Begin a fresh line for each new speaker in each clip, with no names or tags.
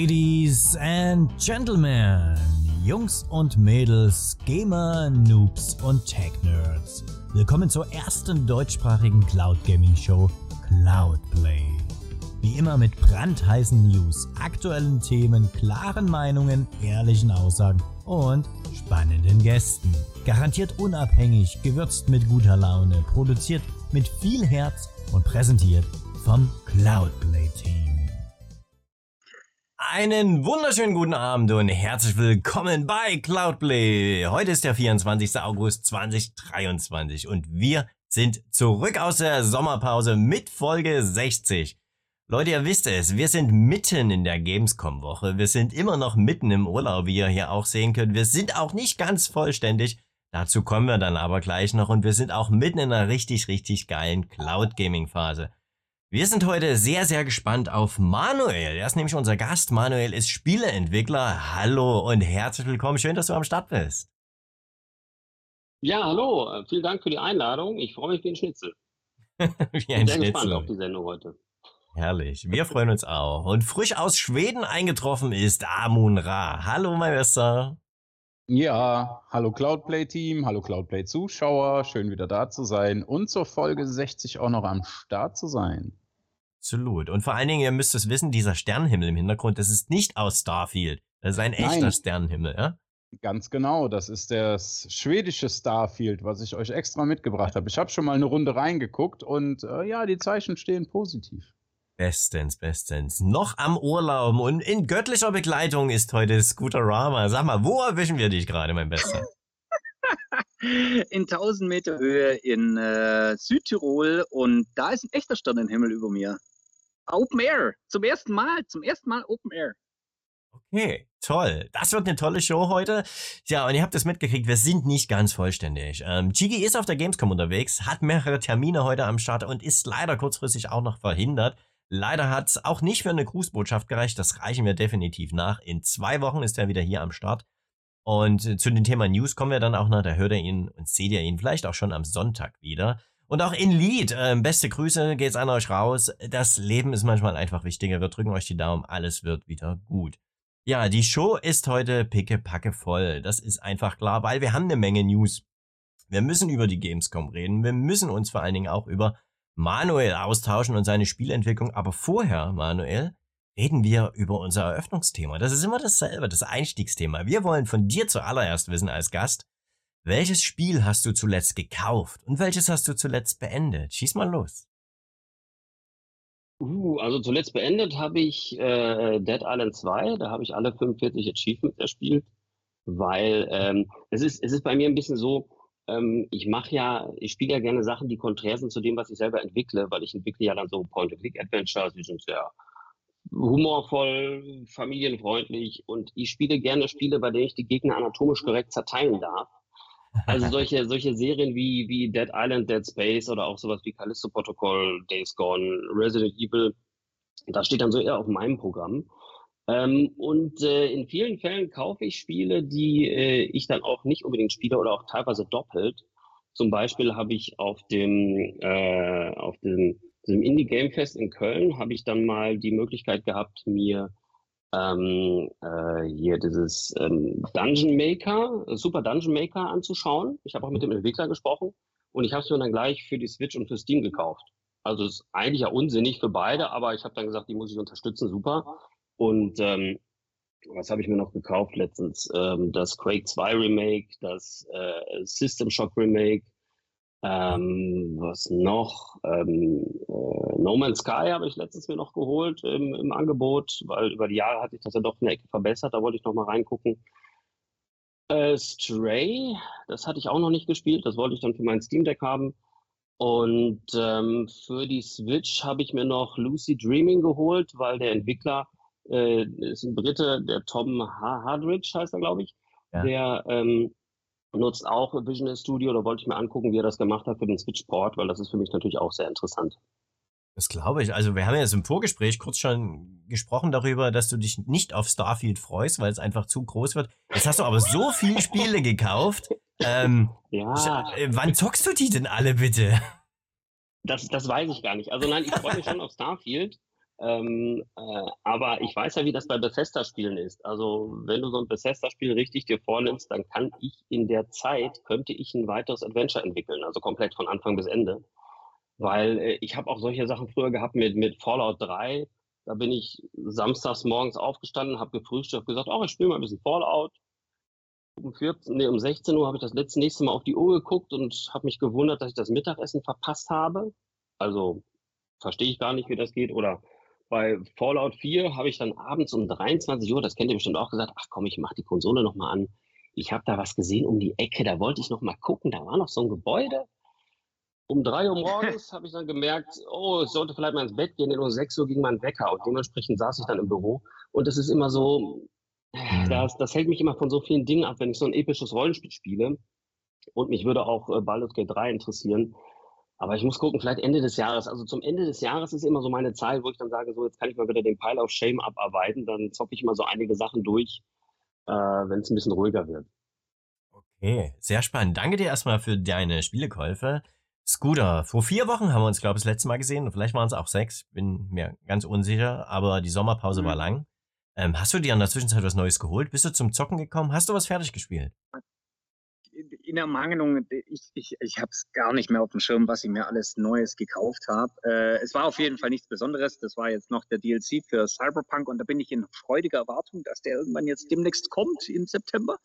Ladies and Gentlemen, Jungs und Mädels, Gamer, Noobs und Tech-Nerds. Willkommen zur ersten deutschsprachigen Cloud Gaming Show Cloudplay. Wie immer mit brandheißen News, aktuellen Themen, klaren Meinungen, ehrlichen Aussagen und spannenden Gästen. Garantiert unabhängig, gewürzt mit guter Laune, produziert mit viel Herz und präsentiert vom Cloudplay Team. Einen wunderschönen guten Abend und herzlich willkommen bei Cloudplay. Heute ist der 24. August 2023 und wir sind zurück aus der Sommerpause mit Folge 60. Leute, ihr wisst es, wir sind mitten in der Gamescom-Woche. Wir sind immer noch mitten im Urlaub, wie ihr hier auch sehen könnt. Wir sind auch nicht ganz vollständig. Dazu kommen wir dann aber gleich noch und wir sind auch mitten in einer richtig, richtig geilen Cloud-Gaming-Phase. Wir sind heute sehr, sehr gespannt auf Manuel. Er ist nämlich unser Gast. Manuel ist Spieleentwickler. Hallo und herzlich willkommen. Schön, dass du am Start bist.
Ja, hallo. Vielen Dank für die Einladung. Ich freue mich wie ein Schnitzel. wie ein
Bin sehr
Schnitzel. gespannt auf die Sendung heute.
Herrlich. Wir freuen uns auch. Und frisch aus Schweden eingetroffen ist Amun Ra. Hallo, mein Bester.
Ja, hallo Cloudplay-Team, hallo Cloudplay-Zuschauer, schön wieder da zu sein und zur Folge 60 auch noch am Start zu sein.
Absolut. Und vor allen Dingen, ihr müsst es wissen, dieser Sternenhimmel im Hintergrund, das ist nicht aus Starfield. Das ist ein echter Nein. Sternenhimmel, ja?
Ganz genau, das ist das schwedische Starfield, was ich euch extra mitgebracht habe. Ich habe schon mal eine Runde reingeguckt und äh, ja, die Zeichen stehen positiv.
Bestens, bestens. Noch am Urlaub und in göttlicher Begleitung ist heute Scooterama. Sag mal, wo erwischen wir dich gerade, mein Bester?
In 1000 Meter Höhe in äh, Südtirol und da ist ein echter Sternenhimmel über mir. Open Air, zum ersten Mal, zum ersten Mal Open Air.
Okay, toll. Das wird eine tolle Show heute. Ja, und ihr habt es mitgekriegt, wir sind nicht ganz vollständig. Ähm, Chigi ist auf der Gamescom unterwegs, hat mehrere Termine heute am Start und ist leider kurzfristig auch noch verhindert. Leider hat es auch nicht für eine Grußbotschaft gereicht. Das reichen wir definitiv nach. In zwei Wochen ist er wieder hier am Start. Und äh, zu dem Thema News kommen wir dann auch noch. Da hört ihr ihn und seht ihr ihn vielleicht auch schon am Sonntag wieder. Und auch in Lied. Äh, beste Grüße geht's an euch raus. Das Leben ist manchmal einfach wichtiger. Wir drücken euch die Daumen. Alles wird wieder gut. Ja, die Show ist heute pickepacke voll. Das ist einfach klar, weil wir haben eine Menge News. Wir müssen über die Gamescom reden. Wir müssen uns vor allen Dingen auch über Manuel austauschen und seine Spielentwicklung. Aber vorher, Manuel, reden wir über unser Eröffnungsthema. Das ist immer dasselbe, das Einstiegsthema. Wir wollen von dir zuallererst wissen als Gast, welches Spiel hast du zuletzt gekauft und welches hast du zuletzt beendet? Schieß mal los.
Uh, also zuletzt beendet habe ich äh, Dead Island 2, da habe ich alle 45 Achievements erspielt, weil ähm, es, ist, es ist bei mir ein bisschen so, ähm, ich mache ja, ich spiele ja gerne Sachen, die konträr sind zu dem, was ich selber entwickle, weil ich entwickle ja dann so Point-and-Click-Adventures, die sind sehr humorvoll, familienfreundlich und ich spiele gerne Spiele, bei denen ich die Gegner anatomisch korrekt zerteilen darf. Also solche, solche Serien wie, wie Dead Island, Dead Space oder auch sowas wie Callisto Protocol, Days Gone, Resident Evil, das steht dann so eher auf meinem Programm. Ähm, und äh, in vielen Fällen kaufe ich Spiele, die äh, ich dann auch nicht unbedingt spiele oder auch teilweise doppelt. Zum Beispiel habe ich auf dem, äh, auf dem, dem Indie Game Fest in Köln habe ich dann mal die Möglichkeit gehabt, mir ähm, äh, hier dieses ähm, Dungeon Maker, Super Dungeon Maker anzuschauen. Ich habe auch mit dem Entwickler gesprochen und ich habe es mir dann gleich für die Switch und für Steam gekauft. Also ist eigentlich ja unsinnig für beide, aber ich habe dann gesagt, die muss ich unterstützen, super. Und ähm, was habe ich mir noch gekauft letztens? Ähm, das Quake 2 Remake, das äh, System Shock Remake, ähm, was noch? Ähm, äh, no Man's Sky habe ich letztens mir noch geholt im, im, Angebot, weil über die Jahre hat sich das ja doch eine Ecke verbessert, da wollte ich noch mal reingucken. Äh, Stray, das hatte ich auch noch nicht gespielt, das wollte ich dann für mein Steam Deck haben. Und ähm, für die Switch habe ich mir noch Lucy Dreaming geholt, weil der Entwickler äh, ist ein Brite, der Tom Hardridge heißt er, glaube ich. Ja. Der ähm, nutzt auch Visual Studio. Da wollte ich mir angucken, wie er das gemacht hat für den Switch-Port, weil das ist für mich natürlich auch sehr interessant.
Das glaube ich. Also wir haben ja jetzt im Vorgespräch kurz schon gesprochen darüber, dass du dich nicht auf Starfield freust, weil es einfach zu groß wird. Jetzt hast du aber so viele Spiele gekauft. Ähm, ja. Äh, wann zockst du die denn alle bitte?
Das, das weiß ich gar nicht. Also nein, ich freue mich schon auf Starfield. Ähm, äh, aber ich weiß ja, wie das bei Bethesda-Spielen ist. Also wenn du so ein Bethesda-Spiel richtig dir vornimmst, dann kann ich in der Zeit, könnte ich ein weiteres Adventure entwickeln, also komplett von Anfang bis Ende. Weil äh, ich habe auch solche Sachen früher gehabt mit, mit Fallout 3. Da bin ich samstags morgens aufgestanden, habe gefrühstückt, gesagt, oh, ich spiele mal ein bisschen Fallout. Um, 14, nee, um 16 Uhr habe ich das letzte nächste Mal auf die Uhr geguckt und habe mich gewundert, dass ich das Mittagessen verpasst habe. Also verstehe ich gar nicht, wie das geht. Oder bei Fallout 4 habe ich dann abends um 23 Uhr, das kennt ihr bestimmt auch, gesagt, ach komm, ich mache die Konsole nochmal an. Ich habe da was gesehen um die Ecke, da wollte ich nochmal gucken, da war noch so ein Gebäude. Um 3 Uhr morgens habe ich dann gemerkt, oh, ich sollte vielleicht mal ins Bett gehen, denn um 6 Uhr ging mein Wecker und dementsprechend saß ich dann im Büro. Und es ist immer so, das, das hält mich immer von so vielen Dingen ab, wenn ich so ein episches Rollenspiel spiele. Und mich würde auch äh, Baldur's Gate 3 interessieren. Aber ich muss gucken, vielleicht Ende des Jahres. Also zum Ende des Jahres ist immer so meine Zeit, wo ich dann sage, so jetzt kann ich mal wieder den Pile of Shame abarbeiten. Dann zocke ich mal so einige Sachen durch, äh, wenn es ein bisschen ruhiger wird.
Okay, sehr spannend. Danke dir erstmal für deine Spielekäufe. Scooter, vor vier Wochen haben wir uns, glaube ich, das letzte Mal gesehen. Vielleicht waren es auch sechs, bin mir ganz unsicher, aber die Sommerpause mhm. war lang. Ähm, hast du dir in der Zwischenzeit was Neues geholt? Bist du zum Zocken gekommen? Hast du was fertig gespielt?
In der Mangelung, ich, ich, ich habe es gar nicht mehr auf dem Schirm, was ich mir alles Neues gekauft habe. Äh, es war auf jeden Fall nichts Besonderes. Das war jetzt noch der DLC für Cyberpunk und da bin ich in freudiger Erwartung, dass der irgendwann jetzt demnächst kommt im September.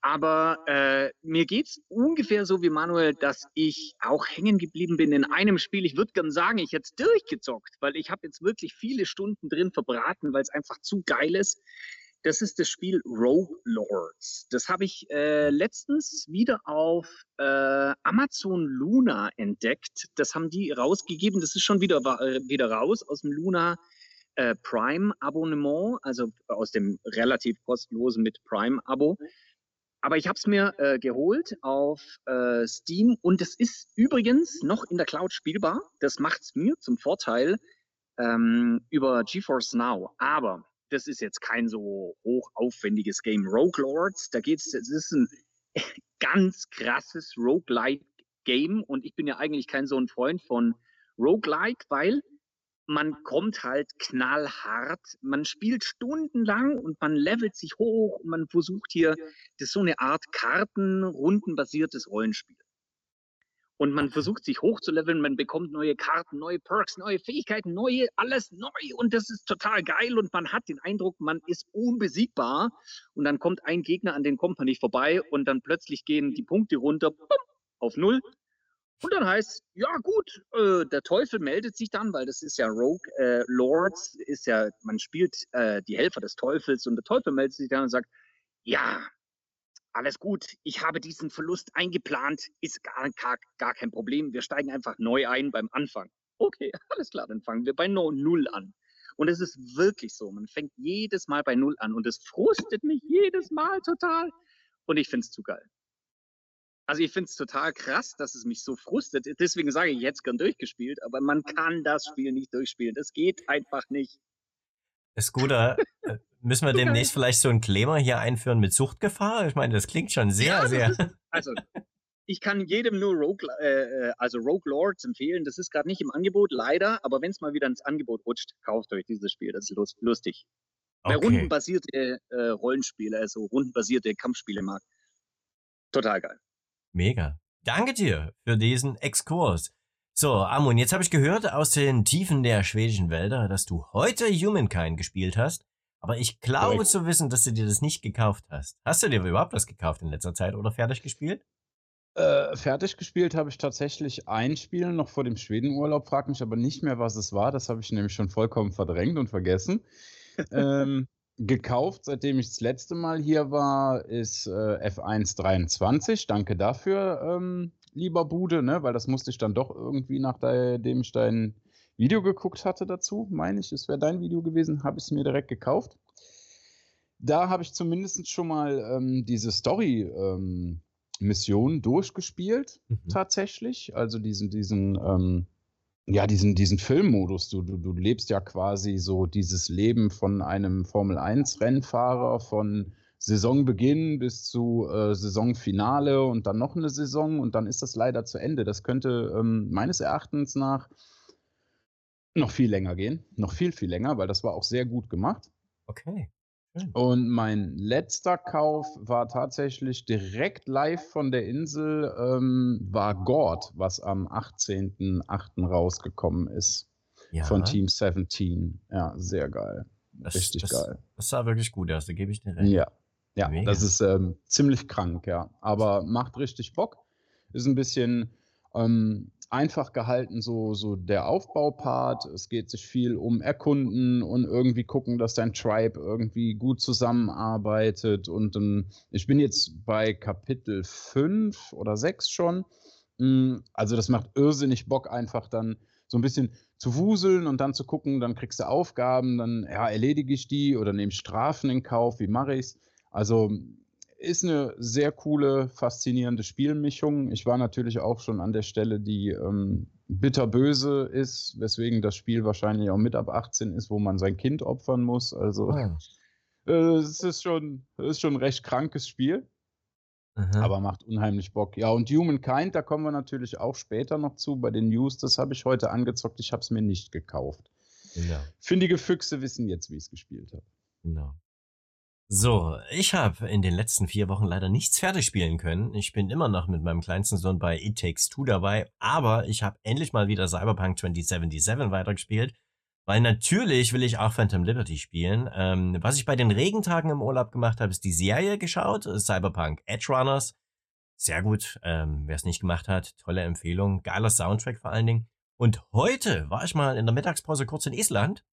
Aber äh, mir es ungefähr so wie Manuel, dass ich auch hängen geblieben bin in einem Spiel. Ich würde gern sagen, ich hätte es durchgezockt, weil ich habe jetzt wirklich viele Stunden drin verbraten, weil es einfach zu geil ist. Das ist das Spiel Rogue Lords. Das habe ich äh, letztens wieder auf äh, Amazon Luna entdeckt. Das haben die rausgegeben. Das ist schon wieder, äh, wieder raus aus dem Luna äh, Prime Abonnement, also aus dem relativ kostenlosen mit Prime Abo. Aber ich habe es mir äh, geholt auf äh, Steam und es ist übrigens noch in der Cloud spielbar. Das macht es mir zum Vorteil ähm, über GeForce Now. Aber das ist jetzt kein so hochaufwendiges Game. Rogue Lords, da geht's, es ist ein ganz krasses Roguelike Game und ich bin ja eigentlich kein so ein Freund von Roguelike, weil man kommt halt knallhart, man spielt stundenlang und man levelt sich hoch und man versucht hier, das ist so eine Art Kartenrundenbasiertes Rollenspiel. Und man versucht sich hochzuleveln, man bekommt neue Karten, neue Perks, neue Fähigkeiten, neue, alles neu. Und das ist total geil. Und man hat den Eindruck, man ist unbesiegbar. Und dann kommt ein Gegner, an den nicht vorbei und dann plötzlich gehen die Punkte runter bumm, auf null. Und dann heißt, ja gut, äh, der Teufel meldet sich dann, weil das ist ja Rogue äh, Lords, ist ja, man spielt äh, die Helfer des Teufels und der Teufel meldet sich dann und sagt, ja, alles gut, ich habe diesen Verlust eingeplant, ist gar, gar, gar kein Problem. Wir steigen einfach neu ein beim Anfang. Okay, alles klar, dann fangen wir bei Null an. Und es ist wirklich so, man fängt jedes Mal bei Null an und es frustet mich jedes Mal total. Und ich finde es zu geil. Also ich finde es total krass, dass es mich so frustet. Deswegen sage ich, es gern durchgespielt, aber man kann das Spiel nicht durchspielen. Das geht einfach nicht.
Scooter, äh, müssen wir demnächst vielleicht so einen Claimer hier einführen mit Suchtgefahr? Ich meine, das klingt schon sehr, ja, sehr.
Ist, also, ich kann jedem nur Rogue, äh, äh, also Rogue Lords empfehlen. Das ist gerade nicht im Angebot, leider. Aber wenn es mal wieder ins Angebot rutscht, kauft euch dieses Spiel. Das ist lustig. Okay. Wer rundenbasierte äh, Rollenspiele, also rundenbasierte Kampfspiele mag, total geil.
Mega. Danke dir für diesen Exkurs. So, Amun, jetzt habe ich gehört aus den Tiefen der schwedischen Wälder, dass du heute Humankind gespielt hast. Aber ich glaube Correct. zu wissen, dass du dir das nicht gekauft hast. Hast du dir überhaupt was gekauft in letzter Zeit oder fertig gespielt?
Äh, fertig gespielt habe ich tatsächlich ein Spiel noch vor dem Schwedenurlaub, frag mich aber nicht mehr, was es war. Das habe ich nämlich schon vollkommen verdrängt und vergessen. ähm, gekauft, seitdem ich das letzte Mal hier war, ist äh, F1 23. Danke dafür. Ähm, lieber Bude, ne? weil das musste ich dann doch irgendwie, nachdem ich dein Video geguckt hatte dazu, meine ich, es wäre dein Video gewesen, habe ich es mir direkt gekauft. Da habe ich zumindest schon mal ähm, diese Story-Mission ähm, durchgespielt, mhm. tatsächlich. Also diesen, diesen, ähm, ja, diesen, diesen Filmmodus. Du, du, du lebst ja quasi so dieses Leben von einem Formel-1-Rennfahrer, von Saisonbeginn bis zu äh, Saisonfinale und dann noch eine Saison und dann ist das leider zu Ende. Das könnte ähm, meines Erachtens nach noch viel länger gehen. Noch viel, viel länger, weil das war auch sehr gut gemacht.
Okay.
Und mein letzter Kauf war tatsächlich direkt live von der Insel, ähm, war God, was am 18.08. rausgekommen ist.
Ja,
Von Team 17. Ja, sehr geil.
das,
Richtig
das,
geil.
Das sah wirklich gut aus, da gebe ich dir recht.
Ja. Ja,
Mega.
das ist ähm, ziemlich krank, ja. Aber macht richtig Bock. Ist ein bisschen ähm, einfach gehalten, so, so der Aufbaupart. Es geht sich viel um Erkunden und irgendwie gucken, dass dein Tribe irgendwie gut zusammenarbeitet. Und ähm, ich bin jetzt bei Kapitel 5 oder 6 schon. Mm, Also das macht irrsinnig Bock, einfach dann so ein bisschen zu wuseln und dann zu gucken, dann kriegst du Aufgaben, dann ja, erledige ich die oder nehme Strafen in Kauf, wie mache ich's? Also ist eine sehr coole, faszinierende Spielmischung. Ich war natürlich auch schon an der Stelle, die ähm, bitterböse ist, weswegen das Spiel wahrscheinlich auch mit ab 18 ist, wo man sein Kind opfern muss. Also
Ah.
äh, es ist schon, es ist schon ein recht krankes Spiel,
Aha.
aber macht unheimlich Bock. Ja, und Humankind, da kommen wir natürlich auch später noch zu bei den News. Das habe ich heute angezockt, ich habe es mir nicht gekauft.
Genau.
Findige Füchse wissen jetzt, wie ich es gespielt habe.
Genau. So, ich habe in den letzten vier Wochen leider nichts fertig spielen können. Ich bin immer noch mit meinem kleinsten Sohn bei It Takes Two dabei, aber ich habe endlich mal wieder Cyberpunk 2077 weitergespielt, weil natürlich will ich auch Phantom Liberty spielen. Ähm, was ich bei den Regentagen im Urlaub gemacht habe, ist die Serie geschaut, Cyberpunk Edge Runners. Sehr gut, ähm, wer es nicht gemacht hat, tolle Empfehlung, geiler Soundtrack vor allen Dingen. Und heute war ich mal in der Mittagspause kurz in Island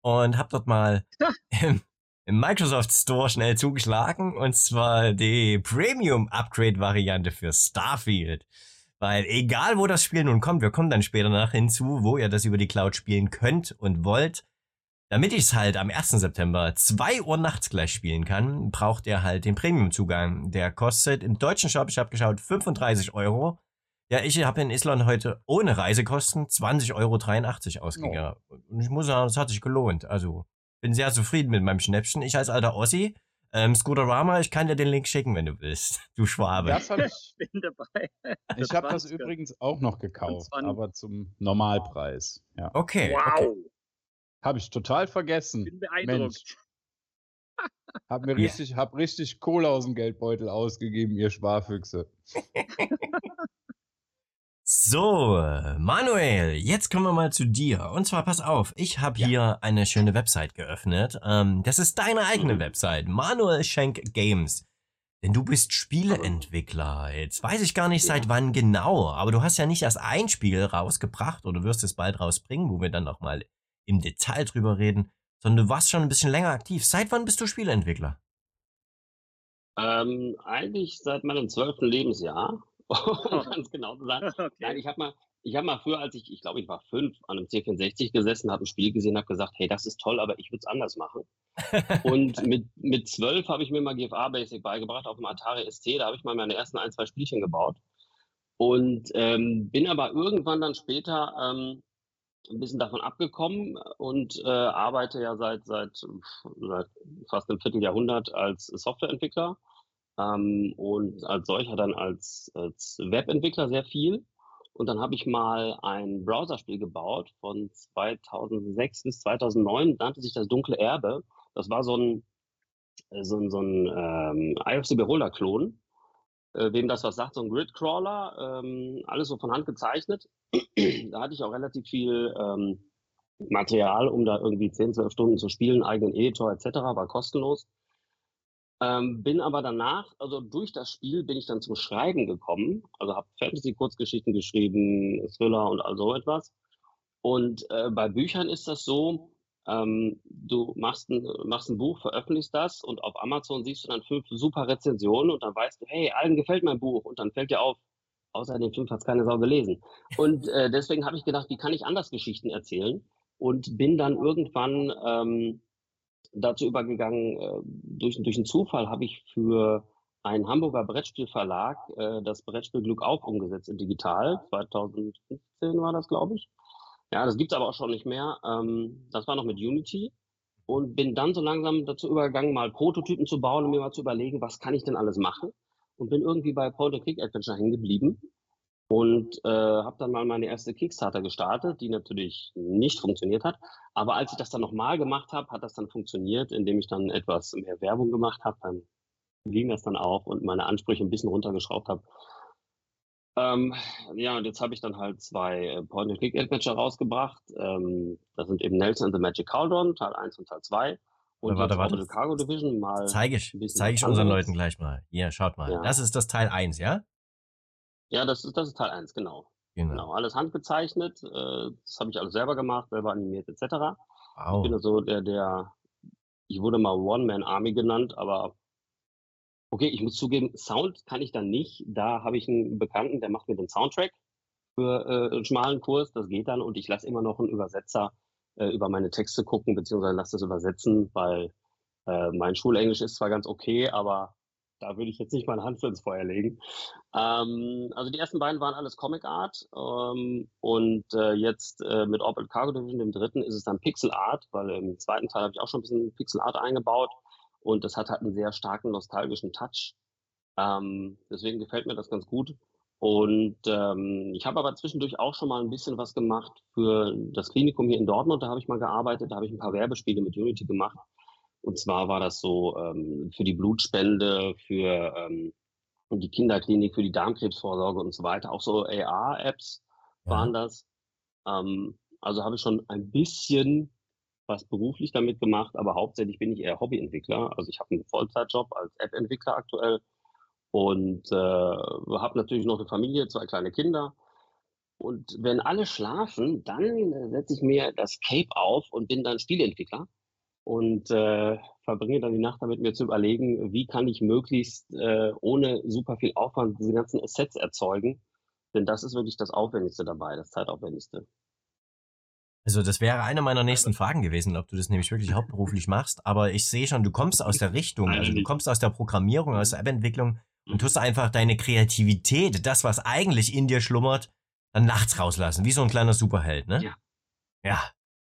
und habe dort mal im, im Microsoft Store schnell zugeschlagen und zwar die Premium Upgrade Variante für Starfield. Weil egal wo das Spiel nun kommt, wir kommen dann später nach hinzu, wo ihr das über die Cloud spielen könnt und wollt. Damit ich es halt am 1. September 2 Uhr nachts gleich spielen kann, braucht ihr halt den Premium-Zugang. Der kostet im deutschen Shop, ich habe geschaut, 35 Euro. Ja, ich habe in Island heute ohne Reisekosten 20,83 Euro ausgegeben. Und ich muss sagen, es hat sich gelohnt. Also bin sehr zufrieden mit meinem Schnäppchen. Ich als alter Ossi, ähm, Scooterama, ich kann dir den Link schicken, wenn du willst. Du Schwabe.
Das hab ich
Ich bin dabei.
Ich habe das
20er.
übrigens auch noch gekauft,
20.
aber zum Normalpreis. Ja.
Okay.
Wow.
okay.
Habe ich total vergessen.
Bin beeindruckt.
Hab mir richtig, hab richtig Kohle aus dem Geldbeutel ausgegeben, ihr Sparfüchse.
So, Manuel, jetzt kommen wir mal zu dir. Und zwar, pass auf, ich habe
Ja.
hier eine schöne Website geöffnet. Ähm, das ist deine eigene
Mhm.
Website, Manuel Schenk Games. Denn du bist Spieleentwickler. Jetzt weiß ich gar nicht
Ja.
seit wann genau, aber du hast ja nicht erst ein Spiel rausgebracht oder wirst es bald rausbringen, wo wir dann noch mal im Detail drüber reden, sondern du warst schon ein bisschen länger aktiv. Seit wann bist du Spieleentwickler?
Ähm, eigentlich seit meinem zwölften Lebensjahr, um ganz genau zu. Nein,
Okay.
ich habe mal, ich habe mal früher, als ich, ich glaube, ich war fünf, an einem C64 gesessen, habe ein Spiel gesehen, habe gesagt, hey, das ist toll, aber ich würde es anders machen. Und mit, mit zwölf habe ich mir mal GFA Basic beigebracht auf dem Atari ST. Da habe ich mal meine ersten ein, zwei Spielchen gebaut. Und ähm, bin aber irgendwann dann später ähm, ein bisschen davon abgekommen und äh, arbeite ja seit, seit, seit fast einem Vierteljahrhundert als Softwareentwickler ähm, und als solcher dann als, als Webentwickler sehr viel. Und dann habe ich mal ein Browserspiel gebaut von 2006 bis 2009, nannte sich das Dunkle Erbe. Das war so ein, äh, so ein, so ein ähm, the Beholder-Klon. Äh, wem das was sagt, so ein Gridcrawler, ähm, alles so von Hand gezeichnet. da hatte ich auch relativ viel ähm, Material, um da irgendwie 10, 12 Stunden zu spielen, eigenen Editor etc., war kostenlos. Ähm, bin aber danach, also durch das Spiel bin ich dann zum Schreiben gekommen. Also habe Fantasy-Kurzgeschichten geschrieben, Thriller und all so etwas. Und äh, bei Büchern ist das so, ähm, du machst ein, machst ein Buch, veröffentlichst das und auf Amazon siehst du dann fünf super Rezensionen und dann weißt du, hey, allen gefällt mein Buch und dann fällt dir auf, außer den fünf hat es keine Sau gelesen. Und äh, deswegen habe ich gedacht, wie kann ich anders Geschichten erzählen? Und bin dann irgendwann ähm, dazu übergegangen, äh, durch, durch einen Zufall habe ich für einen Hamburger Brettspielverlag äh, das Brettspiel Glück auf umgesetzt in digital. 2015 war das, glaube ich. Ja, das gibt's aber auch schon nicht mehr. Ähm, das war noch mit Unity und bin dann so langsam dazu übergegangen, mal Prototypen zu bauen und mir mal zu überlegen, was kann ich denn alles machen? Und bin irgendwie bei Point-and-Click-Adventure hängen geblieben und äh, habe dann mal meine erste Kickstarter gestartet, die natürlich nicht funktioniert hat. Aber als ich das dann nochmal gemacht habe, hat das dann funktioniert, indem ich dann etwas mehr Werbung gemacht habe. Dann ging das dann auch und meine Ansprüche ein bisschen runtergeschraubt habe. Ähm, ja, und jetzt habe ich dann halt zwei äh, Point-and-Click-Adventure rausgebracht. Ähm, das sind eben Nelson and the Magic Cauldron, Teil 1 und Teil 2.
Und warte, warte.
warte. Cargo Division mal.
Zeige ich, zeig ich unseren Leuten gleich mal. Hier, schaut mal. Ja. Das ist das Teil 1, ja?
Ja, das ist, das ist Teil 1, genau. genau. Genau, alles handgezeichnet. Äh, das habe ich alles selber gemacht, selber animiert, etc. Wow. Ich bin so der, der, ich wurde mal One-Man-Army genannt, aber okay, ich muss zugeben, Sound kann ich dann nicht. Da habe ich einen Bekannten, der macht mir den Soundtrack für äh, einen schmalen Kurs, das geht dann und ich lasse immer noch einen Übersetzer äh, über meine Texte gucken, beziehungsweise lasse das übersetzen, weil äh, mein Schulenglisch ist zwar ganz okay, aber da würde ich jetzt nicht meine Hand ins Feuer legen. Ähm, also die ersten beiden waren alles Comic Art ähm, und äh, jetzt äh, mit Orbit Cargo Division, dem dritten, ist es dann Pixel Art, weil im zweiten Teil habe ich auch schon ein bisschen Pixel Art eingebaut und das hat halt einen sehr starken nostalgischen Touch. Ähm, deswegen gefällt mir das ganz gut. Und ähm, ich habe aber zwischendurch auch schon mal ein bisschen was gemacht für das Klinikum hier in Dortmund. Da habe ich mal gearbeitet, da habe ich ein paar Werbespiele mit Unity gemacht. Und zwar war das so ähm, für die Blutspende, für ähm, die Kinderklinik, für die Darmkrebsvorsorge und so weiter. Auch so AR-Apps ja. waren das. Ähm, also habe ich schon ein bisschen was beruflich damit gemacht, aber hauptsächlich bin ich eher Hobbyentwickler. Also ich habe einen Vollzeitjob als App-Entwickler aktuell und äh, habe natürlich noch eine Familie, zwei kleine Kinder. Und wenn alle schlafen, dann setze ich mir das Cape auf und bin dann Spieleentwickler und äh, verbringe dann die Nacht damit, mir zu überlegen, wie kann ich möglichst äh, ohne super viel Aufwand diese ganzen Assets erzeugen. Denn das ist wirklich das Aufwendigste dabei, das Zeitaufwendigste.
Also das wäre eine meiner nächsten Fragen gewesen, ob du das nämlich wirklich hauptberuflich machst. Aber ich sehe schon, du kommst aus der Richtung, also du kommst aus der Programmierung, aus der App-Entwicklung und tust einfach deine Kreativität, das, was eigentlich in dir schlummert, dann nachts rauslassen, wie so ein kleiner Superheld, ne?
Ja.
Ja,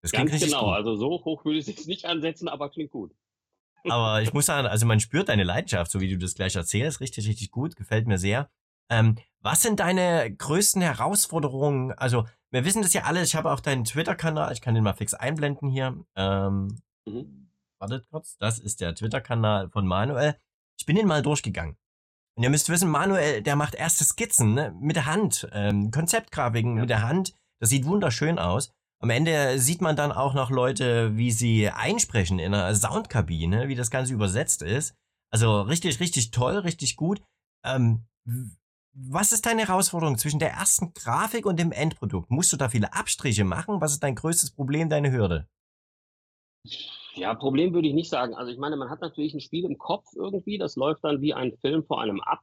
das Ganz klingt genau, gut. also so hoch würde ich es nicht ansetzen, aber klingt gut.
Aber ich muss sagen, also man spürt deine Leidenschaft, so wie du das gleich erzählst, richtig, richtig gut, gefällt mir sehr. Ähm, was sind deine größten Herausforderungen? Also, wir wissen das ja alle, ich habe auch deinen Twitter-Kanal, ich kann den mal fix einblenden hier. Ähm, mhm. Wartet kurz, das ist der Twitter-Kanal von Manuel. Ich bin den mal durchgegangen. Und ihr müsst wissen, Manuel, der macht erste Skizzen ne? mit der Hand, ähm, Konzeptgrafiken ja. mit der Hand. Das sieht wunderschön aus. Am Ende sieht man dann auch noch Leute, wie sie einsprechen in einer Soundkabine, wie das Ganze übersetzt ist. Also richtig, richtig toll, richtig gut. Ähm, was ist deine Herausforderung zwischen der ersten Grafik und dem Endprodukt? Musst du da viele Abstriche machen? Was ist dein größtes Problem, deine Hürde?
Ja, Problem würde ich nicht sagen. Also ich meine, man hat natürlich ein Spiel im Kopf irgendwie, das läuft dann wie ein Film vor einem ab.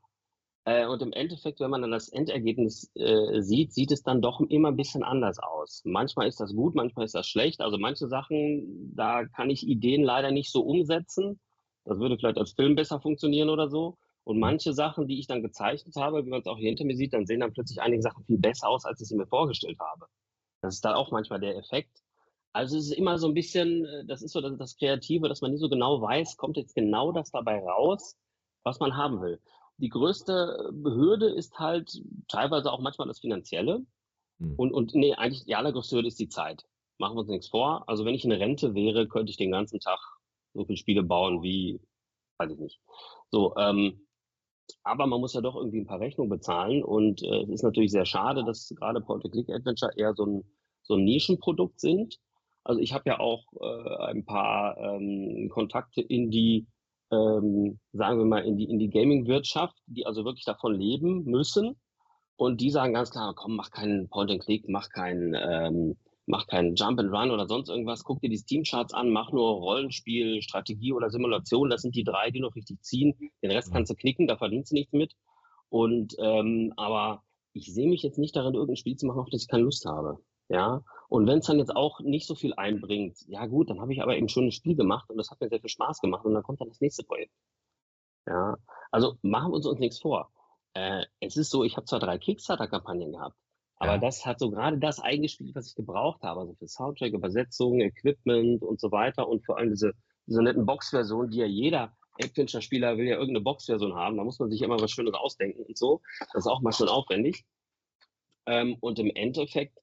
Äh, und im Endeffekt, wenn man dann das Endergebnis äh, sieht, sieht es dann doch immer ein bisschen anders aus. Manchmal ist das gut, manchmal ist das schlecht. Also manche Sachen, da kann ich Ideen leider nicht so umsetzen. Das würde vielleicht als Film besser funktionieren oder so. Und manche Sachen, die ich dann gezeichnet habe, wie man es auch hier hinter mir sieht, dann sehen dann plötzlich einige Sachen viel besser aus, als ich sie mir vorgestellt habe. Das ist dann auch manchmal der Effekt. Also es ist immer so ein bisschen, äh, das ist so das, das Kreative, dass man nicht so genau weiß, kommt jetzt genau das dabei raus, was man haben will die größte Hürde ist halt teilweise auch manchmal das Finanzielle. Hm. Und, und nee, eigentlich die allergrößte Hürde ist die Zeit. Machen wir uns nichts vor. Also wenn ich in Rente wäre, könnte ich den ganzen Tag so viele Spiele bauen wie, weiß ich nicht. So, ähm, aber man muss ja doch irgendwie ein paar Rechnungen bezahlen und äh, es ist natürlich sehr schade, dass gerade Point-and-Click-Adventure eher so ein, so ein Nischenprodukt sind. Also ich habe ja auch äh, ein paar ähm, Kontakte in die ähm, sagen wir mal, in die, in die Gaming-Wirtschaft, die also wirklich davon leben müssen. Und die sagen ganz klar, komm, mach keinen Point-and-Click, mach keinen, ähm, mach keinen Jump and Run oder sonst irgendwas, guck dir die Steam-Charts an, mach nur Rollenspiel, Strategie oder Simulation. Das sind die drei, die noch richtig ziehen. Den Rest kannst du knicken, da verdienst du nichts mit. Und ähm, aber ich sehe mich jetzt nicht darin, irgendein Spiel zu machen, auf das ich keine Lust habe. Ja, und wenn es dann jetzt auch nicht so viel einbringt, ja gut, dann habe ich aber eben schon ein Spiel gemacht und das hat mir sehr viel Spaß gemacht und dann kommt dann das nächste Projekt. Ja, also machen wir uns uns nichts vor. Äh, es ist so, ich habe zwar drei Kickstarter-Kampagnen gehabt, aber ja. das hat so gerade das eingespielt, was ich gebraucht habe, also für Soundtrack, Übersetzung, Equipment und so weiter und vor allem diese, diese netten Box-Version, die ja jeder Adventure-Spieler will ja irgendeine Box-Version haben, da muss man sich immer was Schönes ausdenken und so. Das ist auch mal schon aufwendig. Ähm, und im Endeffekt,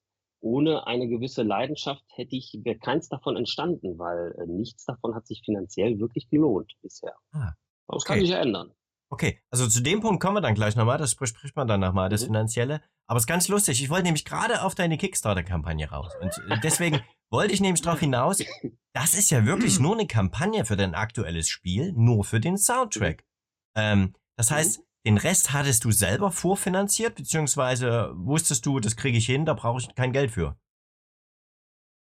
ohne eine gewisse Leidenschaft hätte ich, wäre keins davon entstanden, weil äh, nichts davon hat sich finanziell wirklich gelohnt bisher. Ah, okay. Das kann sich ja ändern.
Okay, also zu dem Punkt kommen wir dann gleich nochmal, das bespricht man dann nochmal, das mhm. Finanzielle. Aber es ist ganz lustig, ich wollte nämlich gerade auf deine Kickstarter-Kampagne raus. Und äh, deswegen wollte ich nämlich darauf hinaus, das ist ja wirklich nur eine Kampagne für dein aktuelles Spiel, nur für den Soundtrack. Ähm, das heißt, mhm. Den Rest hattest du selber vorfinanziert, beziehungsweise wusstest du, das kriege ich hin, da brauche ich kein Geld für.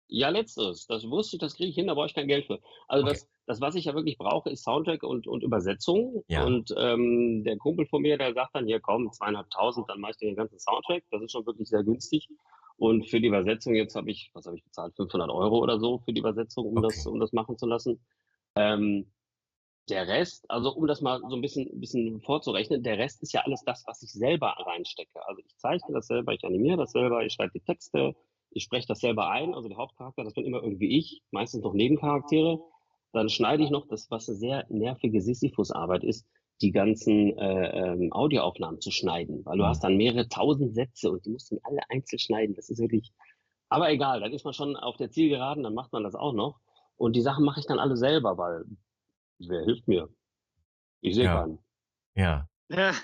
Ja, letztes. Das wusste ich, das kriege ich hin, da brauche ich kein Geld für. Also okay. das, das, was ich ja wirklich brauche, ist Soundtrack und, und Übersetzung. Ja. Und ähm, der Kumpel von mir, der sagt dann, hier komm, zweieinhalbtausend, dann mache ich den ganzen Soundtrack. Das ist schon wirklich sehr günstig. Und für die Übersetzung jetzt habe ich, was habe ich bezahlt, 500 Euro oder so für die Übersetzung, um, okay. das, um das machen zu lassen. Ähm, der Rest, also um das mal so ein bisschen, bisschen vorzurechnen, der Rest ist ja alles das, was ich selber reinstecke. Also ich zeichne das selber, ich animiere das selber, ich schreibe die Texte, ich spreche das selber ein, also der Hauptcharakter, das bin immer irgendwie ich, meistens noch Nebencharaktere. Dann schneide ich noch das, was eine sehr nervige Sisyphus-Arbeit ist, die ganzen äh, ähm, Audioaufnahmen zu schneiden, weil du mhm. hast dann mehrere tausend Sätze und die musst du alle einzeln schneiden. Das ist wirklich, aber egal, dann ist man schon auf der Zielgeraden, dann macht man das auch noch. Und die Sachen mache ich dann alle selber, weil wer hilft mir? Ich sehe
ja.
keinen.
Ja.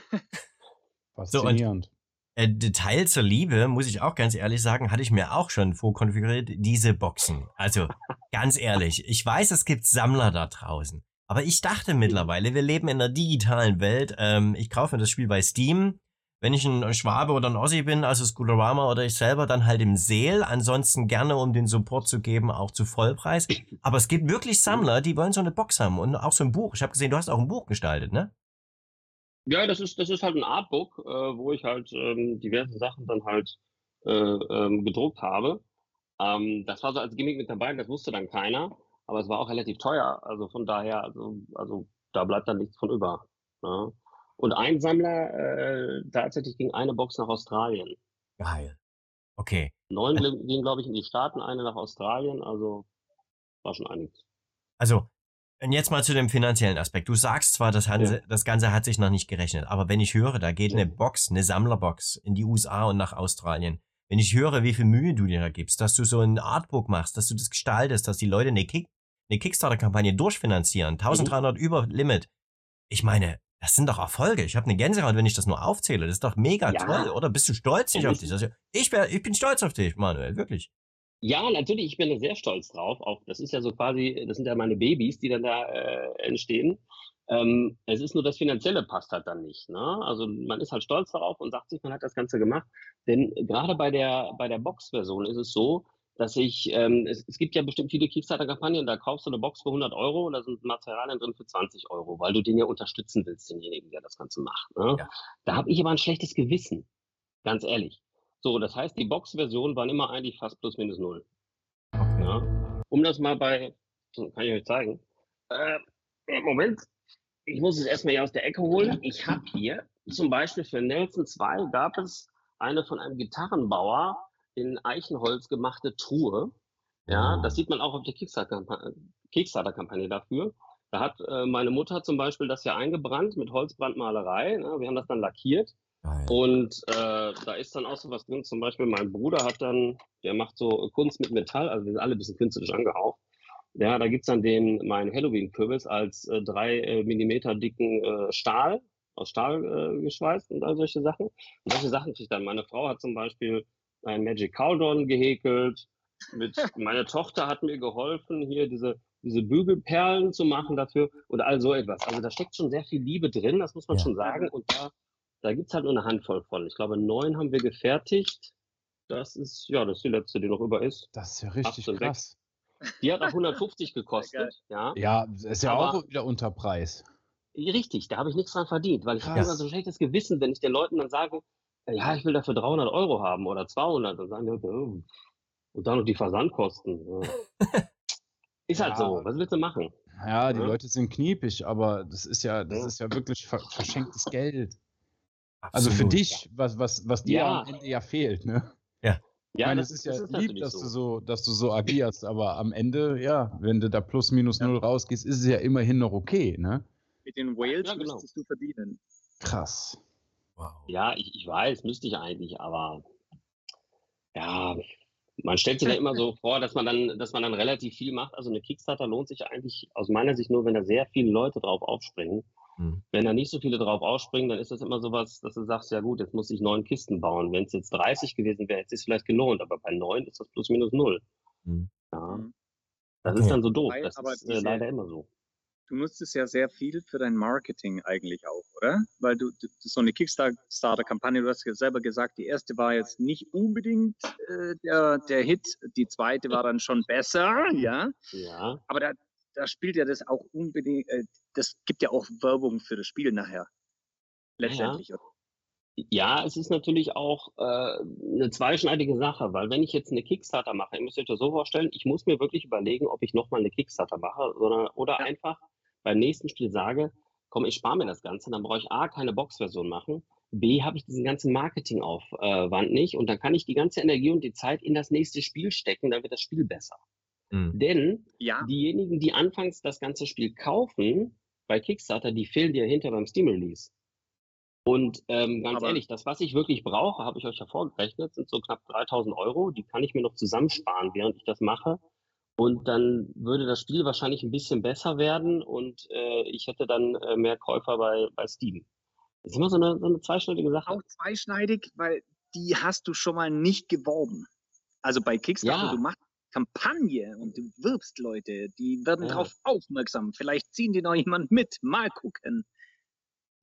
Faszinierend.
So, äh, Detail zur Liebe, muss ich auch ganz ehrlich sagen, hatte ich mir auch schon vorkonfiguriert, diese Boxen. Also ganz ehrlich, ich weiß, es gibt Sammler da draußen. Aber ich dachte mittlerweile, wir leben in einer digitalen Welt. Ähm, ich kaufe mir das Spiel bei Steam. Wenn ich ein Schwabe oder ein Ossi bin, also Scooterama oder ich selber, dann halt im Sale. Ansonsten gerne, um den Support zu geben, auch zu Vollpreis. Aber es gibt wirklich Sammler, die wollen so eine Box haben und auch so ein Buch. Ich habe gesehen, du hast auch ein Buch gestaltet, ne?
Ja, das ist, das ist halt ein Artbook, äh, wo ich halt ähm, diverse Sachen dann halt äh, ähm, gedruckt habe. Ähm, das war so als Gimmick mit dabei, das wusste dann keiner, aber es war auch relativ teuer. Also von daher, also, also da bleibt dann nichts von über. Ne? Und ein Sammler, äh, tatsächlich ging eine Box nach Australien.
Geil. Okay.
Neun gingen, glaube ich, in die Staaten, eine nach Australien, also war schon einiges.
Also und jetzt mal zu dem finanziellen Aspekt. Du sagst zwar, das, Hanse, ja. das Ganze hat sich noch nicht gerechnet, aber wenn ich höre, da geht eine Box, eine Sammlerbox in die USA und nach Australien. Wenn ich höre, wie viel Mühe du dir da gibst, dass du so ein Artbook machst, dass du das gestaltest, dass die Leute eine, Kick, eine Kickstarter-Kampagne durchfinanzieren, 1300 mhm. über Limit. Ich meine, das sind doch Erfolge. Ich habe eine Gänsehaut, wenn ich das nur aufzähle. Das ist doch mega ja. toll, oder? Bist du stolz nicht auf dich? Also, ich, wär, ich bin stolz auf dich, Manuel, wirklich.
Ja, natürlich, ich bin da sehr stolz drauf. Auch das ist ja so quasi, das sind ja meine Babys, die dann da äh, entstehen. Ähm, es ist nur das Finanzielle passt halt dann nicht. Ne? Also man ist halt stolz darauf und sagt sich, man hat das Ganze gemacht. Denn gerade bei der bei der Box-Version ist es so, dass ich, ähm, es, es gibt ja bestimmt viele Kickstarter-Kampagnen, da kaufst du eine Box für 100 Euro und da sind Materialien drin für 20 Euro, weil du den ja unterstützen willst, denjenigen, der das Ganze macht. Ne? Ja. Da habe ich aber ein schlechtes Gewissen, ganz ehrlich. So, das heißt, die Box-Versionen waren immer eigentlich fast plus minus null. Ja. Um das mal bei, kann ich euch zeigen. Äh, Moment, ich muss es erstmal hier aus der Ecke holen. Ich habe hier zum Beispiel für Nelson 2 gab es eine von einem Gitarrenbauer in Eichenholz gemachte Truhe. Ja, das sieht man auch auf der Kickstarter-Kampagne dafür. Da hat äh, meine Mutter zum Beispiel das ja eingebrannt mit Holzbrandmalerei. Ne? Wir haben das dann lackiert Geil. Und äh, da ist dann auch so was drin. Zum Beispiel mein Bruder hat dann, der macht so Kunst mit Metall, also wir sind alle ein bisschen künstlerisch angehaucht. Ja, da gibt's dann den, meinen Halloween-Kürbis als äh, drei äh, Millimeter dicken äh, Stahl, aus Stahl äh, geschweißt und all solche Sachen. Und solche Sachen kriege ich dann. Meine Frau hat zum Beispiel ein Magic Cowdon gehäkelt. Mit, meine Tochter hat mir geholfen, hier diese, diese Bügelperlen zu machen dafür und all so etwas. Also da steckt schon sehr viel Liebe drin, das muss man ja. schon sagen. Und da da gibt es halt nur eine Handvoll von. Ich glaube, neun haben wir gefertigt. Das ist, ja, das ist die letzte, die noch über ist.
Das ist ja richtig krass.
Die hat auch 150 gekostet. ja,
ja ist ja Aber, auch wieder unter Preis.
Richtig, da habe ich nichts dran verdient, weil ich habe immer so ein schlechtes Gewissen, wenn ich den Leuten dann sage, ja, ich will dafür 300 Euro haben oder 200, dann sagen die, oh. und dann noch die Versandkosten. Ja. ist halt ja. so, was willst du machen?
Ja, die ja? Leute sind kniepig, aber das ist ja, das ist ja wirklich verschenktes Geld. Also für dich, was, was, was dir ja. am Ende ja fehlt, ne?
Ja.
Ich ja, meine, es ist ja ist lieb, dass so. du so, dass du so agierst, aber am Ende, ja, wenn du da plus minus null rausgehst, ist es ja immerhin noch okay, ne?
Mit den Whales ja, genau. müsstest du verdienen.
Krass.
Wow. Ja, ich, ich weiß, müsste ich eigentlich, aber Ja, man stellt sich ja immer so vor, dass man dann, dass man dann relativ viel macht. Also eine Kickstarter lohnt sich eigentlich aus meiner Sicht nur, wenn da sehr viele Leute drauf aufspringen. Hm. Wenn da nicht so viele drauf aufspringen, dann ist das immer so was, dass du sagst, ja gut, jetzt muss ich neun Kisten bauen. Wenn es jetzt 30 gewesen wäre, hätte es sich vielleicht gelohnt, aber bei neun ist das plus minus null. Hm. Ja. Mhm. Das okay. ist dann so doof. Das aber ist äh, leider immer so
du nutzt es ja sehr viel für dein Marketing eigentlich auch, oder? Weil du, du so eine Kickstarter-Kampagne, du hast ja selber gesagt, die erste war jetzt nicht unbedingt äh, der, der Hit, die zweite war dann schon besser, ja. Ja. Aber da, da spielt ja das auch unbedingt, äh, das gibt ja auch Werbung für das Spiel nachher. Letztendlich.
Ja. Ja, es ist natürlich auch äh, eine zweischneidige Sache, weil wenn ich jetzt eine Kickstarter mache, ihr müsst euch das so vorstellen, ich muss mir wirklich überlegen, ob ich nochmal eine Kickstarter mache oder, oder ja. einfach beim nächsten Spiel sage, komm, ich spare mir das Ganze, dann brauche ich A, keine Boxversion machen, B, habe ich diesen ganzen Marketingaufwand nicht und dann kann ich die ganze Energie und die Zeit in das nächste Spiel stecken, dann wird das Spiel besser. Mhm. Denn ja. diejenigen, die anfangs das ganze Spiel kaufen, bei Kickstarter, die fehlen dir hinter beim Steam-Release. Und ähm, ganz Aber ehrlich, das, was ich wirklich brauche, habe ich euch ja vorgerechnet, sind so knapp 3000 Euro. Die kann ich mir noch zusammensparen, während ich das mache. Und dann würde das Spiel wahrscheinlich ein bisschen besser werden und äh, ich hätte dann äh, mehr Käufer bei, bei Steam. Das ist immer so eine, so eine zweischneidige Sache.
Auch zweischneidig, weil die hast du schon mal nicht geworben. Also bei Kickstarter, ja. du machst Kampagne und du wirbst Leute, die werden ja. darauf aufmerksam. Vielleicht ziehen die noch jemand mit. Mal gucken.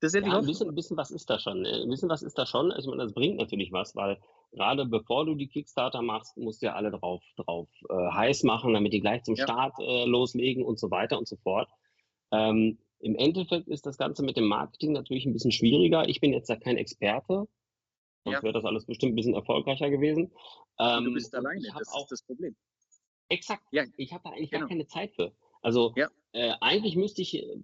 Das ist ja, ein, bisschen, ein bisschen was ist da schon. Äh, ein bisschen was ist da schon. Also, das bringt natürlich was, weil gerade bevor du die Kickstarter machst, musst du ja alle drauf, drauf äh, heiß machen, damit die gleich zum ja. Start äh, loslegen und so weiter und so fort. Ähm, Im Endeffekt ist das Ganze mit dem Marketing natürlich ein bisschen schwieriger. Ich bin jetzt ja kein Experte. Sonst ja. wäre das alles bestimmt ein bisschen erfolgreicher gewesen.
Ähm, du bist alleine, das auch, ist das Problem.
Exakt. Ja, ich habe da eigentlich genau. gar keine Zeit für. Also ja. äh, eigentlich müsste ich äh,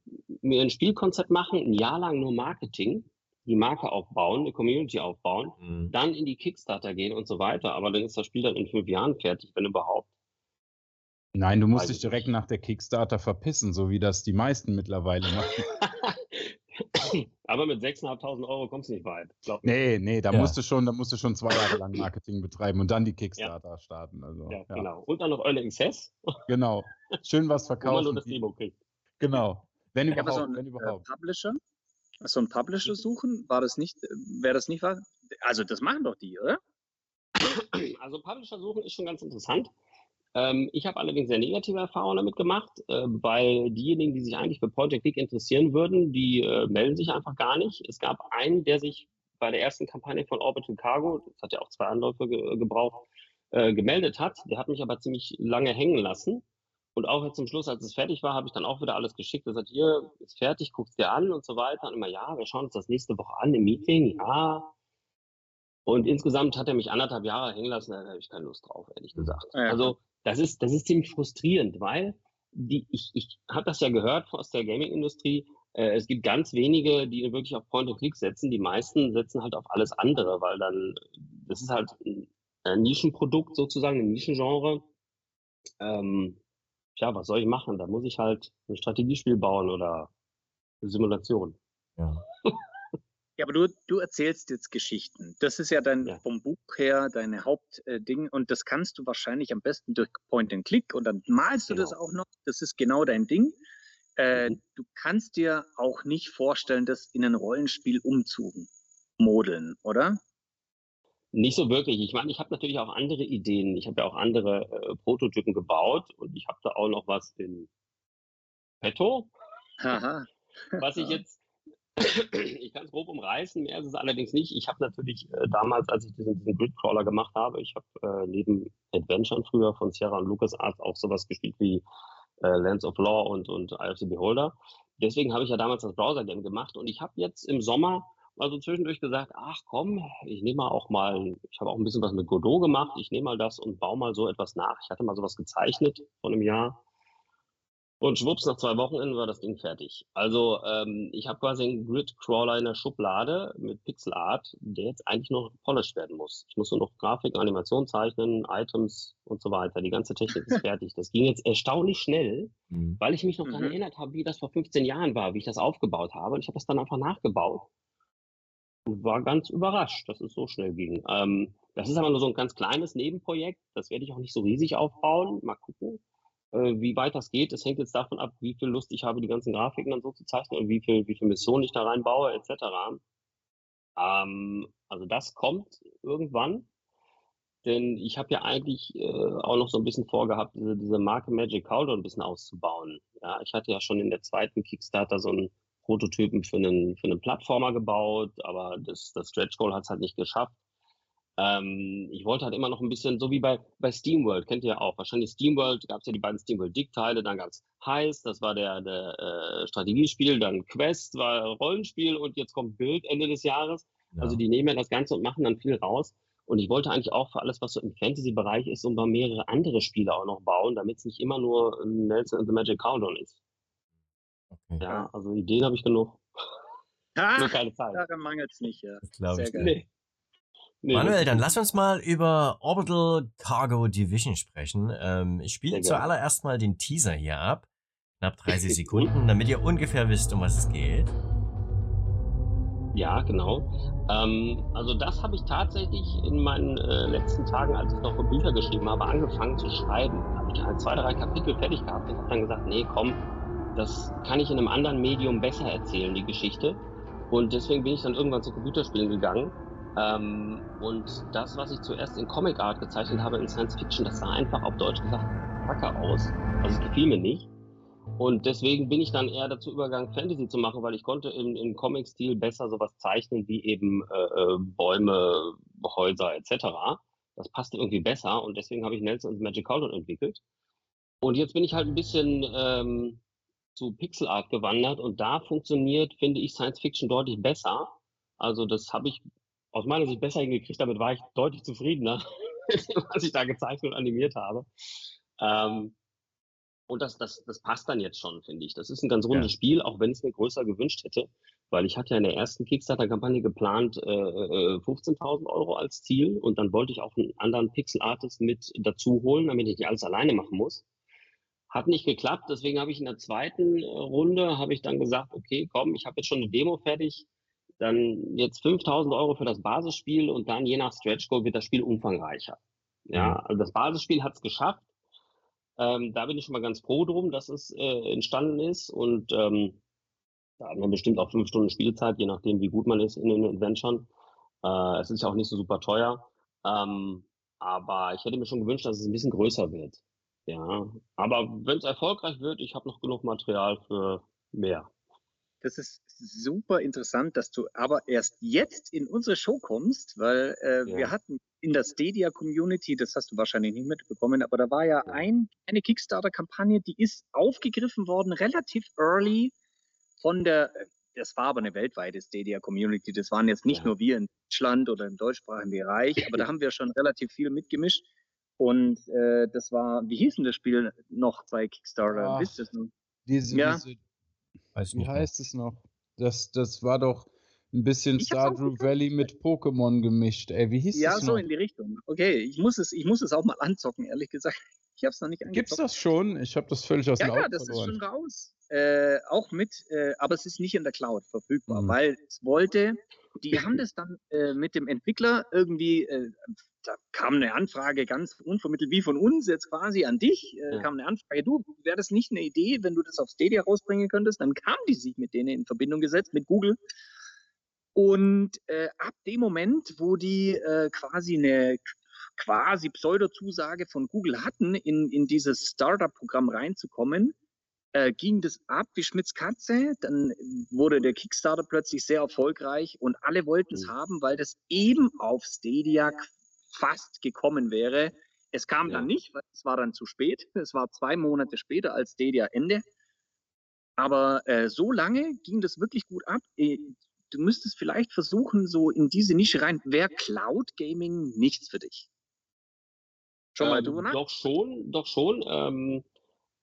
mir ein Spielkonzept machen, ein Jahr lang nur Marketing die Marke aufbauen, eine Community aufbauen, mhm. dann in die Kickstarter gehen und so weiter. Aber dann ist das Spiel dann in fünf Jahren fertig, wenn überhaupt.
Nein, du musst dich direkt nach der Kickstarter verpissen, so wie das die meisten mittlerweile machen.
Aber mit 6.500 Euro kommst du nicht weit.
Nee, nee, da ja. musst du schon, da musst du schon zwei Jahre lang Marketing betreiben und dann die Kickstarter ja. starten. Also,
ja, ja, genau. Und dann noch Early Access.
Genau. Schön was verkaufen. Wo man
nur das Demo kriegt.
Genau. Wenn überhaupt.
So ein,
wenn überhaupt.
Äh, Publisher? So ein Publisher suchen? War das nicht, wäre das nicht was? Also das machen doch die, oder?
Also Publisher suchen ist schon ganz interessant. Ähm, ich habe allerdings sehr negative Erfahrungen damit gemacht, äh, weil diejenigen, die sich eigentlich für Project League interessieren würden, die äh, melden sich einfach gar nicht. Es gab einen, der sich bei der ersten Kampagne von Orbital Cargo, das hat ja auch zwei Anläufe ge gebraucht, äh, gemeldet hat. Der hat mich aber ziemlich lange hängen lassen. Und auch jetzt zum Schluss, als es fertig war, habe ich dann auch wieder alles geschickt. Er sagt, hier ist fertig, guck's dir an und so weiter. Und immer, ja, wir schauen uns das nächste Woche an im Meeting, ja. Und insgesamt hat er mich anderthalb Jahre hängen lassen, da habe ich keine Lust drauf, ehrlich gesagt. Ja. Also das ist, das ist ziemlich frustrierend, weil die, ich, ich habe das ja gehört aus der Gaming-Industrie. Äh, es gibt ganz wenige, die wirklich auf Point-and-Click setzen. Die meisten setzen halt auf alles andere, weil dann, das ist halt ein Nischenprodukt sozusagen, ein Nischengenre. Ähm, tja, was soll ich machen? Da muss ich halt ein Strategiespiel bauen oder eine Simulation.
Ja. Ja, aber du, du erzählst jetzt Geschichten. Das ist ja dann ja. vom Buch her deine Hauptding äh, und das kannst du wahrscheinlich am besten durch Point and Click und dann malst du genau. das auch noch. Das ist genau dein Ding. Äh, mhm. Du kannst dir auch nicht vorstellen, das in ein Rollenspiel umzumodeln, oder?
Nicht so wirklich. Ich meine, ich habe natürlich auch andere Ideen. Ich habe ja auch andere äh, Prototypen gebaut und ich habe da auch noch was in petto. Aha. was ich jetzt, ich kann es grob umreißen, mehr ist es allerdings nicht. Ich habe natürlich äh, damals, als ich diesen, diesen Gridcrawler gemacht habe, ich habe äh, neben Adventure früher von Sierra und LucasArts auch sowas gespielt wie äh, Lands of Law und, und Eye of the Beholder. Deswegen habe ich ja damals das Browser-Game gemacht und ich habe jetzt im Sommer also zwischendurch gesagt, ach komm, ich nehme mal auch mal, ich habe auch ein bisschen was mit Godot gemacht, ich nehme mal das und baue mal so etwas nach. Ich hatte mal sowas gezeichnet vor einem Jahr. Und schwupps, nach zwei Wochenenden war das Ding fertig. Also ähm, ich habe quasi einen Grid-Crawler in der Schublade mit Pixel Art, der jetzt eigentlich noch polished werden muss. Ich muss nur noch Grafik, Animation zeichnen, Items und so weiter. Die ganze Technik ist fertig. Das ging jetzt erstaunlich schnell, mhm. weil ich mich noch mhm. daran erinnert habe, wie das vor 15 Jahren war, wie ich das aufgebaut habe. Und ich habe das dann einfach nachgebaut war ganz überrascht, dass es so schnell ging. Ähm, Das ist aber nur so ein ganz kleines Nebenprojekt. Das werde ich auch nicht so riesig aufbauen. Mal gucken, äh, wie weit das geht. Das hängt jetzt davon ab, wie viel Lust ich habe, die ganzen Grafiken dann so zu zeichnen und wie viel, wie viel Missionen ich da reinbaue, etc. Ähm, also das kommt irgendwann. Denn ich habe ja eigentlich äh, auch noch so ein bisschen vorgehabt, diese, diese Marke Magic Cauldron ein bisschen auszubauen. Ja, ich hatte ja schon in der zweiten Kickstarter so einen Prototypen für einen, für einen Plattformer gebaut, aber das, das Stretch Goal hat es halt nicht geschafft. Ähm, ich wollte halt immer noch ein bisschen, so wie bei, bei SteamWorld, kennt ihr ja auch. Wahrscheinlich SteamWorld gab es ja die beiden SteamWorld-Dick-Teile, dann gab es Heist, das war der, der äh, Strategiespiel, dann Quest war Rollenspiel und jetzt kommt Bild Ende des Jahres. Ja. Also die nehmen ja das Ganze und machen dann viel raus. Und ich wollte eigentlich auch für alles, was so im Fantasy-Bereich ist, und mal mehrere andere Spiele auch noch bauen, damit es nicht immer nur Nelson and the Magic Countdown ist. Okay. Ja, also Ideen habe ich genug.
Nur keine Zeit. Daran mangelt es nicht, ja.
Sehr geil. Nee. Nee, Manuel, dann lass uns mal über Orbital Cargo Division sprechen. Ähm, ich spiele zuallererst mal den Teaser hier ab. Knapp 30 Sekunden, damit ihr ungefähr wisst, um was es geht.
Ja, genau. Ähm, also das habe ich tatsächlich in meinen äh, letzten Tagen, als ich noch Bücher geschrieben habe, angefangen zu schreiben. Habe ich halt zwei, drei Kapitel fertig gehabt und habe dann gesagt, nee, komm, das kann ich in einem anderen Medium besser erzählen, die Geschichte. Und deswegen bin ich dann irgendwann zu Computerspielen gegangen. Ähm, und das, was ich zuerst in Comic Art gezeichnet habe, in Science Fiction, das sah einfach auf Deutsch gesagt kacke aus. Also es gefiel mir nicht. Und deswegen bin ich dann eher dazu übergegangen, Fantasy zu machen, weil ich konnte im, im Comic-Stil besser sowas zeichnen wie eben äh, äh Bäume, Häuser etc. Das passte irgendwie besser und deswegen habe ich Nelson's Magic Cauldron entwickelt. Und jetzt bin ich halt ein bisschen ähm, zu Pixel Art gewandert und da funktioniert, finde ich, Science Fiction deutlich besser. Also das habe ich aus meiner Sicht besser hingekriegt, damit war ich deutlich zufriedener, was ich da gezeichnet und animiert habe. Ähm, und das, das, das passt dann jetzt schon, finde ich. Das ist ein ganz rundes ja. Spiel, auch wenn es mir größer gewünscht hätte, weil ich hatte ja in der ersten Kickstarter-Kampagne geplant äh, 15.000 äh, Euro als Ziel und dann wollte ich auch einen anderen Pixel-Artist mit dazu holen, damit ich nicht alles alleine machen muss. Hat nicht geklappt, deswegen habe ich in der zweiten äh, Runde, habe ich dann gesagt, okay, komm, ich habe jetzt schon eine Demo fertig, dann jetzt 5.000 Euro für das Basisspiel und dann je nach Stretch Goal wird das Spiel umfangreicher. Ja, mhm. also das Basisspiel hat es geschafft, ähm, da bin ich schon mal ganz froh drum, dass es äh, entstanden ist und ähm, da hat man bestimmt auch fünf Stunden Spielzeit, je nachdem, wie gut man ist in den Adventuren. Äh, es ist ja auch nicht so super teuer, ähm, aber ich hätte mir schon gewünscht, dass es ein bisschen größer wird. Ja, aber wenn es erfolgreich wird, ich habe noch genug Material für mehr.
Das ist super interessant, dass du aber erst jetzt in unsere Show kommst, weil äh, ja. wir hatten in der Stadia Community, das hast du wahrscheinlich nicht mitbekommen, aber da war ja ein, eine Kickstarter-Kampagne, die ist aufgegriffen worden, relativ early von der, das war aber eine weltweite Stadia Community, das waren jetzt nicht ja. nur wir in Deutschland oder im deutschsprachigen Bereich, aber da haben wir schon relativ viel mitgemischt. Und äh, das war, wie hieß denn das Spiel noch bei Kickstarter?
Ach, Wisst ihr noch? Diese, ja? diese wie heißt es noch? Das, das war doch ein bisschen Stardew Valley mit Pokémon gemischt. Ey, wie hieß
ja,
das
noch? Ja, so in die Richtung. Okay, ich muss es, ich muss es auch mal anzocken, ehrlich gesagt. Ich habe es noch nicht
angezockt. Gibt's das schon? Ich habe das völlig aus ja,
dem Ja, das verloren. ist schon raus. Äh, auch mit, äh, aber es ist nicht in der Cloud verfügbar, mhm. weil es wollte, die haben das dann äh, mit dem Entwickler irgendwie, äh, da kam eine Anfrage ganz unvermittelt wie von uns jetzt quasi an dich, äh, ja. kam eine Anfrage, du, wäre das nicht eine Idee, wenn du das auf Stadia rausbringen könntest? Dann kam die sich mit denen in Verbindung gesetzt, mit Google und äh, ab dem Moment, wo die äh, quasi eine quasi Pseudo-Zusage von Google hatten, in, in dieses Startup-Programm reinzukommen, äh, ging das ab wie Schmitz Katze. Dann wurde der Kickstarter plötzlich sehr erfolgreich und alle wollten es mhm. haben, weil das eben auf Stadia fast gekommen wäre. Es kam ja. dann nicht, weil es war dann zu spät. Es war zwei Monate später als Stadia Ende. Aber äh, so lange ging das wirklich gut ab. Äh, du müsstest vielleicht versuchen, so in diese Nische rein. Wäre Cloud Gaming nichts für dich?
Schon mal ähm, drüber nach? Doch schon, doch schon. Ähm,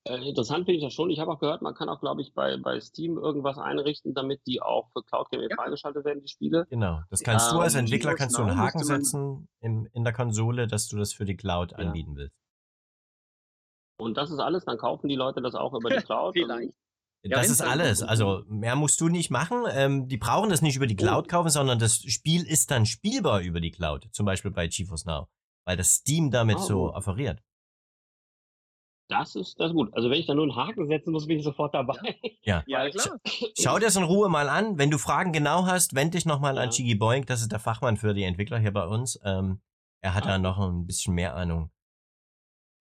äh, interessant finde ich das schon. Ich habe auch gehört, man kann auch, glaube ich, bei, bei Steam irgendwas einrichten, damit die auch für Cloud Gaming ja. freigeschaltet werden, die Spiele.
Genau. Das kannst ähm, du als Entwickler kannst du einen Haken setzen in, in der Konsole, dass du das für die Cloud ja. anbieten willst.
Und das ist alles, dann kaufen die Leute das auch über die Cloud.
Vielleicht.
Ja, das ist alles. Also mehr musst du nicht machen. Ähm, die brauchen das nicht über die Cloud oh. kaufen, sondern das Spiel ist dann spielbar über die Cloud. Zum Beispiel bei GeForce Now. Weil das Steam damit oh. so offeriert.
Das ist, das ist gut. Also wenn ich da nur einen Haken setzen muss, bin ich sofort dabei.
Ja, ja klar. Schau dir das in Ruhe mal an. Wenn du Fragen genau hast, wende dich nochmal ja. an Chigi Boink. Das ist der Fachmann für die Entwickler hier bei uns. Ähm, er hat ah. da noch ein bisschen mehr Ahnung.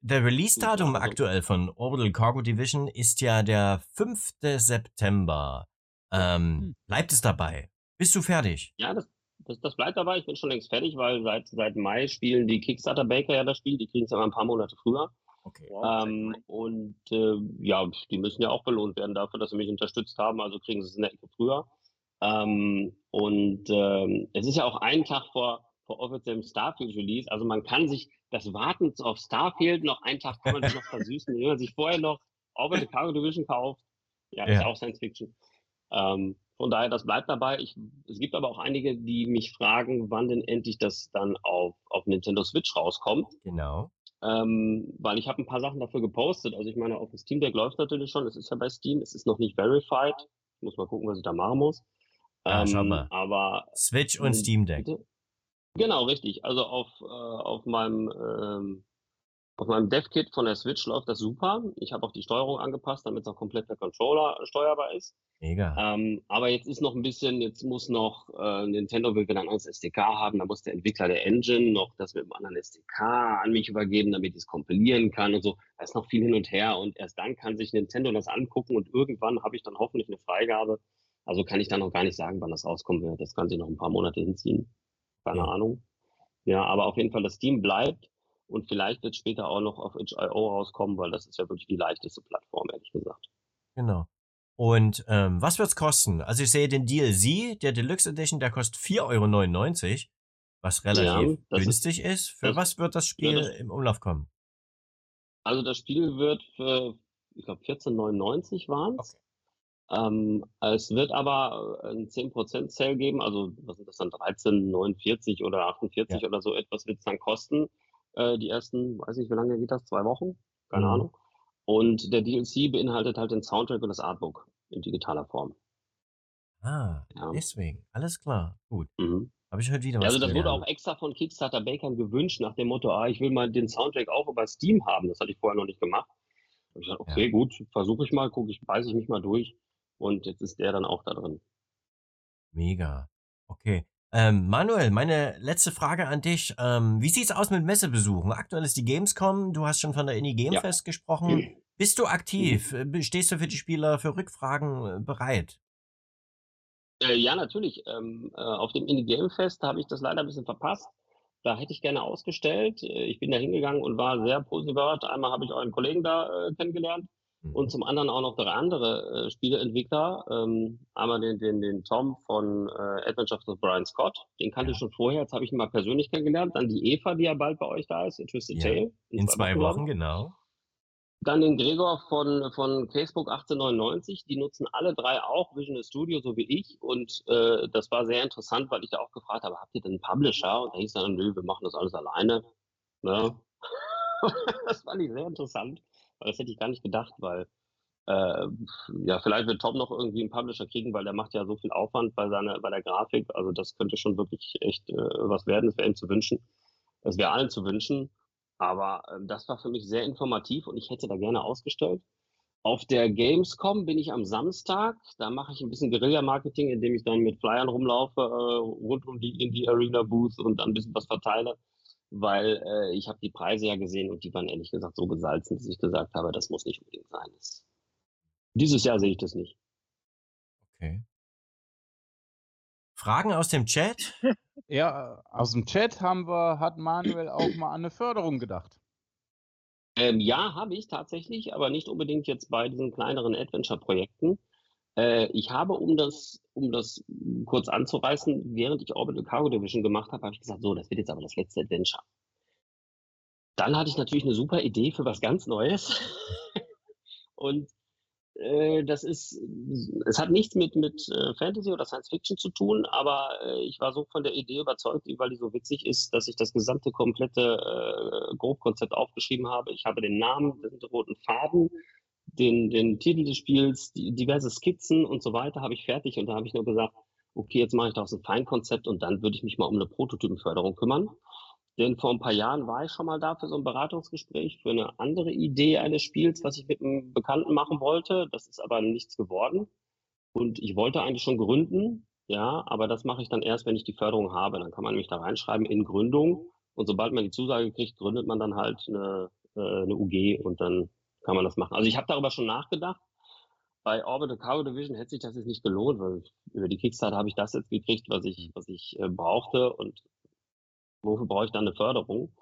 Der Release-Datum also aktuell von Orbital Cargo Division ist ja der 5. September. Ähm, hm. Bleibt es dabei? Bist du fertig?
Ja, das, das, das, bleibt dabei. Ich bin schon längst fertig, weil seit, seit Mai spielen die Kickstarter-Baker ja das Spiel. Die kriegen es aber ein paar Monate früher. Okay. Ähm, und äh, ja, die müssen ja auch belohnt werden dafür, dass sie mich unterstützt haben. Also kriegen sie es eine Ecke früher. Ähm, und ähm, es ist ja auch ein Tag vor, vor offiziellem Starfield-Release. Also man kann sich das Warten auf Starfield noch einen Tag kann man noch versüßen, wenn man sich vorher noch Orbit Cargo Division kauft. Ja, ja. ist auch Science Fiction. Ähm, von daher, das bleibt dabei. Ich, es gibt aber auch einige, die mich fragen, wann denn endlich das dann auf, auf Nintendo Switch rauskommt.
Genau.
Ähm, weil ich habe ein paar Sachen dafür gepostet. Also ich meine, auf dem Steam Deck läuft natürlich schon. Es ist ja bei Steam. Es ist noch nicht verified. Ich muss mal gucken, was ich da machen muss.
Ähm, schau mal. Aber Switch und Steam Deck.
Genau, richtig. Also auf, äh, auf meinem ähm, auf meinem Dev-Kit von der Switch läuft das super. Ich habe auch die Steuerung angepasst, damit es auch komplett per Controller steuerbar ist.
Mega.
Ähm, aber jetzt ist noch ein bisschen, jetzt muss noch, äh, Nintendo will wieder ein anderes SDK haben, da muss der Entwickler der Engine noch das mit einem anderen SDK an mich übergeben, damit ich es kompilieren kann und so. Da ist noch viel hin und her und erst dann kann sich Nintendo das angucken und irgendwann habe ich dann hoffentlich eine Freigabe. Also kann ich dann noch gar nicht sagen, wann das rauskommen wird. Das kann sich noch ein paar Monate hinziehen. Keine ja. Ahnung. Ja, aber auf jeden Fall, das Steam bleibt und vielleicht wird später auch noch auf itch.io rauskommen, weil das ist ja wirklich die leichteste Plattform, ehrlich gesagt.
Genau. Und ähm, was wird's kosten? Also ich sehe den DLC, der Deluxe Edition, der kostet 4,99 Euro, was relativ ja, günstig ist, ist. Für das, was wird das Spiel ja, das, im Umlauf kommen?
Also das Spiel wird für, ich glaube, 14,99 waren es. Okay. Ähm, es wird aber ein 10% Sale geben, also was sind das dann, 13,49 oder 48 ja. oder so etwas wird es dann kosten. Äh, die ersten, weiß nicht, wie lange geht das? Zwei Wochen? Keine mhm. Ahnung. Und der DLC beinhaltet halt den Soundtrack und das Artbook in digitaler Form.
Ah, ja. deswegen. Alles klar. Gut. Mhm. Habe ich heute wieder was
Also das wurde auch extra von Kickstarter Bakern gewünscht, nach dem Motto, ah, ich will mal den Soundtrack auch über Steam haben. Das hatte ich vorher noch nicht gemacht. Und ich dachte, okay, ja. gut, versuche ich mal, gucke ich, beiße ich mich mal durch. Und jetzt ist der dann auch da drin.
Mega. Okay. Ähm, Manuel, meine letzte Frage an dich. Ähm, wie sieht's aus mit Messebesuchen? Aktuell ist die Gamescom. Du hast schon von der Indie Game ja. Fest gesprochen. Bist du aktiv? Mhm. Stehst du für die Spieler für Rückfragen äh, bereit?
Äh, ja, natürlich. Ähm, äh, auf dem Indie Game Fest habe ich das leider ein bisschen verpasst. Da hätte ich gerne ausgestellt. Äh, ich bin da hingegangen und war sehr positiv überrascht. Einmal habe ich euren Kollegen da äh, kennengelernt und mhm. zum anderen auch noch drei andere äh, Spieleentwickler. Ähm, einmal den, den, den Tom von äh, Adventures of Brian Scott, den kannte ich schon vorher, jetzt habe ich ihn mal persönlich kennengelernt. Dann die Eva, die ja bald bei euch da ist, Twisted ja, Tale.
In, in zwei, zwei Wochen, genau.
Dann den Gregor von, von Facebook 1899, die nutzen alle drei auch Visual Studio, so wie ich. Und äh, das war sehr interessant, weil ich da auch gefragt habe, habt ihr denn einen Publisher? Und da hieß dann, nö, wir machen das alles alleine. Ne? das fand ich sehr interessant. Das hätte ich gar nicht gedacht, weil äh, ja, vielleicht wird Tom noch irgendwie einen Publisher kriegen, weil der macht ja so viel Aufwand bei seiner, bei der Grafik. Also das könnte schon wirklich echt äh, was werden. Das wäre ihm zu wünschen. Das wäre allen zu wünschen. Aber äh, das war für mich sehr informativ und ich hätte da gerne ausgestellt. Auf der Gamescom bin ich am Samstag. Da mache ich ein bisschen Guerilla-Marketing, indem ich dann mit Flyern rumlaufe, äh, rund um die Indie Arena Booth und dann ein bisschen was verteile weil äh, ich habe die Preise ja gesehen und die waren ehrlich gesagt so gesalzen, dass ich gesagt habe, das muss nicht unbedingt sein. Das, dieses Jahr sehe ich das nicht.
Okay. Fragen aus dem Chat?
Ja, aus dem Chat haben wir, hat Manuel auch mal an eine Förderung gedacht.
Ähm, ja, habe ich tatsächlich, aber nicht unbedingt jetzt bei diesen kleineren Adventure-Projekten. Äh, ich habe, um das, um das kurz anzureißen, während ich Orbital Cargo Division gemacht habe, habe ich gesagt, so, das wird jetzt aber das letzte Adventure. Dann hatte ich natürlich eine super Idee für was ganz Neues. Und äh, das ist, es hat nichts mit, mit äh, Fantasy oder Science Fiction zu tun, aber ich war so von der Idee überzeugt, weil die so witzig ist, dass ich das gesamte komplette äh, Grobkonzept aufgeschrieben habe. Ich habe den Namen, den roten Faden, den, den Titel des Spiels, die, diverse Skizzen und so weiter habe ich fertig und da habe ich nur gesagt, okay, jetzt mache ich daraus ein Feinkonzept und dann würde ich mich mal um eine Prototypenförderung kümmern. Denn vor ein paar Jahren war ich schon mal da für so ein Beratungsgespräch für eine andere Idee eines Spiels, was ich mit einem Bekannten machen wollte. Das ist aber nichts geworden. Und ich wollte eigentlich schon gründen, ja, aber das mache ich dann erst, wenn ich die Förderung habe. Dann kann man nämlich da reinschreiben in Gründung. Und sobald man die Zusage kriegt, gründet man dann halt eine, äh, eine UG und dann kann man das machen. Also ich habe darüber schon nachgedacht. Bei Orbital Cargo Division hätte sich das jetzt nicht gelohnt, weil über die Kickstarter habe ich das jetzt gekriegt, was ich, was ich äh, brauchte und wofür brauche ich dann eine Förderung?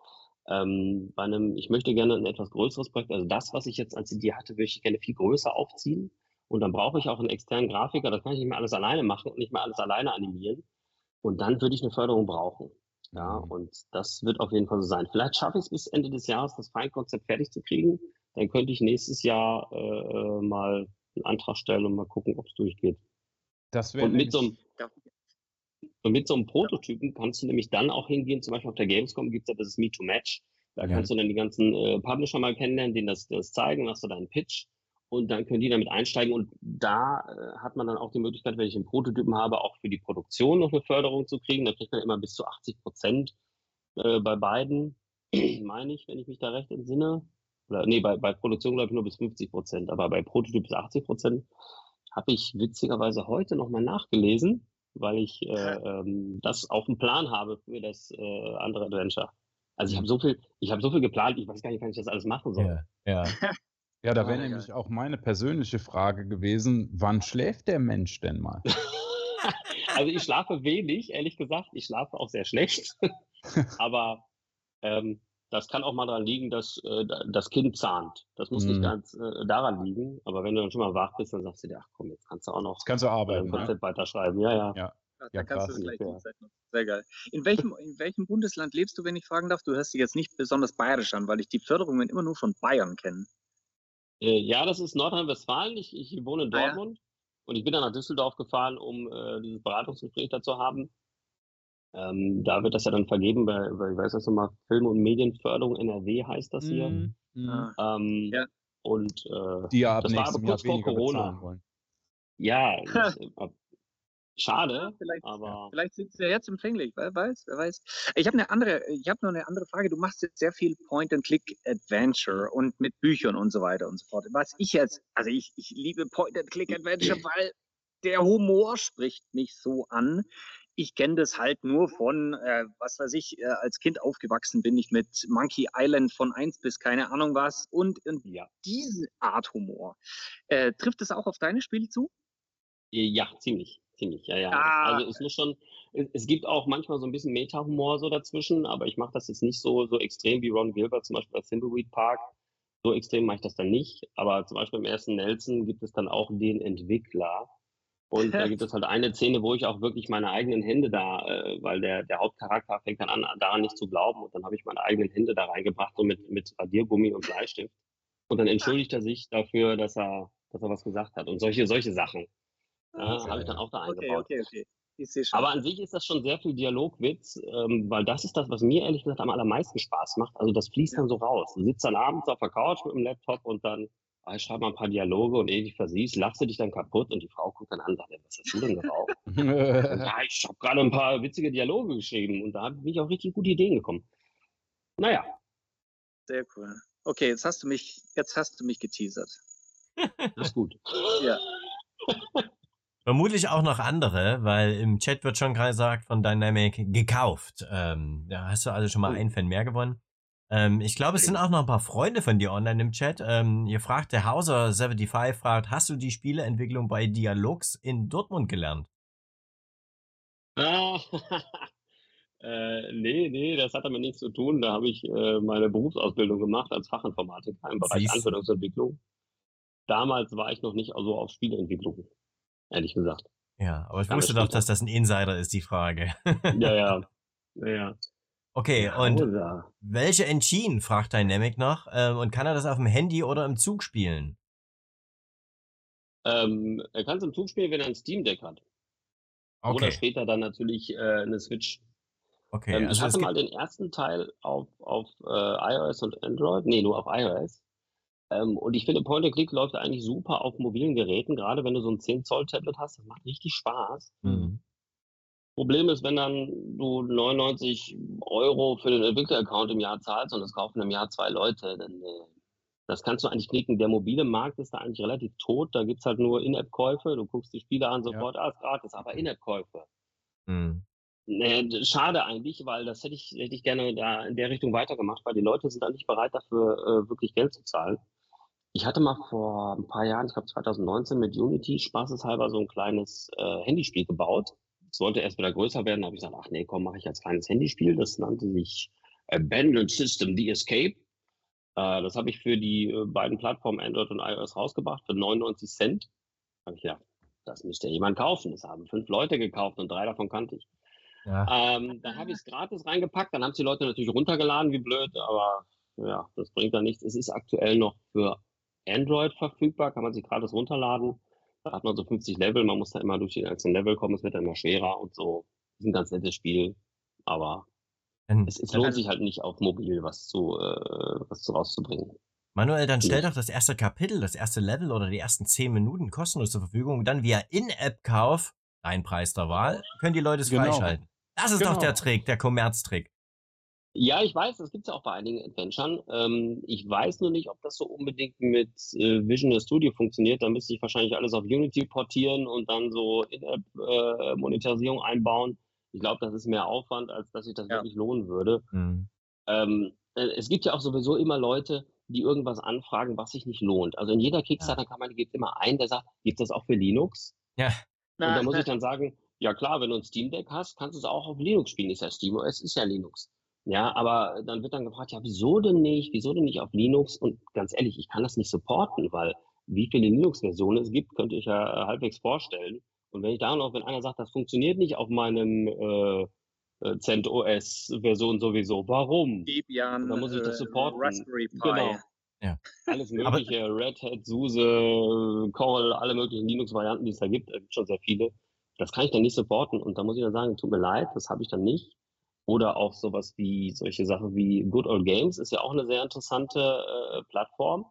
Ähm, bei einem, ich möchte gerne ein etwas größeres Projekt, also das, was ich jetzt als Idee hatte, würde ich gerne viel größer aufziehen. Und dann brauche ich auch einen externen Grafiker, das kann ich nicht mehr alles alleine machen und nicht mehr alles alleine animieren. Und dann würde ich eine Förderung brauchen. Ja, mhm. und das wird auf jeden Fall so sein. Vielleicht schaffe ich es bis Ende des Jahres, das Feinkonzept fertig zu kriegen. Dann könnte ich nächstes Jahr äh, äh mal einen Antrag stellen und mal gucken, ob es durchgeht.
Das wäre
und mit so einem, und mit so einem Prototypen kannst du nämlich dann auch hingehen, zum Beispiel auf der Gamescom gibt es ja das Me to Match. Da ja. kannst du dann die ganzen äh, Publisher mal kennenlernen, denen das, das zeigen, hast du deinen Pitch und dann können die damit einsteigen und da äh, hat man dann auch die Möglichkeit, wenn ich einen Prototypen habe, auch für die Produktion noch eine Förderung zu kriegen. Da kriegt man immer bis zu 80 Prozent äh, bei beiden, meine ich, wenn ich mich da recht entsinne. Oder nee, bei, bei Produktion glaube ich nur bis 50 Prozent, aber bei Prototyp bis 80 Prozent. Habe ich witzigerweise heute nochmal nachgelesen weil ich äh, ähm, das auf dem Plan habe für das äh, andere Adventure. Also ich habe so viel, ich habe so viel geplant, ich weiß gar nicht, wie ich das alles machen soll.
Ja, ja. ja da wäre oh, nämlich auch meine persönliche Frage gewesen, wann schläft der Mensch denn mal?
also ich schlafe wenig, ehrlich gesagt. Ich schlafe auch sehr schlecht. Aber ähm, das kann auch mal daran liegen, dass äh, das Kind zahnt. Das muss mm. nicht mhm. ganz äh, daran liegen, aber wenn du dann schon mal wach bist, dann sagst du dir, ach komm, jetzt kannst du auch noch
kannst du arbeiten,
äh, Konzept ja? weiterschreiben. Ja, ja.
ja.
Ja, ja kannst du gleich die Zeit nutzen. Sehr geil. In welchem, in welchem Bundesland lebst du, wenn ich fragen darf? Du hörst dich jetzt nicht besonders bayerisch an, weil ich die Förderungen immer nur von Bayern kenne.
Äh, ja, das ist Nordrhein-Westfalen. Ich, ich wohne in Dortmund ah, ja. und ich bin dann nach Düsseldorf gefahren, um äh, dieses Beratungsgespräch da zu haben. Ähm, da wird das ja dann vergeben bei, bei ich weiß das nochmal, Film- und Medienförderung NRW heißt das hier. Mm, mm. Ähm, ja. Und äh,
die ja das war aber kurz vor Corona.
Ja, das, äh, schade,
ja, vielleicht,
aber
vielleicht sind sie ja jetzt empfänglich, wer weiß, wer weiß. Ich habe eine andere, ich habe noch eine andere Frage. Du machst jetzt sehr viel Point-and-Click-Adventure und mit Büchern und so weiter und so fort. Was ich jetzt, also ich, ich liebe Point-and-Click-Adventure, weil der Humor spricht mich so an ich kenne das halt nur von, äh, was weiß ich, äh, als Kind aufgewachsen bin ich mit Monkey Island von 1 bis keine Ahnung was und, und ja. diese Art Humor. Äh, trifft das auch auf deine Spiele zu?
Ja, ziemlich, ziemlich, ja, ja. Ah. Also es muss schon, es gibt auch manchmal so ein bisschen Meta-Humor so dazwischen, aber ich mache das jetzt nicht so, so extrem wie Ron Gilbert zum Beispiel bei Thimbleweed Park. So extrem mache ich das dann nicht, aber zum Beispiel im ersten Nelson gibt es dann auch den Entwickler, und da gibt es halt eine Szene, wo ich auch wirklich meine eigenen Hände da, äh, weil der, der Hauptcharakter fängt dann an, daran nicht zu glauben. Und dann habe ich meine eigenen Hände da reingebracht, so mit, mit Radiergummi und Bleistift. Und dann entschuldigt er sich dafür, dass er, dass er was gesagt hat. Und solche, solche Sachen ja, habe ich dann auch da eingebaut. Okay, okay, okay. Aber an sich ist das schon sehr viel Dialogwitz, ähm, weil das ist das, was mir ehrlich gesagt am allermeisten Spaß macht. Also das fließt dann so raus. Du sitzt dann abends auf der Couch mit dem Laptop und dann ah, ich schreibe mal ein paar Dialoge und ehe dich versiehst, lachst du dich dann kaputt und die Frau guckt dann an und sagt, was hast du denn geraucht? ja, ich habe gerade ein paar witzige Dialoge geschrieben und da bin ich auch richtig gute Ideen gekommen. Naja.
Sehr cool. Okay, jetzt hast du mich, jetzt hast du mich geteasert.
Das ist gut.
ja.
Vermutlich auch noch andere, weil im Chat wird schon gerade gesagt von Dynamic gekauft. Ähm, da hast du also schon mal oh. einen Fan mehr gewonnen. Ähm, ich glaube, es sind auch noch ein paar Freunde von dir online im Chat. Ähm, ihr fragt, der Hauser75 fragt, hast du die Spieleentwicklung bei Dialogs in Dortmund gelernt?
Ah, äh, nee, nee, das hat damit nichts zu tun. Da habe ich äh, meine Berufsausbildung gemacht als Fachinformatiker im Bereich Siehst. Anwendungsentwicklung. Damals war ich noch nicht so auf Spieleentwicklung, ehrlich gesagt.
Ja, aber ich wusste doch, dass das ein Insider ist, die Frage.
ja, ja. Ja, ja.
Okay, ja, und oder? welche Engine, fragt Dynamic noch, ähm, und kann er das auf dem Handy oder im Zug spielen?
Ähm, er kann es im Zug spielen, wenn er ein Steam Deck hat. Okay. Oder später dann natürlich äh, eine Switch.
Okay,
ähm, also ich hatte mal den ersten Teil auf, auf äh, iOS und Android, nee, nur auf iOS. Ähm, und ich finde, Point and Click läuft eigentlich super auf mobilen Geräten, gerade wenn du so ein 10 Zoll Tablet hast, das macht richtig Spaß.
Mhm.
Problem ist, wenn dann du 99 Euro für den Entwickler-Account im Jahr zahlst und das kaufen im Jahr zwei Leute, dann äh, das kannst du eigentlich knicken. Der mobile Markt ist da eigentlich relativ tot. Da gibt's halt nur In-App-Käufe. Du guckst die Spiele an, sofort, ah, ist gratis, aber In-App-Käufe.
Mhm.
Nee, schade eigentlich, weil das hätte ich, hätte ich gerne da in der Richtung weitergemacht, weil die Leute sind dann nicht bereit dafür, äh, wirklich Geld zu zahlen. Ich hatte mal vor ein paar Jahren, ich glaube 2019, mit Unity spaßeshalber so ein kleines äh, Handyspiel gebaut. Es wollte erst wieder größer werden, habe ich gesagt, ach nee, komm, mache ich als kleines Handyspiel. Das nannte sich Abandoned System The Escape. Äh, das habe ich für die äh, beiden Plattformen Android und iOS rausgebracht für 99 Cent. Habe ich gedacht, das müsste jemand kaufen. Das haben fünf Leute gekauft und drei davon kannte ich.
Ja.
Ähm, dann habe ich es gratis reingepackt, dann haben es die Leute natürlich runtergeladen, wie blöd, aber ja, das bringt da nichts. Es ist aktuell noch für Android verfügbar, kann man sich gratis runterladen. Da hat man so 50 Level, man muss da immer durch die einzelnen Level kommen, es wird dann immer schwerer und so. Das ist ein ganz nettes Spiel, aber
Dann,
es, es lohnt sich halt nicht auf mobil was zu, äh, was zu rauszubringen.
Manuel, dann stell doch das erste Kapitel, das erste Level oder die ersten 10 Minuten kostenlos zur Verfügung. Dann via In-App-Kauf, dein Preis der Wahl, können die Leute es
Genau.
freischalten. Das ist doch
Genau.
der Trick, der Kommerztrick.
Ja, ich weiß, das gibt's ja auch bei einigen Adventuren. Ähm, ich weiß nur nicht, ob das so unbedingt mit äh, Visual Studio funktioniert. Da müsste ich wahrscheinlich alles auf Unity portieren und dann so In-App-Monetarisierung einbauen. Ich glaube, das ist mehr Aufwand, als dass sich das
Ja.
wirklich lohnen würde.
Hm.
Ähm, äh, es gibt ja auch sowieso immer Leute, die irgendwas anfragen, was sich nicht lohnt. Also in jeder Kickstarter-Kampagne gibt es immer einen, der sagt, gibt es das auch für Linux?
Ja,
Und da muss ich dann sagen, ja klar, wenn du ein Steam Deck hast, kannst du es auch auf Linux spielen. Ist ja SteamOS, ist ja Linux. Ja, aber dann wird dann gefragt, ja, wieso denn nicht? Wieso denn nicht auf Linux? Und ganz ehrlich, ich kann das nicht supporten, weil wie viele Linux-Versionen es gibt, könnte ich ja äh, halbwegs vorstellen. Und wenn ich da noch, wenn einer sagt, das funktioniert nicht auf meinem äh, äh, CentOS-Version sowieso, warum?
Debian,
Da muss ich das
äh,
supporten.
Raspberry Pi.
Genau. Alles
Aber-
mögliche, Red Hat, SUSE, Coral, alle möglichen Linux-Varianten, die es da gibt, es gibt schon sehr viele. Das kann ich dann nicht supporten und da muss ich dann sagen, tut mir leid, das habe ich dann nicht. Oder auch sowas wie solche Sachen wie Good Old Games ist ja auch eine sehr interessante äh, Plattform.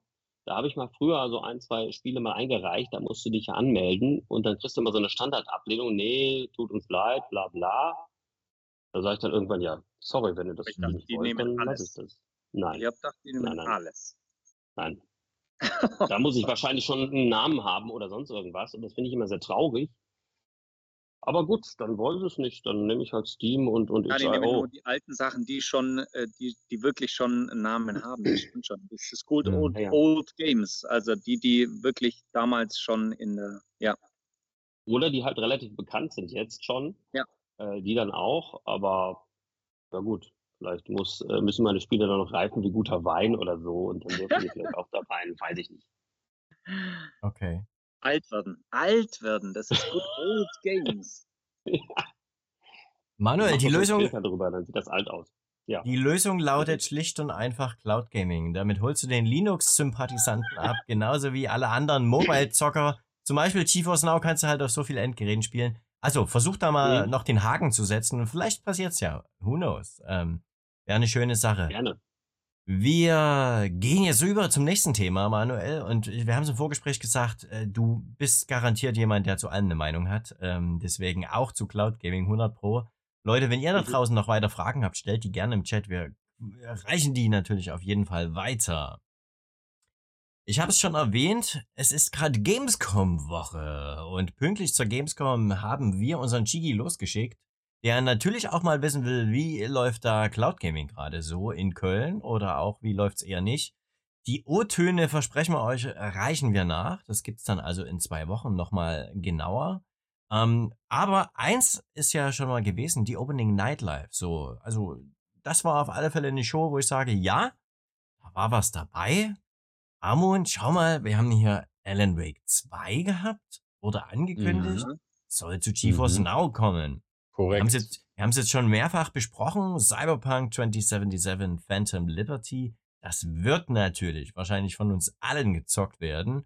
Da habe ich mal früher so ein, zwei Spiele mal eingereicht, da musst du dich ja anmelden und dann kriegst du immer so eine Standardablehnung, nee, tut uns leid, bla bla. Da sage ich dann irgendwann, ja, sorry, wenn ihr das
Ich dachte,
nicht
die
wollt,
nehmen
dann
alles.
das. Nein,
Ich habe gedacht, die nehmen
Nein, nein.
alles.
nein. Da muss ich wahrscheinlich schon einen Namen haben oder sonst irgendwas. Und das finde ich immer sehr traurig. Aber gut, dann wollen sie es nicht. Dann nehme ich halt Steam und, und
Ja, die nehmen
XIO.
nur die alten Sachen, die schon, äh, die, die wirklich schon einen Namen haben. Das stimmt schon. Das ist Good
Mhm.
old,
Ja, ja.
old Games. Also die, die wirklich damals schon in der, ja,
Oder die halt relativ bekannt sind jetzt schon.
Ja.
Äh, die dann auch. Aber na gut, vielleicht muss, äh, müssen meine Spiele dann noch reifen wie guter Wein oder so. Und dann dürfen die vielleicht auch da rein. Weiß ich nicht.
okay.
Alt werden. Alt werden. Das ist Good old Games.
Manuel,
Mach
die Lösung,
drüber, dann sieht das alt aus. Ja.
die Lösung lautet schlicht und einfach Cloud Gaming. Damit holst du den Linux-Sympathisanten ab, genauso wie alle anderen Mobile-Zocker. Zum Beispiel GeForce Now kannst du halt auf so vielen Endgeräten spielen. Also versuch da mal
Mhm.
noch den Haken zu setzen und vielleicht passiert's ja. Who knows? Ähm, Wäre eine schöne Sache.
Gerne.
Wir gehen jetzt über zum nächsten Thema, Manuel. Und wir haben es im Vorgespräch gesagt, äh, du bist garantiert jemand, der zu allem eine Meinung hat. Ähm, deswegen auch zu Cloud Gaming 100 Pro. Leute, wenn ihr da
Mhm.
draußen noch weiter Fragen habt, stellt die gerne im Chat. Wir reichen die natürlich auf jeden Fall weiter. Ich habe es schon erwähnt, es ist gerade Gamescom-Woche und pünktlich zur Gamescom haben wir unseren Chigi losgeschickt, der natürlich auch mal wissen will, wie läuft da Cloud Gaming gerade so in Köln oder auch wie läuft's eher nicht. Die O-Töne versprechen wir euch, reichen wir nach. Das gibt's dann also in zwei Wochen nochmal genauer. Ähm, aber eins ist ja schon mal gewesen, die Opening Nightlife. So, also das war auf alle Fälle eine Show, wo ich sage, ja, da war was dabei. Amon, schau mal, wir haben hier Alan Wake 2 gehabt, wurde angekündigt,
Mhm.
soll zu GeForce
Mhm.
Now kommen. Wir
Korrekt.
haben es jetzt, wir haben's jetzt schon mehrfach besprochen. Cyberpunk 2077 Phantom Liberty. Das wird natürlich wahrscheinlich von uns allen gezockt werden.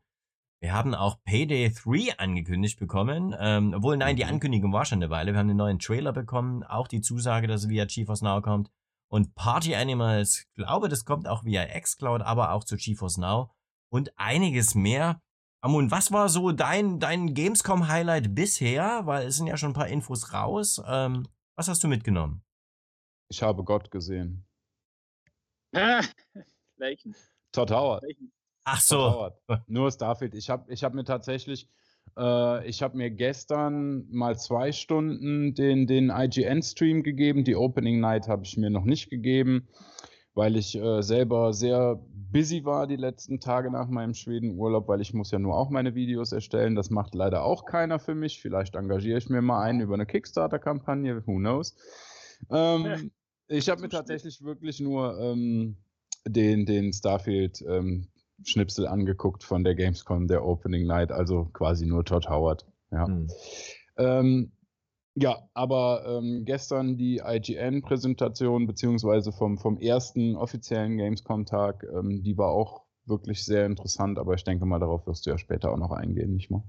Wir haben auch Payday 3 angekündigt bekommen. Ähm, obwohl, nein, die
Mhm.
Ankündigung war schon eine Weile. Wir haben einen neuen Trailer bekommen. Auch die Zusage, dass es via GeForce Now kommt. Und Party Animals, glaube, das kommt auch via xCloud, aber auch zu GeForce Now. und einiges mehr. Amun, was war so dein, dein Gamescom-Highlight bisher? Weil es sind ja schon ein paar Infos raus. Ähm, was hast du mitgenommen?
Ich habe Gott gesehen.
Ah, welchen?
Todd Howard.
welchen?
Ach so.
Howard. Nur Starfield. Ich habe ich hab mir tatsächlich, äh, ich habe mir gestern mal zwei Stunden den, den IGN-Stream gegeben. Die Opening Night habe ich mir noch nicht gegeben, weil ich äh, selber sehr busy war die letzten Tage nach meinem Schwedenurlaub, weil ich muss ja nur auch meine Videos erstellen. Das macht leider auch keiner für mich. Vielleicht engagiere ich mir mal einen über eine Kickstarter-Kampagne, who knows. Ähm, ich habe mir tatsächlich wirklich nur ähm, den, den Starfield ähm, Schnipsel angeguckt von der Gamescom, der Opening Night, also quasi nur Todd Howard. Ja,
Hm.
Ja aber ähm, gestern die IGN-Präsentation, beziehungsweise vom, vom ersten offiziellen Gamescom-Tag, ähm, die war auch wirklich sehr interessant, aber ich denke mal, darauf wirst du ja später auch noch eingehen, nicht mal?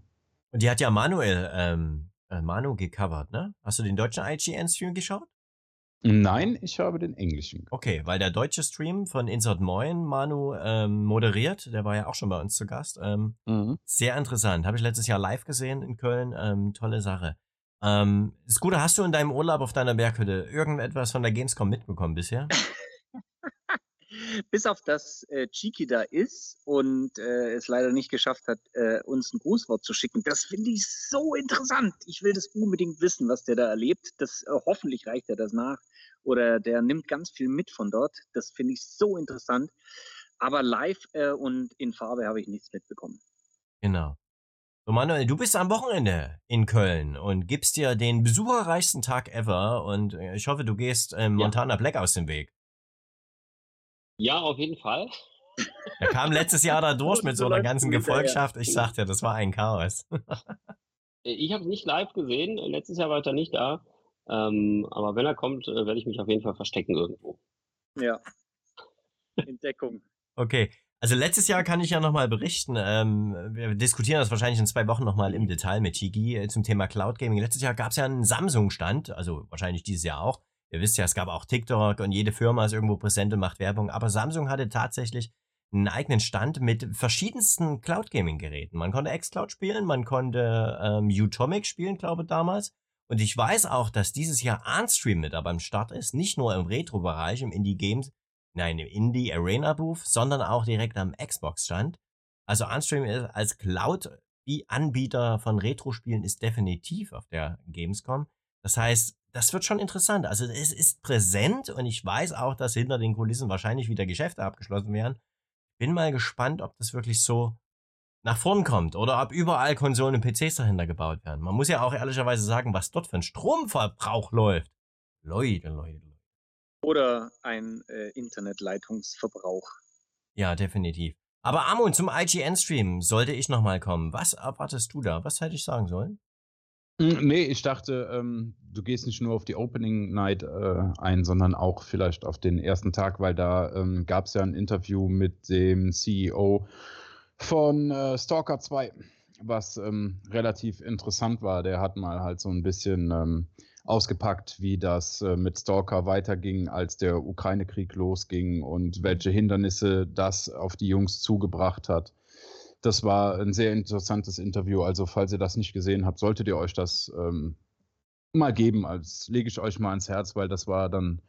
Und die hat ja Manuel, ähm, äh, Manu gecovert, ne? Hast du den deutschen IGN-Stream geschaut?
Nein, ich habe den englischen.
Okay, weil der deutsche Stream von Insert Moin Manu ähm, moderiert, der war ja auch schon bei uns zu Gast. Ähm,
Mhm.
sehr interessant. Habe ich letztes Jahr live gesehen in Köln. Ähm, tolle Sache. Ähm, Scooter, hast du in deinem Urlaub auf deiner Berghütte irgendetwas von der Gamescom mitbekommen bisher?
Bis auf das äh, Chiki da ist und äh, es leider nicht geschafft hat, äh, uns ein Grußwort zu schicken. Das finde ich so interessant. Ich will das unbedingt wissen, was der da erlebt. Das, äh, hoffentlich reicht er das nach. Oder der nimmt ganz viel mit von dort. Das finde ich so interessant. Aber live äh, und in Farbe habe ich nichts mitbekommen.
Genau. So, Manuel, du bist am Wochenende in Köln und gibst dir den besucherreichsten Tag ever und äh, ich hoffe, du gehst ähm,
Ja.
Montana Black aus dem Weg.
Ja, auf jeden Fall.
Er kam letztes Jahr da durch mit
so
einer ganzen. Gefolgschaft. Ich sagte, das war ein Chaos.
Äh, Ich habe es nicht live gesehen. Letztes Jahr war er nicht da. Ähm, aber wenn er kommt, äh, werde ich mich auf jeden Fall verstecken irgendwo.
Ja. Entdeckung.
Okay. Also letztes Jahr kann ich ja nochmal berichten. Ähm, wir diskutieren das wahrscheinlich in zwei Wochen nochmal im Detail mit Chigi äh, zum Thema Cloud Gaming. Letztes Jahr gab es ja einen Samsung-Stand, also wahrscheinlich dieses Jahr auch. Ihr wisst ja, es gab auch TikTok und jede Firma ist irgendwo präsent und macht Werbung. Aber Samsung hatte tatsächlich einen eigenen Stand mit verschiedensten Cloud Gaming Geräten. Man konnte xCloud spielen, man konnte ähm, Utomic spielen, glaube ich, damals. Und ich weiß auch, dass dieses Jahr Arnstream mit dabei am Start ist. Nicht nur im Retro-Bereich, im Indie-Games, nein, im Indie Arena Booth, sondern auch direkt am Xbox-Stand. Also Unstream als Cloud-Anbieter von Retro-Spielen ist definitiv auf der Gamescom. Das heißt, das wird schon interessant. Also es ist präsent und ich weiß auch, dass hinter den Kulissen wahrscheinlich wieder Geschäfte abgeschlossen werden. Bin mal gespannt, ob das wirklich so nach vorn kommt oder ob überall Konsolen und PCs dahinter gebaut werden. Man muss ja auch ehrlicherweise sagen, was dort für ein Stromverbrauch läuft. Leute, Leute, Leute.
Oder ein äh, Internetleitungsverbrauch.
Ja, definitiv. Aber Amon, zum IGN-Stream sollte ich nochmal kommen. Was erwartest du da? Was hätte ich sagen sollen?
Mm, Nee, ich dachte, ähm, du gehst nicht nur auf die Opening Night äh, ein, sondern auch vielleicht auf den ersten Tag, weil da ähm, gab es ja ein Interview mit dem CEO von äh, Stalker 2, was ähm, relativ interessant war. Der hat mal halt so ein bisschen ähm, ausgepackt, wie das äh, mit Stalker weiterging, als der Ukraine-Krieg losging und welche Hindernisse das auf die Jungs zugebracht hat. Das war ein sehr interessantes Interview. Also, falls ihr das nicht gesehen habt, solltet ihr euch das ähm, mal geben. Als lege ich euch mal ans Herz, weil das war dann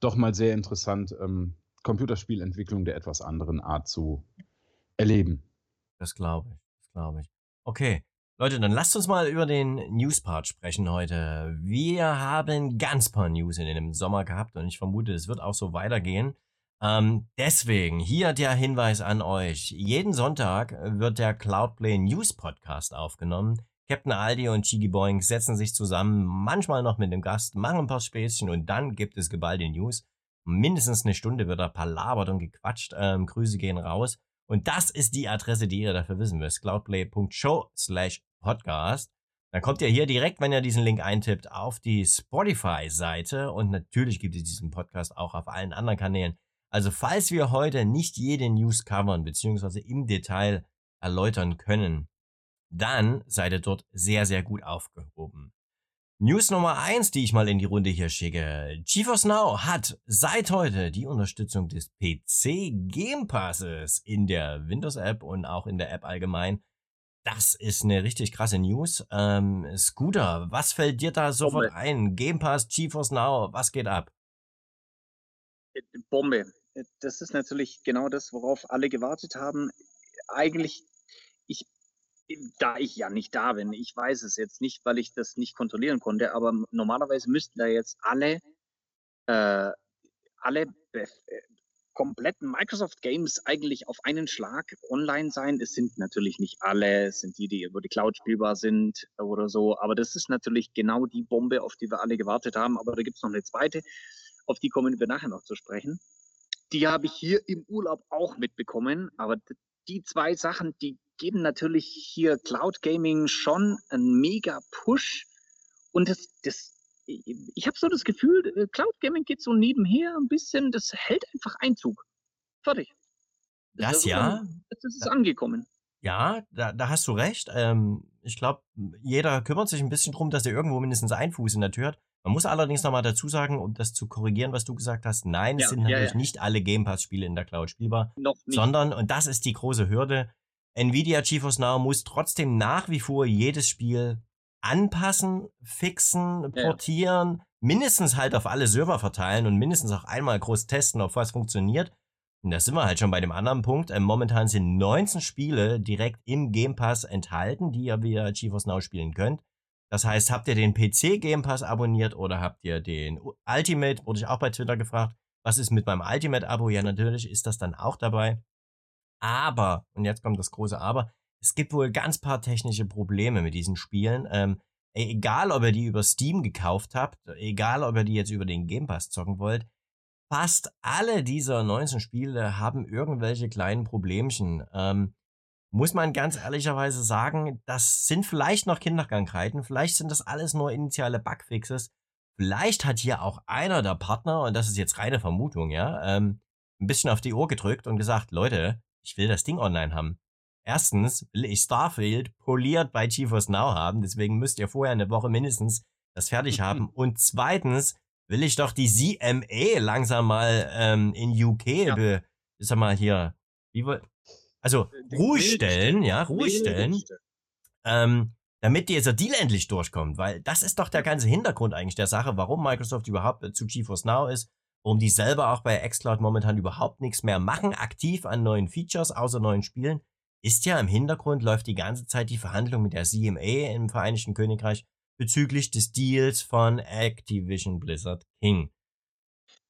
doch mal sehr interessant, ähm, Computerspielentwicklung der etwas anderen Art zu erleben.
Das glaube ich. Das glaube ich. Okay. Leute, dann lasst uns mal über den News-Part sprechen heute. Wir haben ganz paar News in dem Sommer gehabt und ich vermute, es wird auch so weitergehen. Ähm, deswegen hier der Hinweis an euch. Jeden Sonntag wird der Cloudplay News Podcast aufgenommen. Captain Aldi und Chigi Boing setzen sich zusammen, manchmal noch mit dem Gast, machen ein paar Späßchen und dann gibt es geballte News. Mindestens eine Stunde wird da palabert und gequatscht. Ähm, Grüße gehen raus. Und das ist die Adresse, die ihr dafür wissen müsst. cloudplay.show slash podcast. Dann kommt ihr hier direkt, wenn ihr diesen Link eintippt, auf die Spotify-Seite. Und natürlich gibt es diesen Podcast auch auf allen anderen Kanälen. Also falls wir heute nicht jede News covern, beziehungsweise im Detail erläutern können, dann seid ihr dort sehr, sehr gut aufgehoben. News Nummer eins, die ich mal in die Runde hier schicke. GeForce Now hat seit heute die Unterstützung des PC Game Passes in der Windows App und auch in der App allgemein. Das ist eine richtig krasse News. Ähm, Scooter, was fällt dir da sofort Bombe. ein? Game Pass, GeForce Now, was geht ab?
Bombe. Das ist natürlich genau das, worauf alle gewartet haben. Eigentlich, ich da ich ja nicht da bin, ich weiß es jetzt nicht, weil ich das nicht kontrollieren konnte, aber normalerweise müssten da jetzt alle, äh, alle kompletten Microsoft Games eigentlich auf einen Schlag online sein. Es sind natürlich nicht alle, es sind die, die über die Cloud spielbar sind oder so, aber das ist natürlich genau die Bombe, auf die wir alle gewartet haben. Aber da gibt es noch eine zweite, auf die kommen wir nachher noch zu sprechen. Die habe ich hier im Urlaub auch mitbekommen, aber die zwei Sachen, die geben natürlich hier Cloud Gaming schon einen mega Push. Und das, das ich habe so das Gefühl, äh, Cloud Gaming geht so nebenher ein bisschen, das hält einfach Einzug. Fertig.
Das, das ja.
Das ist angekommen.
Ja, da, da hast du recht. Ähm, ich glaube, jeder kümmert sich ein bisschen drum, dass er irgendwo mindestens einen Fuß in der Tür hat. Man muss allerdings nochmal dazu sagen, um das zu korrigieren, was du gesagt hast, nein, ja, es sind ja, natürlich ja. nicht alle Game Pass-Spiele in der Cloud spielbar. Noch nicht. Sondern, und das ist die große Hürde, Nvidia GeForce Now muss trotzdem nach wie vor jedes Spiel anpassen, fixen, portieren, ja. mindestens halt auf alle Server verteilen und mindestens auch einmal groß testen, ob was funktioniert. Und da sind wir halt schon bei dem anderen Punkt. Ähm, momentan sind 19 Spiele direkt im Game Pass enthalten, die ihr via GeForce Now spielen könnt. Das heißt, habt ihr den PC Game Pass abonniert oder habt ihr den Ultimate? Wurde ich auch bei Twitter gefragt. Was ist mit meinem Ultimate Abo? Ja, natürlich ist das dann auch dabei. Aber, und jetzt kommt das große Aber, es gibt wohl ganz paar technische Probleme mit diesen Spielen. Ähm, egal, ob ihr die über Steam gekauft habt, egal, ob ihr die jetzt über den Game Pass zocken wollt, fast alle dieser 19 Spiele haben irgendwelche kleinen Problemchen. Ähm, muss man ganz ehrlicherweise sagen, das sind vielleicht noch Kinderkrankheiten, vielleicht sind das alles nur initiale Bugfixes. Vielleicht hat hier auch einer der Partner, und das ist jetzt reine Vermutung, ja, ähm, ein bisschen auf die Uhr gedrückt und gesagt, Leute, ich will das Ding online haben. Erstens will ich Starfield poliert bei GeForce Now haben, deswegen müsst ihr vorher eine Woche mindestens das fertig haben. Und zweitens will ich doch die CMA langsam mal ähm, in UK, ja. be, sag mal hier, wie wohl, also äh, Ruhe stellen, ja, Ruhe stellen, ähm, damit dieser Deal endlich durchkommt, weil das ist doch der ganze Hintergrund eigentlich der Sache, warum Microsoft überhaupt zu GeForce Now ist warum die selber auch bei xCloud momentan überhaupt nichts mehr machen, aktiv an neuen Features, außer neuen Spielen, ist ja im Hintergrund läuft die ganze Zeit die Verhandlung mit der CMA im Vereinigten Königreich bezüglich des Deals von Activision Blizzard King.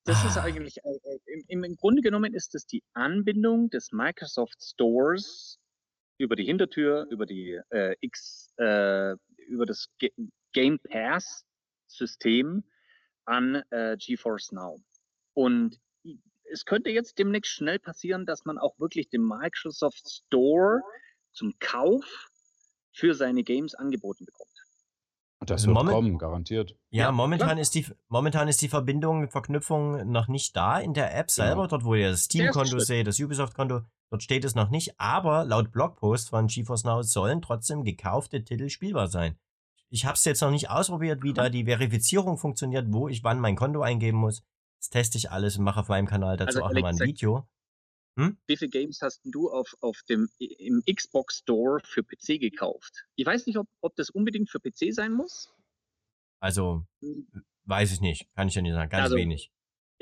Das ist ah. eigentlich, äh, äh im, im, Grunde genommen ist es die Anbindung des Microsoft Stores über die Hintertür, über die äh, X, äh, über das G Game Pass System an äh, GeForce Now. Und es könnte jetzt demnächst schnell passieren, dass man auch wirklich den Microsoft Store zum Kauf für seine Games angeboten bekommt.
Das wird Moment, kommen, garantiert.
Ja, ja momentan ist die momentan ist die Verbindung, Verknüpfung noch nicht da in der App selber, genau. dort wo ihr das Steam-Konto seht, das Ubisoft-Konto, dort steht es noch nicht, aber laut Blogpost von GeForce Now sollen trotzdem gekaufte Titel spielbar sein. Ich habe es jetzt noch nicht ausprobiert, wie da die Verifizierung funktioniert, wo ich wann mein Konto eingeben muss. Das teste ich alles und mache auf meinem Kanal dazu also, auch nochmal ein Video.
Hm? Wie viele Games hast du auf, auf dem, im Xbox Store für PC gekauft? Ich weiß nicht, ob, ob das unbedingt für PC sein muss.
Also, hm. weiß ich nicht. Kann ich ja nicht sagen. Ganz also, wenig.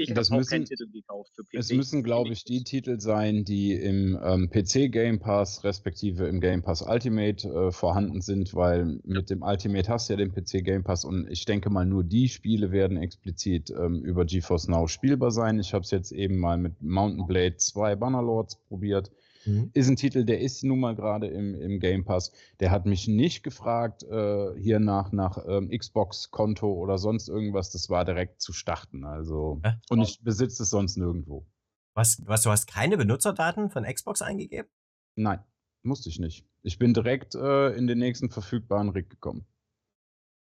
Ich habe auch keinen Titel gekauft für PC. Es müssen, glaube ich, die Titel sein, die im ähm, PC Game Pass respektive im Game Pass Ultimate äh, vorhanden sind, weil mit dem Ultimate hast du ja den PC Game Pass und ich denke mal, nur die Spiele werden explizit ähm, über GeForce Now spielbar sein. Ich habe es jetzt eben mal mit Mountain Blade 2 Bannerlords probiert. Mhm. Ist ein Titel, der ist nun mal gerade im, im Game Pass. Der hat mich nicht gefragt, äh, hier nach, nach ähm, Xbox-Konto oder sonst irgendwas. Das war direkt zu starten. Also, äh? und ich besitze es sonst nirgendwo.
Was, was, du hast keine Benutzerdaten von Xbox eingegeben?
Nein, musste ich nicht. Ich bin direkt äh, in den nächsten verfügbaren Rig gekommen.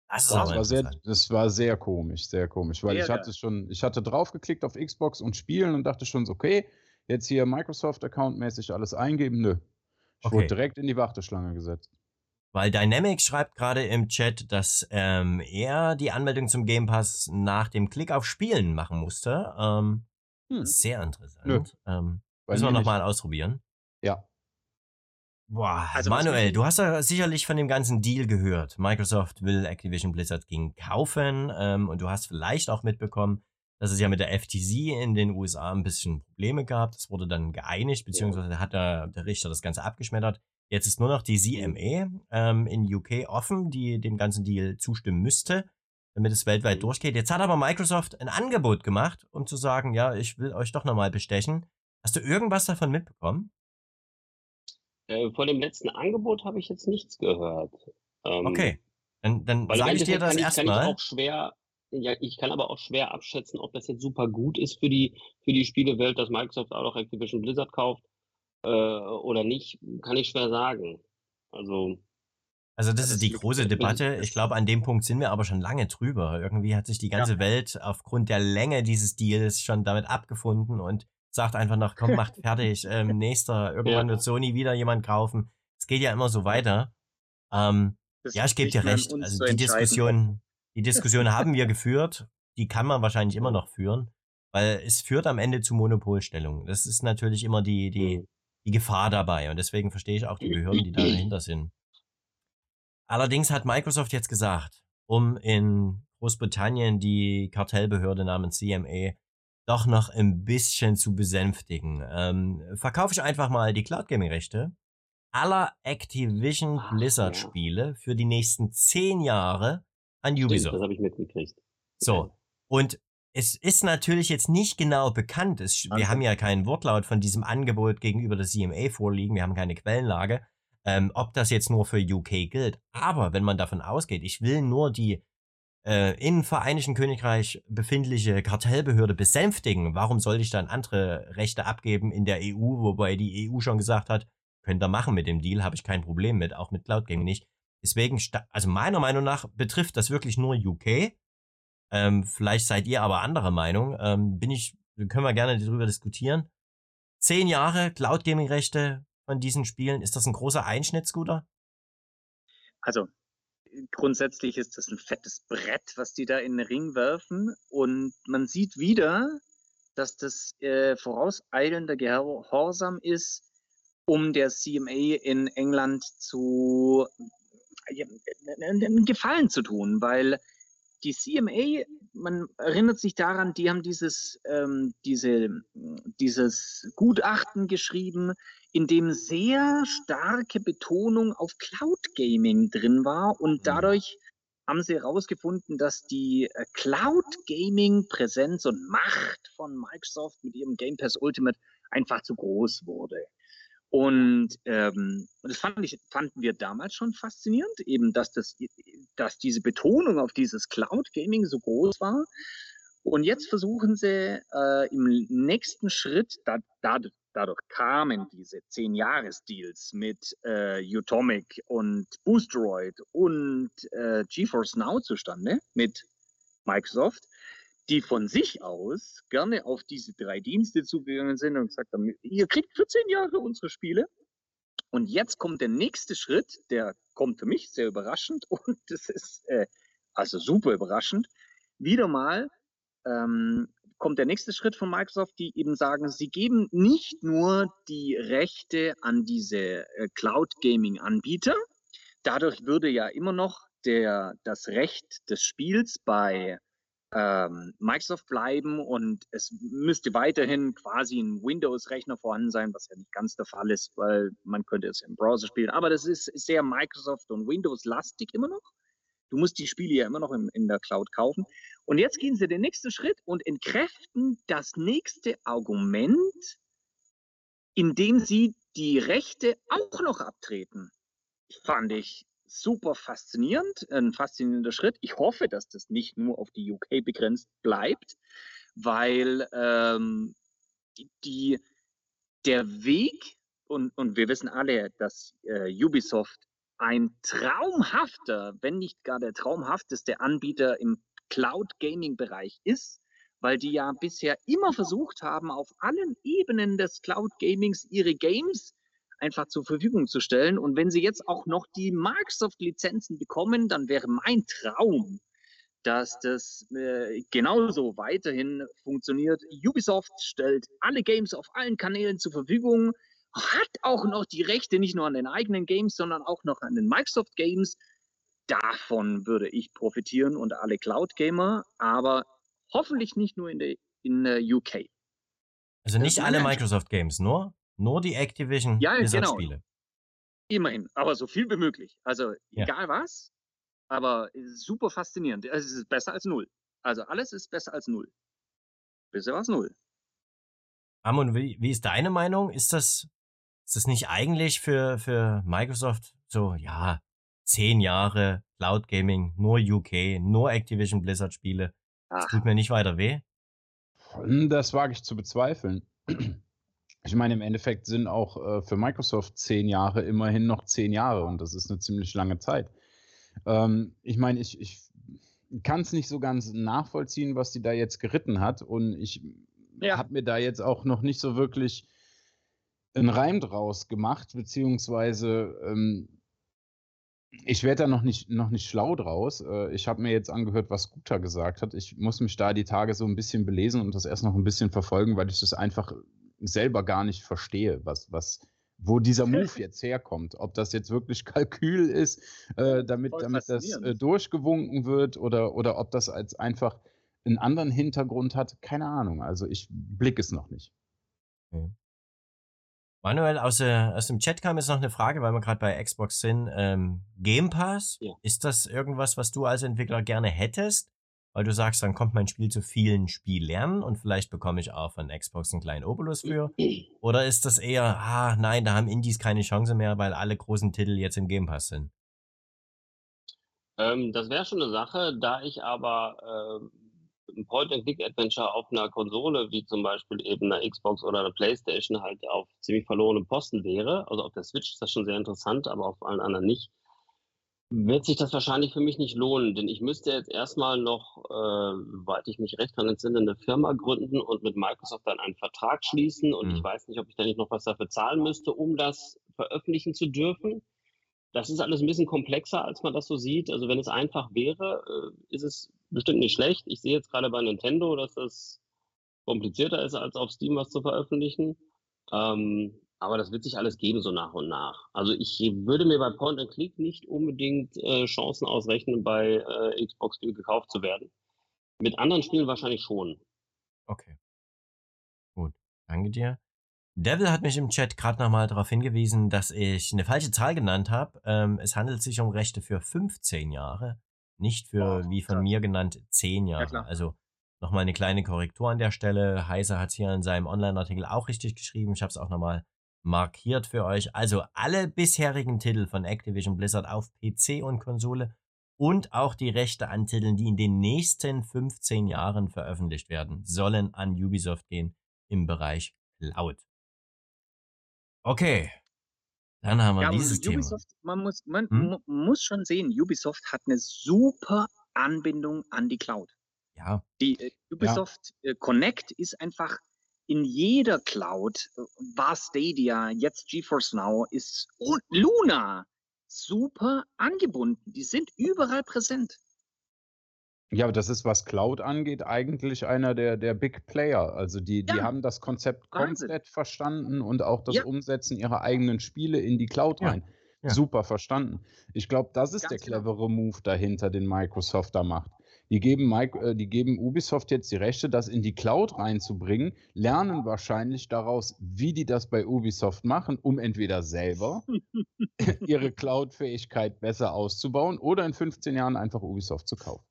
Das, das war sehr, das war sehr komisch, sehr komisch, weil ja, ich hatte schon, ich hatte draufgeklickt auf Xbox und Spielen und dachte schon so, okay, jetzt hier Microsoft-Account-mäßig alles eingeben? Nö. Ich okay. wurde direkt in die Warteschlange gesetzt.
Weil Dynamic schreibt gerade im Chat, dass ähm, er die Anmeldung zum Game Pass nach dem Klick auf Spielen machen musste. Ähm, hm. Sehr interessant. Ähm, müssen wir nochmal ausprobieren.
Ja.
Boah, also Manuel, du hast ja sicherlich von dem ganzen Deal gehört. Microsoft will Activision Blizzard King kaufen ähm, und du hast vielleicht auch mitbekommen, dass es ja mit der FTC in den USA ein bisschen Probleme gab. Das wurde dann geeinigt, beziehungsweise hat der, der Richter das Ganze abgeschmettert. Jetzt ist nur noch die CMA ähm, in UK offen, die dem ganzen Deal zustimmen müsste, damit es weltweit durchgeht. Jetzt hat aber Microsoft ein Angebot gemacht, um zu sagen, ja, ich will euch doch nochmal bestechen. Hast du irgendwas davon mitbekommen?
Äh, vor dem letzten Angebot habe ich jetzt nichts gehört.
Ähm, okay, dann, dann sage ich dir das erstmal.
schwer, ja, ich kann aber auch schwer abschätzen, ob das jetzt super gut ist für die, für die Spielewelt, dass Microsoft auch noch Activision Blizzard kauft äh, oder nicht, kann ich schwer sagen. Also.
Also das ist die große Debatte. Ich glaube, an dem Punkt sind wir aber schon lange drüber. Irgendwie hat sich die ganze ja. Welt aufgrund der Länge dieses Deals schon damit abgefunden und sagt einfach noch, komm, macht fertig, ähm, nächster, irgendwann ja. wird Sony wieder jemand kaufen. Es geht ja immer so weiter. Ähm, ja, ich gebe dir recht. Also die Diskussion, die Diskussion haben wir geführt. Die kann man wahrscheinlich immer noch führen, weil es führt am Ende zu Monopolstellungen. Das ist natürlich immer die, die, mhm. die Gefahr dabei. Und deswegen verstehe ich auch die Behörden, die da dahinter sind. Allerdings hat Microsoft jetzt gesagt, um in Großbritannien die Kartellbehörde namens CMA doch noch ein bisschen zu besänftigen. Ähm, verkaufe ich einfach mal die Cloud Gaming Rechte aller Activision Blizzard Spiele für die nächsten zehn Jahre an Ubisoft. Stimmt,
das habe ich mitgekriegt.
So. Und es ist natürlich jetzt nicht genau bekannt. Es, wir haben ja keinen Wortlaut von diesem Angebot gegenüber der CMA vorliegen. Wir haben keine Quellenlage. Ähm, ob das jetzt nur für UK gilt. Aber wenn man davon ausgeht, ich will nur die äh, im Vereinigten Königreich befindliche Kartellbehörde besänftigen, warum sollte ich dann andere Rechte abgeben in der EU, wobei die EU schon gesagt hat, könnt ihr machen mit dem Deal, habe ich kein Problem mit, auch mit Cloud Gaming nicht. Deswegen, also meiner Meinung nach betrifft das wirklich nur UK. Ähm, vielleicht seid ihr aber anderer Meinung. Ähm, bin ich, können wir gerne darüber diskutieren. Zehn Jahre Cloud Gaming Rechte von diesen Spielen, ist das ein großer Einschnitt, Scooter?
Also grundsätzlich ist das ein fettes Brett, was die da in den Ring werfen. Und man sieht wieder, dass das äh, vorauseilender Gehorsam ist, um der CMA in England zu einen Gefallen zu tun, weil die CMA, man erinnert sich daran, die haben dieses, ähm, diese, dieses Gutachten geschrieben, in dem sehr starke Betonung auf Cloud Gaming drin war und mhm. dadurch haben sie herausgefunden, dass die äh, Cloud Gaming Präsenz und Macht von Microsoft mit ihrem Game Pass Ultimate einfach zu groß wurde. Und ähm, das fand ich, fanden wir damals schon faszinierend, eben dass, das, dass diese Betonung auf dieses Cloud Gaming so groß war. Und jetzt versuchen sie äh, im nächsten Schritt, da, da, dadurch kamen diese 10-Jahres-Deals mit äh, Utomic und Boosteroid und äh, GeForce Now zustande mit Microsoft, die von sich aus gerne auf diese drei Dienste zugegangen sind und gesagt haben, ihr kriegt für 10 Jahre unsere Spiele. Und jetzt kommt der nächste Schritt, der kommt für mich sehr überraschend und das ist äh, also super überraschend. Wieder mal ähm, kommt der nächste Schritt von Microsoft, die eben sagen, sie geben nicht nur die Rechte an diese äh, Cloud Gaming Anbieter. Dadurch würde ja immer noch der, das Recht des Spiels bei ähm, Microsoft bleiben und es müsste weiterhin quasi ein Windows-Rechner vorhanden sein, was ja nicht ganz der Fall ist, weil man könnte es im Browser spielen. Aber das ist sehr Microsoft und Windows-lastig immer noch. Du musst die Spiele ja immer noch in, in der Cloud kaufen. Und jetzt gehen sie den nächsten Schritt und entkräften das nächste Argument, indem sie die Rechte auch noch abtreten. Fand ich super faszinierend, ein faszinierender Schritt. Ich hoffe, dass das nicht nur auf die UK begrenzt bleibt, weil ähm, die, der Weg, und, und wir wissen alle, dass äh, Ubisoft ein traumhafter, wenn nicht gar der traumhafteste Anbieter im Cloud Gaming Bereich ist, weil die ja bisher immer versucht haben, auf allen Ebenen des Cloud Gamings ihre Games einfach zur Verfügung zu stellen. Und wenn sie jetzt auch noch die Microsoft-Lizenzen bekommen, dann wäre mein Traum, dass das äh, genauso weiterhin funktioniert. Ubisoft stellt alle Games auf allen Kanälen zur Verfügung, hat auch noch die Rechte nicht nur an den eigenen Games, sondern auch noch an den Microsoft Games. Davon würde ich profitieren und alle Cloud-Gamer, aber hoffentlich nicht nur in der, in der UK.
Also nicht alle Microsoft Games, nur, nur die Activision
ja, genau.
Spiele.
Immerhin, aber so viel wie möglich. Also ja. egal was, aber super faszinierend. Es ist besser als null. Also alles ist besser als null. Bisher war es null.
Amon, wie, wie ist deine Meinung? Ist das, ist das nicht eigentlich für, für Microsoft so, ja, zehn Jahre Cloud Gaming, nur UK, nur Activision Blizzard Spiele? Das tut mir nicht weiter weh?
Hm, das wage ich zu bezweifeln. Ich meine, im Endeffekt sind auch äh, für Microsoft zehn Jahre immerhin noch zehn Jahre und das ist eine ziemlich lange Zeit. Ähm, ich meine, ich, ich kann es nicht so ganz nachvollziehen, was die da jetzt geritten hat. Und ich ja. habe mir da jetzt auch noch nicht so wirklich einen Reim draus gemacht, beziehungsweise ähm, ich werde da noch nicht, noch nicht schlau draus. Äh, ich habe mir jetzt angehört, was Guter gesagt hat. Ich muss mich da die Tage so ein bisschen belesen und das erst noch ein bisschen verfolgen, weil ich das einfach selber gar nicht verstehe, was, was, wo dieser Move jetzt herkommt. Ob das jetzt wirklich Kalkül ist, äh, damit, damit das äh, durchgewunken wird oder, oder ob das als einfach einen anderen Hintergrund hat, keine Ahnung. Also ich blicke es noch nicht.
Okay. Manuel, aus, äh, aus dem Chat kam jetzt noch eine Frage, weil wir gerade bei Xbox sind. Ähm, Game Pass, ja. ist das irgendwas, was du als Entwickler gerne hättest? Weil du sagst, dann kommt mein Spiel zu vielen Spielern und vielleicht bekomme ich auch von Xbox einen kleinen Obolus für. Oder ist das eher, ah, nein, da haben Indies keine Chance mehr, weil alle großen Titel jetzt im Game Pass sind?
Ähm, das wäre schon eine Sache, da ich aber äh, ein Point-and-Click-Adventure auf einer Konsole, wie zum Beispiel eben einer Xbox oder einer Playstation, halt auf ziemlich verlorenem Posten wäre. Also auf der Switch ist das schon sehr interessant, aber auf allen anderen nicht wird sich das wahrscheinlich für mich nicht lohnen, denn ich müsste jetzt erstmal noch, äh, soweit ich mich recht daran entsinne, eine Firma gründen und mit Microsoft dann einen Vertrag schließen und mhm. ich weiß nicht, ob ich da nicht noch was dafür zahlen müsste, um das veröffentlichen zu dürfen. Das ist alles ein bisschen komplexer, als man das so sieht. Also wenn es einfach wäre, äh, ist es bestimmt nicht schlecht. Ich sehe jetzt gerade bei Nintendo, dass das komplizierter ist, als auf Steam was zu veröffentlichen. Ähm, aber das wird sich alles geben, so nach und nach. Also ich würde mir bei Point and Click nicht unbedingt äh, Chancen ausrechnen, bei äh, Xbox gekauft zu werden. Mit anderen Spielen wahrscheinlich schon.
Okay. Gut. Danke dir. Devil hat mich im Chat gerade nochmal darauf hingewiesen, dass ich eine falsche Zahl genannt habe. Ähm, es handelt sich um Rechte für 15 Jahre, nicht für, oh, wie von klar. mir genannt, 10 Jahre. Ja, also nochmal eine kleine Korrektur an der Stelle. Heiser hat es hier in seinem Online-Artikel auch richtig geschrieben. Ich habe es auch nochmal markiert für euch. Also alle bisherigen Titel von Activision Blizzard auf PC und Konsole und auch die Rechte an Titeln, die in den nächsten 15 Jahren veröffentlicht werden, sollen an Ubisoft gehen im Bereich Cloud. Okay, dann haben wir ja, dieses
Ubisoft,
Thema.
Man muss, man hm? muss schon sehen, Ubisoft hat eine super Anbindung an die Cloud.
Ja.
Die äh, Ubisoft ja. Äh, Connect ist einfach in jeder Cloud war Stadia, jetzt GeForce Now, ist und Luna super angebunden. Die sind überall präsent.
Ja, aber das ist, was Cloud angeht, eigentlich einer der, der Big Player. Also die, die haben das Konzept Wahnsinn. komplett verstanden und auch das ja. Umsetzen ihrer eigenen Spiele in die Cloud ja. rein. Ja. Super verstanden. Ich glaube, das ist Ganz der clevere. Move dahinter, den Microsoft da macht. Die geben, Mike, äh, die geben Ubisoft jetzt die Rechte, das in die Cloud reinzubringen, lernen wahrscheinlich daraus, wie die das bei Ubisoft machen, um entweder selber ihre Cloud-Fähigkeit besser auszubauen oder in 15 Jahren einfach Ubisoft zu kaufen.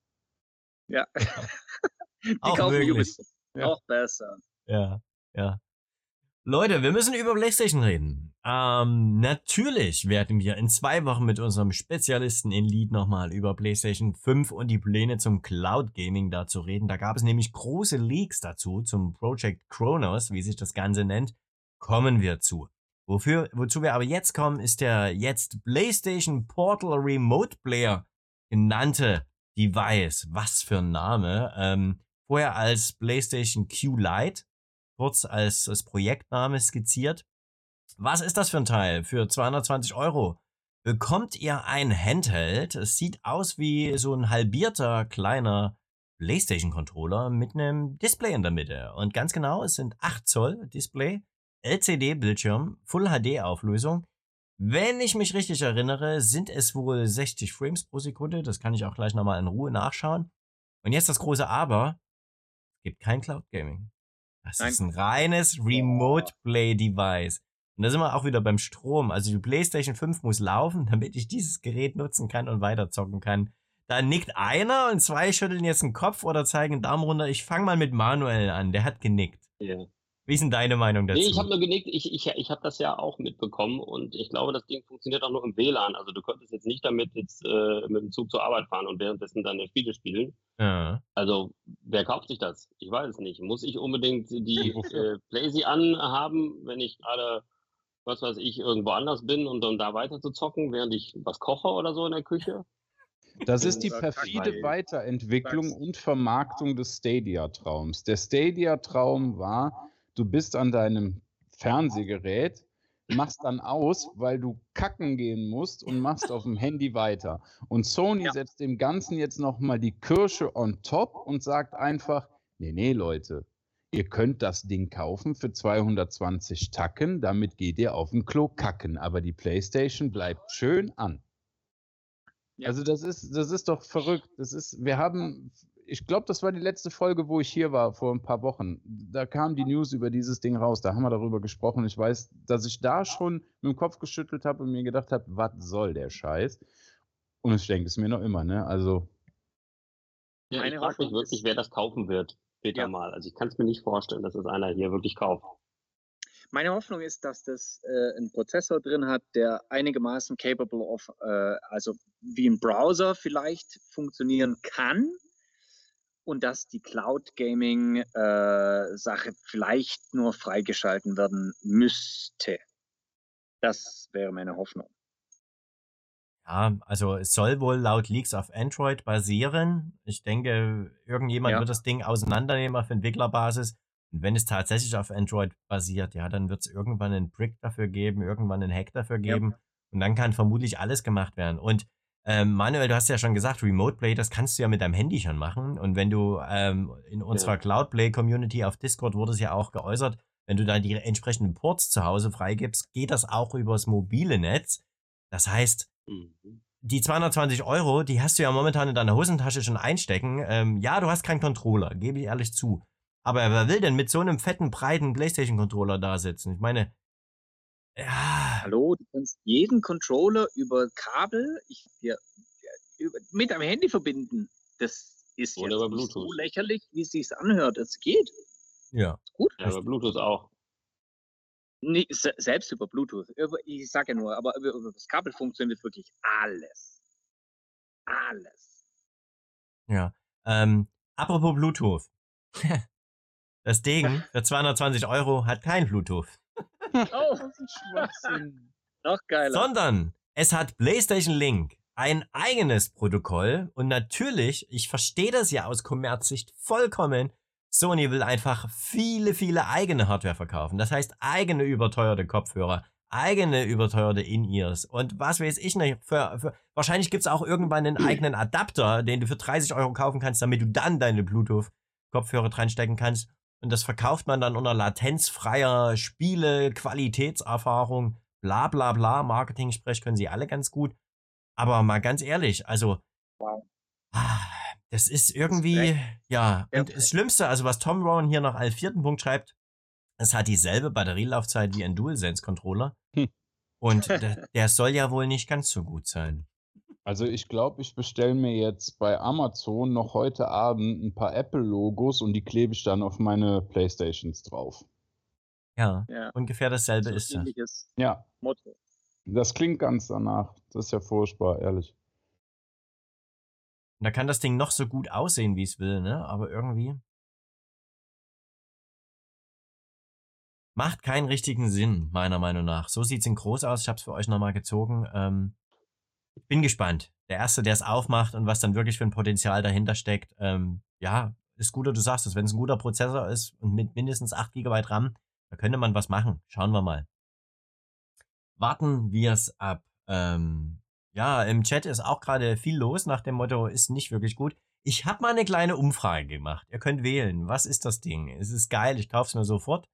Ja. die Auch kaufen möglich. Ubisoft. Ja. Auch besser.
Ja, ja. Leute, wir müssen über PlayStation reden. Ähm, natürlich werden wir in zwei Wochen mit unserem Spezialisten in Lead nochmal über PlayStation 5 und die Pläne zum Cloud Gaming dazu reden. Da gab es nämlich große Leaks dazu zum Project Chronos, wie sich das Ganze nennt. Kommen wir zu. Wofür, wozu wir aber jetzt kommen, ist der jetzt PlayStation Portal Remote Player genannte Device. Was für ein Name. Ähm, vorher als PlayStation Q Lite kurz als, als Projektname skizziert. Was ist das für ein Teil? Für 220 Euro bekommt ihr ein Handheld. Es sieht aus wie so ein halbierter kleiner PlayStation-Controller mit einem Display in der Mitte. Und ganz genau, es sind 8 Zoll Display, LCD-Bildschirm, Full HD-Auflösung. Wenn ich mich richtig erinnere, sind es wohl 60 Frames pro Sekunde. Das kann ich auch gleich nochmal in Ruhe nachschauen. Und jetzt das große Aber. Es gibt kein Cloud Gaming. Das Nein. ist ein reines Remote Play Device. Und da sind wir auch wieder beim Strom. Also die PlayStation 5 muss laufen, damit ich dieses Gerät nutzen kann und weiterzocken kann. Da nickt einer und zwei schütteln jetzt den Kopf oder zeigen den Daumen runter. Ich fange mal mit Manuel an, der hat genickt. Ja. Wie ist denn deine Meinung dazu?
Nee, ich habe nur genickt, ich, ich, ich habe das ja auch mitbekommen und ich glaube, das Ding funktioniert auch nur im WLAN. Also du könntest jetzt nicht damit jetzt äh, mit dem Zug zur Arbeit fahren und währenddessen deine Spiele spielen. Ja. Also wer kauft sich das? Ich weiß es nicht. Muss ich unbedingt die äh, Playsee anhaben, wenn ich gerade, was weiß ich, irgendwo anders bin und dann da weiter zu zocken, während ich was koche oder so in der Küche?
Das ist die perfide Weiterentwicklung und Vermarktung des Stadia-Traums. Der Stadia-Traum war, du bist an deinem Fernsehgerät, machst dann aus, weil du kacken gehen musst und machst auf dem Handy weiter. Und Sony ja. setzt dem Ganzen jetzt nochmal die Kirsche on top und sagt einfach, nee, nee, Leute, ihr könnt das Ding kaufen für 220 Tacken, damit geht ihr auf dem Klo kacken, aber die Playstation bleibt schön an. Ja. Also das ist, das ist doch verrückt. Das ist, wir haben, ich glaube, das war die letzte Folge, wo ich hier war, vor ein paar Wochen. Da kam die News über dieses Ding raus. Da haben wir darüber gesprochen. Ich weiß, dass ich da schon mit dem Kopf geschüttelt habe und mir gedacht habe, was soll der Scheiß? Und ich denke es mir noch immer, ne? Also.
Ja, ich frage mich wirklich, wer das kaufen wird später ja. mal. Also ich kann es mir nicht vorstellen, dass es einer hier wirklich kauft.
Meine Hoffnung ist, dass das äh, einen Prozessor drin hat, der einigermaßen capable of, äh, also wie ein Browser vielleicht funktionieren kann und dass die Cloud Gaming äh, Sache vielleicht nur freigeschalten werden müsste. Das wäre meine Hoffnung.
Ja, also es soll wohl laut Leaks auf Android basieren. Ich denke, irgendjemand ja. wird das Ding auseinandernehmen auf Entwicklerbasis und wenn es tatsächlich auf Android basiert, ja, dann wird es irgendwann einen Brick dafür geben, irgendwann einen Hack dafür geben. Ja. Und dann kann vermutlich alles gemacht werden. Und ähm, Manuel, du hast ja schon gesagt, Remote Play, das kannst du ja mit deinem Handy schon machen. Und wenn du ähm, in unserer ja. Cloud Play Community auf Discord wurde es ja auch geäußert, wenn du da die entsprechenden Ports zu Hause freigibst, geht das auch übers mobile Netz. Das heißt, mhm. die 220 Euro, die hast du ja momentan in deiner Hosentasche schon einstecken. Ähm, ja, du hast keinen Controller, gebe ich ehrlich zu. Aber wer will denn mit so einem fetten, breiten PlayStation-Controller da sitzen? Ich meine,
ja. Hallo, du kannst jeden Controller über Kabel ich, ja, über, mit deinem Handy verbinden. Das ist
Oder über Bluetooth. so
lächerlich, wie es sich anhört. Es geht.
Ja.
Gut. Ja, über Bluetooth auch.
Nee, selbst über Bluetooth. ich sage ja nur, aber über, über das Kabel funktioniert wirklich alles. Alles.
Ja. Ähm, apropos Bluetooth. Das Ding für 220 Euro hat kein Bluetooth.
Oh, das ist Schwachsinn. Noch geiler.
Sondern es hat PlayStation Link, ein eigenes Protokoll. Und natürlich, ich verstehe das ja aus Kommerzsicht vollkommen. Sony will einfach viele, viele eigene Hardware verkaufen. Das heißt, eigene überteuerte Kopfhörer, eigene überteuerte In-Ears und was weiß ich nicht. Für, für, wahrscheinlich gibt es auch irgendwann einen eigenen Adapter, den du für 30 Euro kaufen kannst, damit du dann deine Bluetooth-Kopfhörer reinstecken kannst. Und das verkauft man dann unter latenzfreier Spiele, Qualitätserfahrung, bla bla bla. Marketing-Sprech können sie alle ganz gut. Aber mal ganz ehrlich, also. Wow. Ah, das ist irgendwie, ja. Und das Schlimmste, also was Tom Rowan hier noch als vierten Punkt schreibt, es hat dieselbe Batterielaufzeit wie ein DualSense-Controller. Hm. Und der, der soll ja wohl nicht ganz so gut sein.
Also ich glaube, ich bestelle mir jetzt bei Amazon noch heute Abend ein paar Apple-Logos und die klebe ich dann auf meine Playstations drauf.
Ja, ja. ungefähr dasselbe so ist das.
Ja. Motto. Das klingt ganz danach. Das ist ja furchtbar, ehrlich.
da kann das Ding noch so gut aussehen, wie es will, ne? Aber irgendwie. Macht keinen richtigen Sinn, meiner Meinung nach. So sieht's in groß aus. Ich habe es für euch nochmal gezogen. Ähm, ich bin gespannt. Der Erste, der es aufmacht und was dann wirklich für ein Potenzial dahinter steckt, ähm, ja, ist guter, du sagst es, wenn es ein guter Prozessor ist und mit mindestens 8 GB RAM, da könnte man was machen. Schauen wir mal. Warten wir es ab. Ähm, ja, im Chat ist auch gerade viel los nach dem Motto, ist nicht wirklich gut. Ich habe mal eine kleine Umfrage gemacht. Ihr könnt wählen. Was ist das Ding? Es ist geil, ich kaufe es mir sofort.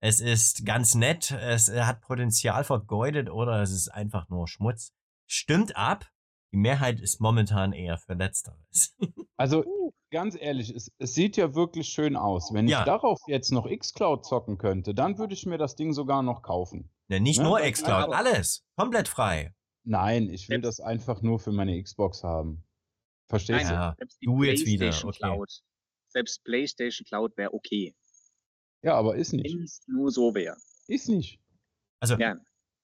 Es ist ganz nett, es hat Potenzial vergeudet oder es ist einfach nur Schmutz. Stimmt ab. Die Mehrheit ist momentan eher für Letzteres.
Also ganz ehrlich, es, es sieht ja wirklich schön aus. Wenn
Ja.
ich darauf jetzt noch Xcloud zocken könnte, dann würde ich mir das Ding sogar noch kaufen.
Ne, nicht
Ne?
nur
Ja,
xCloud,
aber-
alles. Komplett frei.
Nein, ich will
Selbst-
das einfach nur für meine Xbox haben. Verstehst
Nein,
du?
Ja,
selbst die
du jetzt wieder,
PlayStation
okay.
Cloud. Selbst PlayStation Cloud wäre okay,
Ja, aber ist nicht.
wenn es nur so wäre.
Ist nicht.
Also
Ja.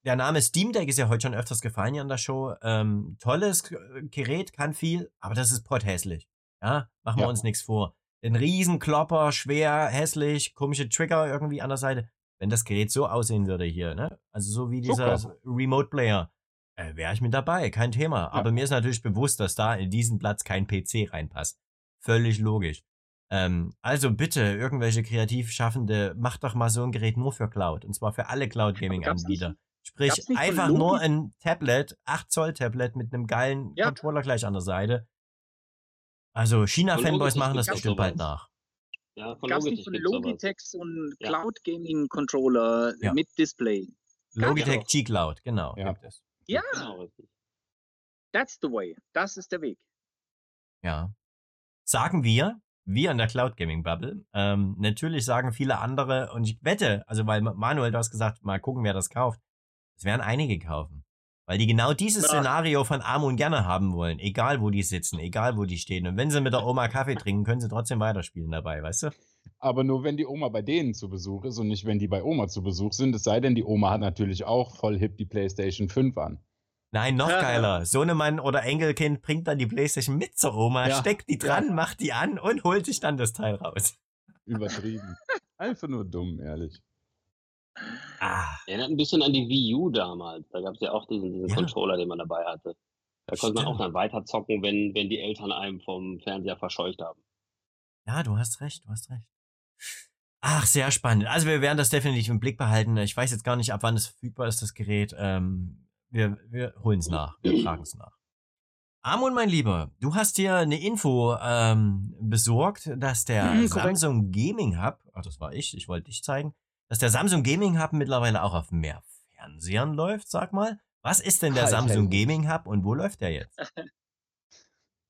Der Name Steam Deck ist ja heute schon öfters gefallen hier an der Show. Ähm, tolles Gerät, kann viel, aber das ist potthässlich. Ja, machen wir
Ja.
uns nichts vor. Ein Riesenklopper, schwer, hässlich, komische Trigger irgendwie an der Seite. Wenn das Gerät so aussehen würde hier, ne? Also so wie dieser
Super.
Remote Player, äh, wäre ich mit dabei, kein Thema. Aber mir ist natürlich bewusst, dass da in diesen Platz kein PC reinpasst. Völlig logisch. Ähm, also bitte, irgendwelche Kreativschaffende, macht doch mal so ein Gerät nur für Cloud. Und zwar für alle Cloud-Gaming-Anbieter. Sprich,
gab's
einfach
Logi-
nur ein Tablet, 8 Zoll Tablet mit einem geilen
Ja.
Controller gleich an der Seite. Also China-Fanboys machen das bestimmt bald nach.
Ja, von
Gab es
Logitech
nicht von. Logitech so
Ja.
Cloud Gaming Controller
Ja.
mit Display? Gab's
Logitech
doch.
G-Cloud, genau,
Ja.
gibt es.
Ja,
Genau,
that's the way. Das ist der Weg.
Ja. Sagen wir, wir in der Cloud Gaming Bubble. Ähm, natürlich sagen viele andere, und ich wette, also weil Manuel, du hast gesagt, mal gucken, wer das kauft. Es werden einige kaufen. Weil die genau dieses
Ja.
Szenario von Amun gerne haben wollen. Egal, wo die sitzen, egal, wo die stehen. Und wenn sie mit der Oma Kaffee trinken, können sie trotzdem weiterspielen dabei, weißt du?
Aber nur wenn die Oma bei denen zu Besuch ist und nicht, wenn die bei Oma zu Besuch sind. Es sei denn, die Oma hat natürlich auch voll hip die PlayStation 5 an.
Nein, noch geiler. Sohnemann oder Enkelkind bringt dann die Playstation mit zur Oma,
Ja.
steckt die dran, macht die an und holt sich dann das Teil raus.
Übertrieben. Einfach nur dumm, ehrlich.
Ah,
Erinnert ein bisschen an die Wii U damals. Da gab es ja auch diesen, diesen
Ja.
Controller, den man dabei hatte. Da konnte man auch
Stimmt.
dann weiter zocken, wenn, wenn die Eltern einem vom Fernseher verscheucht haben.
ja, du hast recht, du hast recht. Ach, sehr spannend. Also wir werden das definitiv im Blick behalten. Ich weiß jetzt gar nicht, ab wann es verfügbar ist, das Gerät. Ähm, wir wir holen es nach. Wir fragen es nach. Amon, mein Lieber, du hast dir eine Info ähm, besorgt, dass der
Mhm, korrekt.
Samsung Gaming Hub, ach, das war ich, ich wollte dich zeigen, dass der Samsung Gaming Hub mittlerweile auch auf mehr Fernsehern läuft, sag mal. Was ist denn der
Halt,
Samsung. Gaming Hub und wo läuft der jetzt?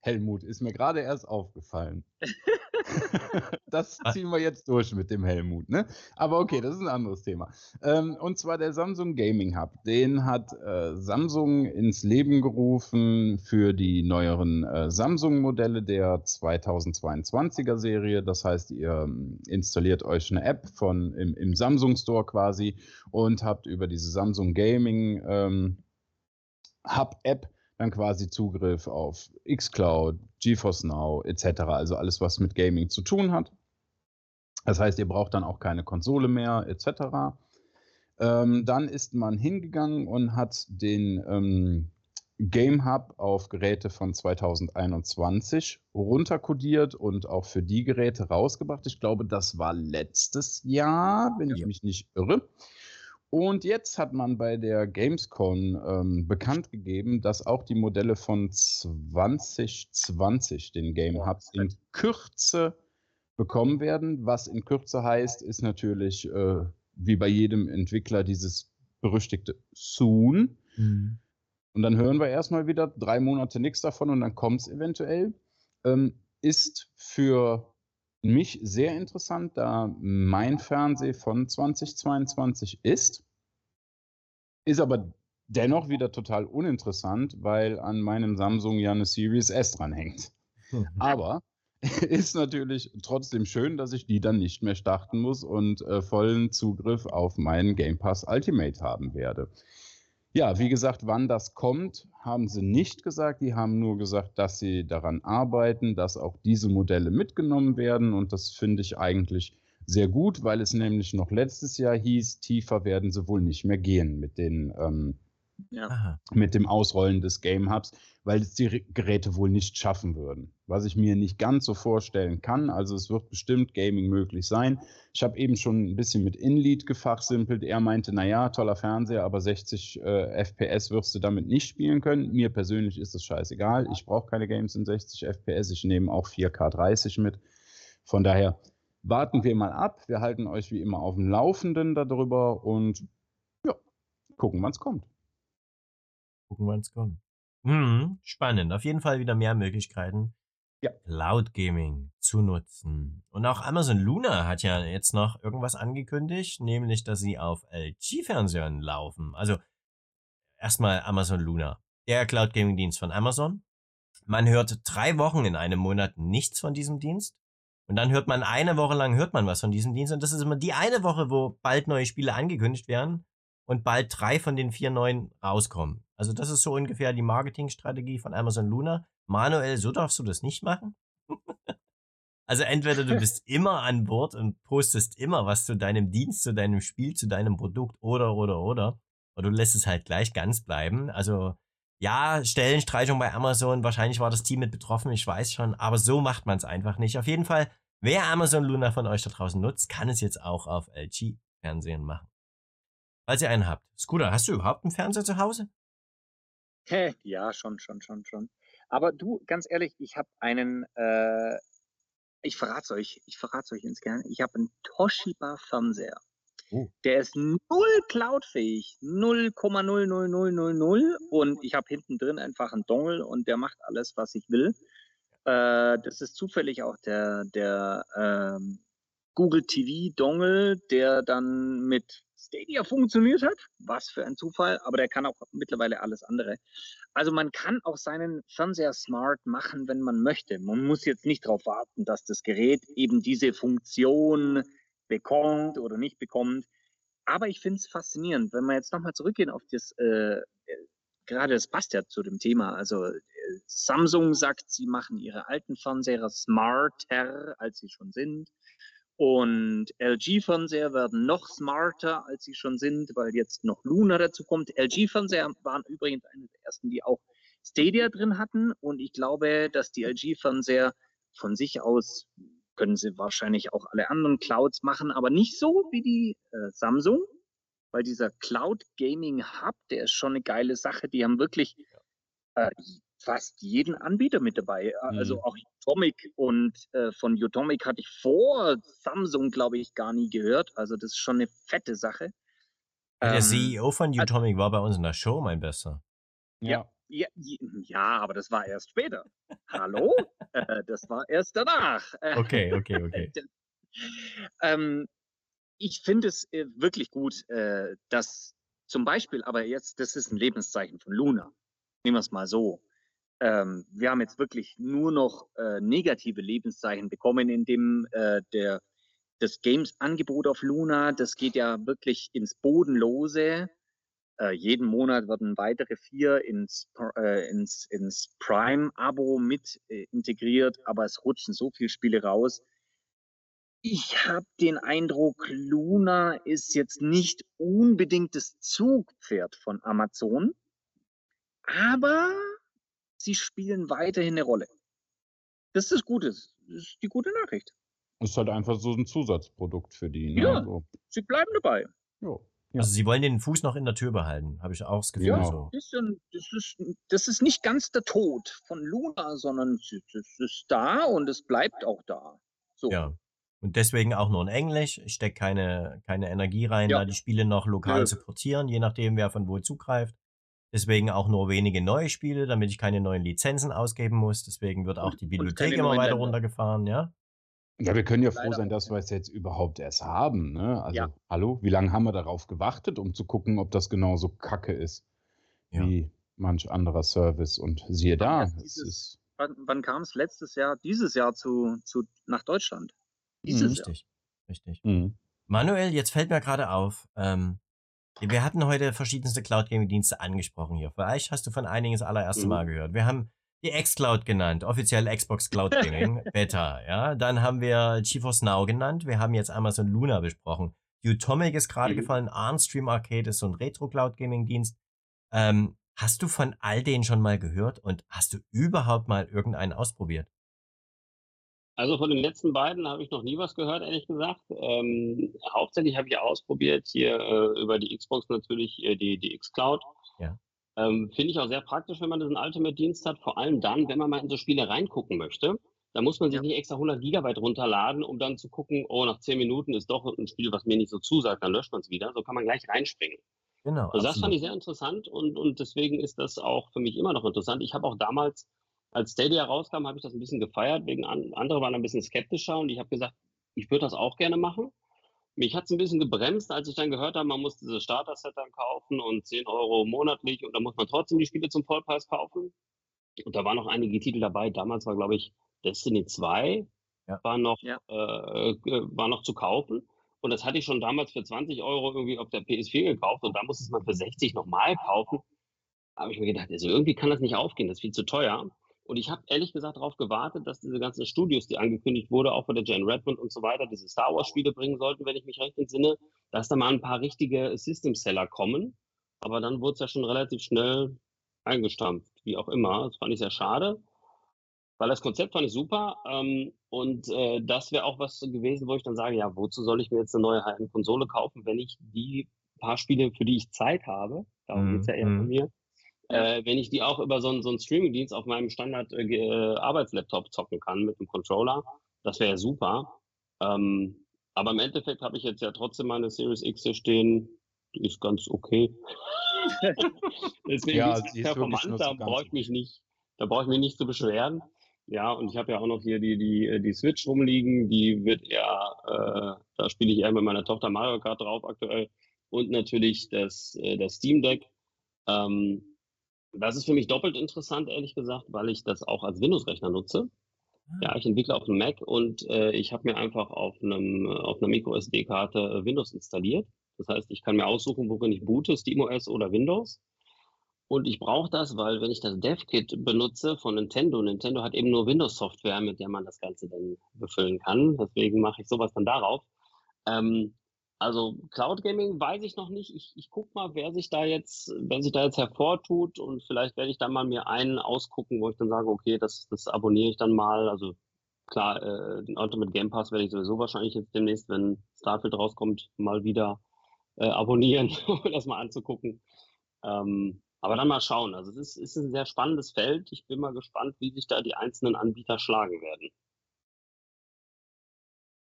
Helmut, ist mir gerade erst aufgefallen. das
Ah.
ziehen wir jetzt durch mit dem Helmut, ne? Aber okay, das ist ein anderes Thema. Ähm, und zwar der Samsung Gaming Hub. Den hat äh, Samsung ins Leben gerufen für die neueren äh, Samsung-Modelle der 2022er Serie. Das heißt, ihr ähm, installiert euch eine App von im, im Samsung Store quasi und habt über diese Samsung Gaming ähm, Hub App dann quasi Zugriff auf xCloud, GeForce Now etc. Also alles, was mit Gaming zu tun hat. Das heißt, ihr braucht dann auch keine Konsole mehr etc. Ähm, dann ist man hingegangen und hat den ähm, Game Hub auf Geräte von 2021 runterkodiert und auch für die Geräte rausgebracht. Ich glaube, das war letztes Jahr, wenn ich mich nicht irre. Und jetzt hat man bei der Gamescom ähm, bekannt gegeben, dass auch die Modelle von 2020 den Game Hub in Kürze bekommen werden. Was in Kürze heißt, ist natürlich äh, wie bei jedem Entwickler dieses berüchtigte Soon. Und dann hören wir erstmal wieder drei Monate nichts davon und dann kommt es eventuell. Ähm, ist für mich sehr interessant, da mein Fernseher von 2022 ist. Ist aber dennoch wieder total uninteressant, weil an meinem Samsung ja eine Series S dranhängt. Aber ist natürlich trotzdem schön, dass ich die dann nicht mehr starten muss und äh, vollen Zugriff auf meinen Game Pass Ultimate haben werde. Ja, wie gesagt, wann das kommt, haben sie nicht gesagt. Die haben nur gesagt, dass sie daran arbeiten, dass auch diese Modelle mitgenommen werden. Und das finde ich eigentlich sehr gut, weil es nämlich noch letztes Jahr hieß, tiefer werden sie wohl nicht mehr gehen mit den ähm, ja. mit dem Ausrollen des Game Hubs, weil es die Geräte wohl nicht schaffen würden. Was ich mir nicht ganz so vorstellen kann. Also es wird bestimmt Gaming möglich sein. Ich habe eben schon ein bisschen mit InLead gefachsimpelt. Er meinte, naja, toller Fernseher, aber 60 äh, FPS wirst du damit nicht spielen können. Mir persönlich ist es scheißegal. Ich brauche keine Games in 60 FPS. Ich nehme auch 4K 30 mit. Von daher warten wir mal ab. Wir halten euch wie immer auf dem Laufenden darüber und ja, gucken, wann es kommt.
Gucken, wann es kommt. Hm, spannend. Auf jeden Fall wieder mehr Möglichkeiten, ja. Cloud Gaming zu nutzen. Und auch Amazon Luna hat ja jetzt noch irgendwas angekündigt, nämlich, dass sie auf LG-Fernsehern laufen. Also erstmal Amazon Luna, der Cloud Gaming Dienst von Amazon. Man hört drei Wochen in einem Monat nichts von diesem Dienst. Und dann hört man eine Woche lang hört man was von diesem Dienst. Und das ist immer die eine Woche, wo bald neue Spiele angekündigt werden und bald drei von den vier neuen rauskommen. Also das ist so ungefähr die Marketingstrategie von Amazon Luna. Manuel, so darfst du das nicht machen. also entweder du bist immer an Bord und postest immer was zu deinem Dienst, zu deinem Spiel, zu deinem Produkt oder oder oder. Oder du lässt es halt gleich ganz bleiben. Also ja, Stellenstreichung bei Amazon, wahrscheinlich war das Team mit betroffen, ich weiß schon, aber so macht man es einfach nicht. Auf jeden Fall, wer Amazon Luna von euch da draußen nutzt, kann es jetzt auch auf LG-Fernsehen machen. Falls ihr einen habt. Scooter, hast du überhaupt einen Fernseher zu Hause?
Ja, schon, schon, schon, schon. Aber du, ganz ehrlich, ich habe einen, äh, ich verrate euch, ich verrate euch ganz gerne, ich habe einen Toshiba-Fernseher. Oh. Der ist null cloudfähig, 0,00000 und ich habe hinten drin einfach einen Dongle und der macht alles, was ich will. Äh, das ist zufällig auch der, der ähm, Google TV Dongle, der dann mit Stadia funktioniert hat. Was für ein Zufall, aber der kann auch mittlerweile alles andere. Also man kann auch seinen Fernseher smart machen, wenn man möchte. Man muss jetzt nicht darauf warten, dass das Gerät eben diese Funktion bekommt oder nicht bekommt. Aber ich finde es faszinierend, wenn wir jetzt nochmal zurückgehen auf das, äh, gerade das passt ja zu dem Thema. Also äh, Samsung sagt, sie machen ihre alten Fernseher smarter, als sie schon sind. Und LG-Fernseher werden noch smarter, als sie schon sind, weil jetzt noch Luna dazu kommt. LG-Fernseher waren übrigens eine der ersten, die auch Stadia drin hatten. Und ich glaube, dass die LG-Fernseher von sich aus können sie wahrscheinlich auch alle anderen Clouds machen, aber nicht so wie die äh, Samsung, weil dieser Cloud Gaming Hub, der ist schon eine geile Sache. Die haben wirklich äh, fast jeden Anbieter mit dabei. Äh, mhm. Also auch Utomic und äh, von Utomic hatte ich vor Samsung, glaube ich, gar nie gehört. Also das ist schon eine fette Sache.
Der ähm, CEO von Utomic war bei uns in der Show, mein Bester.
Ja. Ja, ja, aber das war erst später. Hallo? äh, das war erst danach.
Okay, okay, okay.
ähm, ich finde es äh, wirklich gut, äh, dass zum Beispiel, aber jetzt, das ist ein Lebenszeichen von Luna. Nehmen wir es mal so ähm, wir haben jetzt wirklich nur noch äh, negative Lebenszeichen bekommen, indem äh, der, das Games-Angebot auf Luna, das geht ja wirklich ins Bodenlose. Äh, jeden Monat werden weitere vier ins, äh, ins, ins Prime-Abo mit äh, integriert, aber es rutschen so viele Spiele raus. Ich habe den Eindruck, Luna ist jetzt nicht unbedingt das Zugpferd von Amazon, aber sie spielen weiterhin eine Rolle. Das ist das Gute, das ist die gute Nachricht.
Ist halt einfach so ein Zusatzprodukt für die. Ne?
Ja, so. sie bleiben dabei.
Ja. Also sie wollen den Fuß noch in der Tür behalten, habe ich auch das Gefühl. Ja, so.
das, ist, das ist nicht ganz der Tod von Luna, sondern es ist da und es bleibt auch da. So.
Ja. Und deswegen auch nur in Englisch. Ich stecke keine, keine Energie rein, ja. da die Spiele noch lokal ja. zu portieren, je nachdem, wer von wo zugreift. Deswegen auch nur wenige neue Spiele, damit ich keine neuen Lizenzen ausgeben muss. Deswegen wird auch die Bibliothek immer weiter Länder. runtergefahren, ja?
Ja, wir können ja froh sein, dass wir es jetzt überhaupt erst haben. Ne? Also, ja. hallo, wie lange haben wir darauf gewartet, um zu gucken, ob das genauso kacke ist ja. wie manch anderer Service? Und siehe da, dieses, ist.
Wann, wann kam es letztes Jahr, dieses Jahr zu, zu, nach Deutschland?
Dieses mhm. Richtig, Jahr. richtig. Mhm. Manuel, jetzt fällt mir gerade auf, ähm, wir hatten heute verschiedenste Cloud Gaming Dienste angesprochen hier. Vielleicht hast du von einigen das allererste Mal mhm. gehört. Wir haben die xCloud genannt, offiziell Xbox Cloud Gaming Beta, ja. Dann haben wir GeForce Now genannt. Wir haben jetzt Amazon Luna besprochen. Utomic ist gerade mhm. gefallen. ArmStream Arcade ist so ein Retro Cloud Gaming Dienst. Ähm, hast du von all denen schon mal gehört und hast du überhaupt mal irgendeinen ausprobiert?
Also von den letzten beiden habe ich noch nie was gehört, ehrlich gesagt. Ähm, hauptsächlich habe ich ausprobiert hier äh, über die Xbox natürlich äh, die, die X-Cloud.
Ja.
Ähm, Finde ich auch sehr praktisch, wenn man diesen Ultimate-Dienst hat. Vor allem dann, wenn man mal in so Spiele reingucken möchte. Da muss man sich
Ja.
nicht extra 100 Gigabyte runterladen, um dann zu gucken, oh, nach 10 Minuten ist doch ein Spiel, was mir nicht so zusagt, dann löscht man es wieder. So kann man gleich reinspringen.
Genau.
Also das fand ich sehr interessant und, und deswegen ist das auch für mich immer noch interessant. Ich habe auch damals, als Stadia rauskam, habe ich das ein bisschen gefeiert, wegen an, andere waren ein bisschen skeptischer und ich habe gesagt, ich würde das auch gerne machen. Mich hat es ein bisschen gebremst, als ich dann gehört habe, man muss diese Starter-Set dann kaufen und 10 Euro monatlich und dann muss man trotzdem die Spiele zum Vollpreis kaufen. Und da waren noch einige Titel dabei. Damals war, glaube ich, Destiny 2
Ja.
war, noch,
Ja.
äh, war noch zu kaufen. Und das hatte ich schon damals für 20 Euro irgendwie auf der PS4 gekauft und da musste es man für 60 nochmal kaufen. Da habe ich mir gedacht, also irgendwie kann das nicht aufgehen, das ist viel zu teuer. Und ich habe ehrlich gesagt darauf gewartet, dass diese ganzen Studios, die angekündigt wurde, auch von der Jane Redmond und so weiter, diese Star Wars Spiele bringen sollten, wenn ich mich recht entsinne, dass da mal ein paar richtige System Seller kommen. Aber dann wurde es ja schon relativ schnell eingestampft, wie auch immer. Das fand ich sehr schade, weil das Konzept fand ich super. Ähm, und äh, das wäre auch was gewesen, wo ich dann sage, ja, wozu soll ich mir jetzt eine neue Konsole kaufen, wenn ich die paar Spiele, für die ich Zeit habe, darum
Mhm,
geht's ja eher
mhm.
von mir, äh, wenn ich die auch über so einen, so einen Streaming-Dienst auf meinem Standard-Arbeitslaptop zocken kann mit dem Controller, das wäre ja super. Ähm, aber im Endeffekt habe ich jetzt ja trotzdem meine Series X hier stehen, die ist ganz okay. Deswegen
Ja,
ist es performant, da brauche ich mich nicht, da brauche ich mich nicht zu beschweren. Ja, und ich habe ja auch noch hier die, die, die Switch rumliegen, die wird eher, äh, da spiele ich eher mit meiner Tochter Mario Kart drauf aktuell. Und natürlich das, äh, das Steam Deck. Ähm, das ist für mich doppelt interessant, ehrlich gesagt, weil ich das auch als Windows-Rechner nutze. Ja, ich entwickle auf einem Mac und äh, ich habe mir einfach auf einem auf einer Micro SD-Karte äh, Windows installiert. Das heißt, ich kann mir aussuchen, worin ich boote, SteamOS oder Windows. Und ich brauche das, weil wenn ich das DevKit benutze von Nintendo, Nintendo hat eben nur Windows-Software, mit der man das Ganze dann befüllen kann. Deswegen mache ich sowas dann darauf. Ähm, also Cloud Gaming weiß ich noch nicht. Ich, ich guck mal, wer sich da jetzt, wer sich da jetzt hervortut und vielleicht werde ich dann mal mir einen ausgucken, wo ich dann sage, okay, das, das abonniere ich dann mal. Also klar, äh, den Ultimate Game Pass werde ich sowieso wahrscheinlich jetzt demnächst, wenn Starfield rauskommt, mal wieder äh, abonnieren, um das mal anzugucken. Ähm, aber dann mal schauen. Also es ist, ist ein sehr spannendes Feld. Ich bin mal gespannt, wie sich da die einzelnen Anbieter schlagen werden.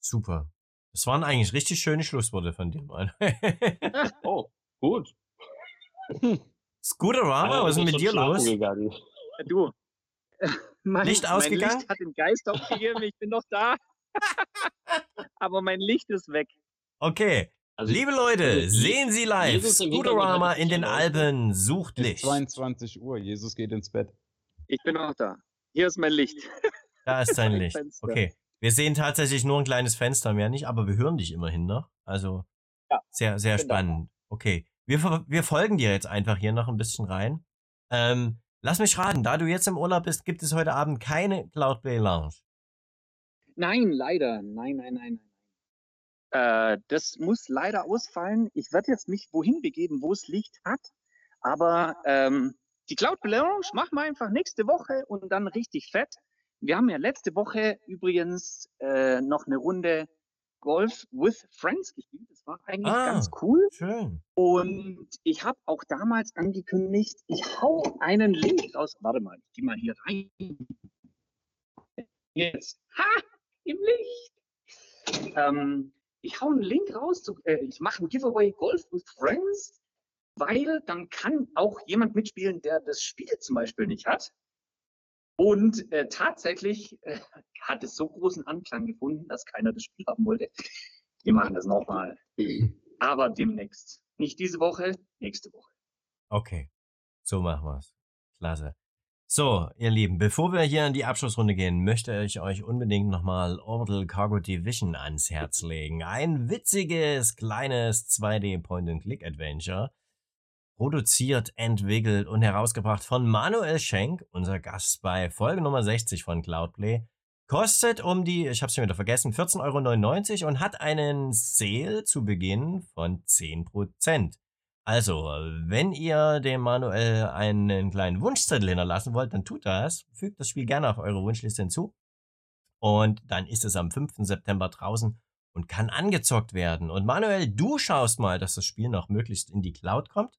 Super. Das waren eigentlich richtig schöne Schlussworte von dir, Mann.
Oh, gut.
Scooterama, was ist denn mit dir los?
Gegangen.
Du. Mein,
Licht
Mein
ausgegangen?
Licht hat den Geist aufgegeben, ich bin noch da. Aber mein Licht ist weg.
Okay.
Also
Liebe Leute,
also,
sehen Sie live. Scooterama in den Alpen sucht Licht.
22 Uhr. Jesus geht ins Bett.
Ich bin noch da. Hier ist mein Licht.
Da ist dein
Ein
Licht.
Fenster.
Okay. Wir sehen tatsächlich nur ein kleines Fenster mehr nicht, aber wir hören dich immerhin noch. Also
Ja,
sehr, sehr
da.
spannend. Okay. Wir, wir folgen dir jetzt einfach hier noch ein bisschen rein. Ähm, lass mich raten, da du jetzt im Urlaub bist, gibt es heute Abend keine Cloud Bay Lounge.
Nein, leider. Nein, nein, nein, nein. Äh, das muss leider ausfallen. Ich werde jetzt mich wohin begeben, wo es Licht hat. Aber ähm, die Cloud Lounge machen wir einfach nächste Woche und dann richtig fett. Wir haben ja letzte Woche übrigens äh, noch eine Runde Golf with Friends gespielt. Das war eigentlich
Ah.
ganz cool.
Schön.
Und ich habe auch damals angekündigt, ich hau einen Link raus. Warte mal, ich geh mal hier rein. Jetzt. Ha! Im Licht. Ähm, ich hau einen Link raus. Zu, äh, ich mache ein Giveaway Golf with Friends, weil dann kann auch jemand mitspielen, der das Spiel zum Beispiel nicht hat. Und äh, tatsächlich äh, hat es so großen Anklang gefunden, dass keiner das Spiel haben wollte. Wir machen das nochmal. Aber demnächst. Nicht diese Woche, nächste Woche.
Okay. So machen wir's. Klasse. So, ihr Lieben, bevor wir hier in die Abschlussrunde gehen, möchte ich euch unbedingt nochmal Orbital Cargo Division ans Herz legen. Ein witziges, kleines 2D Point-and-Click-Adventure. Produziert, entwickelt und herausgebracht von Manuel Schenk, unser Gast bei Folge Nummer 60 von Cloudplay. Kostet um die, ich hab's schon wieder vergessen, 14,99 Euro und hat einen Sale zu Beginn von 10%. Also, wenn ihr dem Manuel einen kleinen Wunschzettel hinterlassen wollt, dann tut das. Fügt das Spiel gerne auf eure Wunschliste hinzu. Und dann ist es am 5. September draußen und kann angezockt werden. Und Manuel, du schaust mal, dass das Spiel noch möglichst in die Cloud kommt.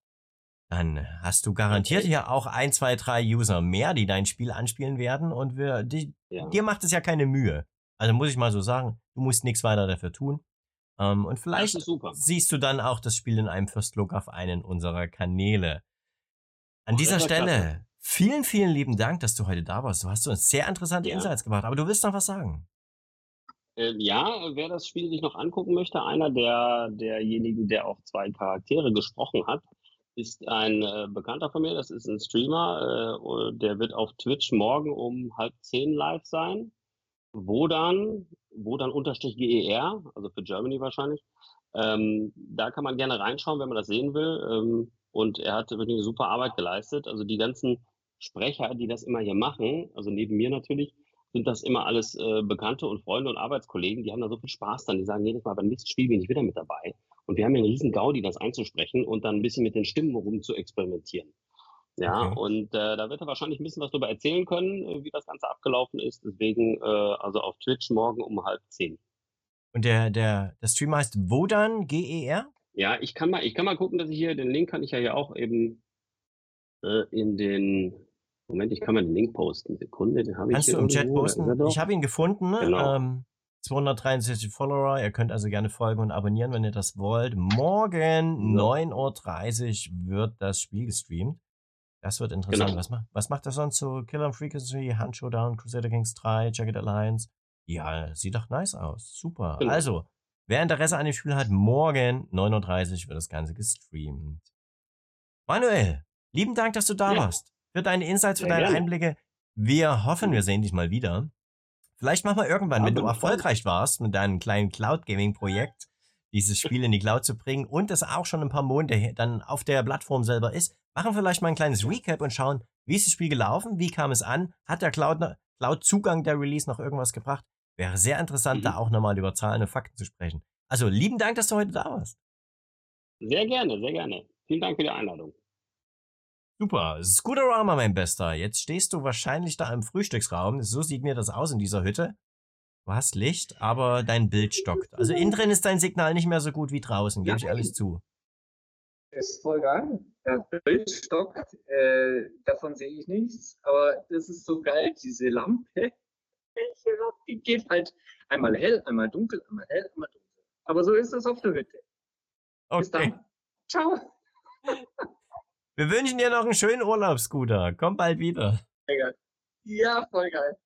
Dann hast du garantiert okay. hier auch ein, zwei, drei User mehr, die dein Spiel anspielen werden. Und wir, die, ja. dir macht es ja keine Mühe. Also muss ich mal so sagen, du musst nichts weiter dafür tun. Ähm, und vielleicht siehst du dann auch das Spiel in einem First Look auf einen unserer Kanäle. An oh, dieser Stelle, klasse. vielen, vielen lieben Dank, dass du heute da warst. Du hast uns sehr interessante ja. Insights gemacht, aber du willst noch was sagen.
Ähm, ja, wer das Spiel sich noch angucken möchte, einer der, derjenigen, der auch zwei Charaktere gesprochen hat, ist ein äh, Bekannter von mir, das ist ein Streamer, äh, der wird auf Twitch morgen um halb zehn live sein. Wo dann, wo dann unterstrich GER, also für Germany wahrscheinlich. Ähm, da kann man gerne reinschauen, wenn man das sehen will. Ähm, und er hat wirklich eine super Arbeit geleistet. Also die ganzen Sprecher, die das immer hier machen, also neben mir natürlich, sind das immer alles äh, Bekannte und Freunde und Arbeitskollegen, die haben da so viel Spaß dann. Die sagen jedes Mal, beim nächsten Spiel bin ich wieder mit dabei. Und wir haben ja einen riesen Gaudi, das einzusprechen und dann ein bisschen mit den Stimmen rum zu experimentieren. Ja, okay. und äh, da wird er wahrscheinlich ein bisschen was darüber erzählen können, äh, wie das Ganze abgelaufen ist. Deswegen, äh, also auf Twitch morgen um halb zehn.
Und der, der, der Stream heißt Wodan, G-E-R?
Ja, ich kann mal, ich kann mal gucken, dass ich hier, den Link kann ich ja hier auch eben äh, in den, Moment, ich kann mal den Link posten. Sekunde, den habe ich
Kannst du im Chat posten? Ich habe ihn gefunden. Genau. Ähm, 263 Follower. Ihr könnt also gerne folgen und abonnieren, wenn ihr das wollt. Morgen ja. 9.30 Uhr wird das Spiel gestreamt. Das wird interessant. Genau. Was, macht, was macht das sonst so? Killer Frequency, Hand Showdown, Crusader Kings 3, Jacket Alliance? Ja, sieht doch nice aus. Super. Genau. Also, wer Interesse an dem Spiel hat, morgen 9.30 Uhr wird das Ganze gestreamt. Manuel, lieben Dank, dass du da ja. warst. Für deine Insights, für Sehr deine gerne. Einblicke. Wir hoffen, wir sehen dich mal wieder. Vielleicht machen wir irgendwann, ja, wenn du erfolgreich warst mit deinem kleinen Cloud Gaming Projekt, dieses Spiel in die Cloud zu bringen und es auch schon ein paar Monate dann auf der Plattform selber ist, machen vielleicht mal ein kleines Recap und schauen, wie ist das Spiel gelaufen, wie kam es an, hat der Cloud, Cloud Zugang der Release noch irgendwas gebracht? Wäre sehr interessant, mhm. da auch nochmal über Zahlen und Fakten zu sprechen. Also lieben Dank, dass du heute da warst.
Sehr gerne, sehr gerne. Vielen Dank für die Einladung.
Super. Scooterama, mein Bester. Jetzt stehst du wahrscheinlich da im Frühstücksraum. So sieht mir das aus in dieser Hütte. Du hast Licht, aber dein Bild stockt. Also innen drin ist dein Signal nicht mehr so gut wie draußen, gebe ich ehrlich zu.
Ist voll geil. Das Bild stockt, äh, davon sehe ich nichts, aber das ist so geil, diese Lampe. Die geht halt einmal hell, einmal dunkel, einmal hell, einmal dunkel. Aber so ist es auf der Hütte.
Okay. Bis dann. Ciao. Wir wünschen dir noch einen schönen Urlaub, Scooter. Komm bald wieder.
Ja, voll geil.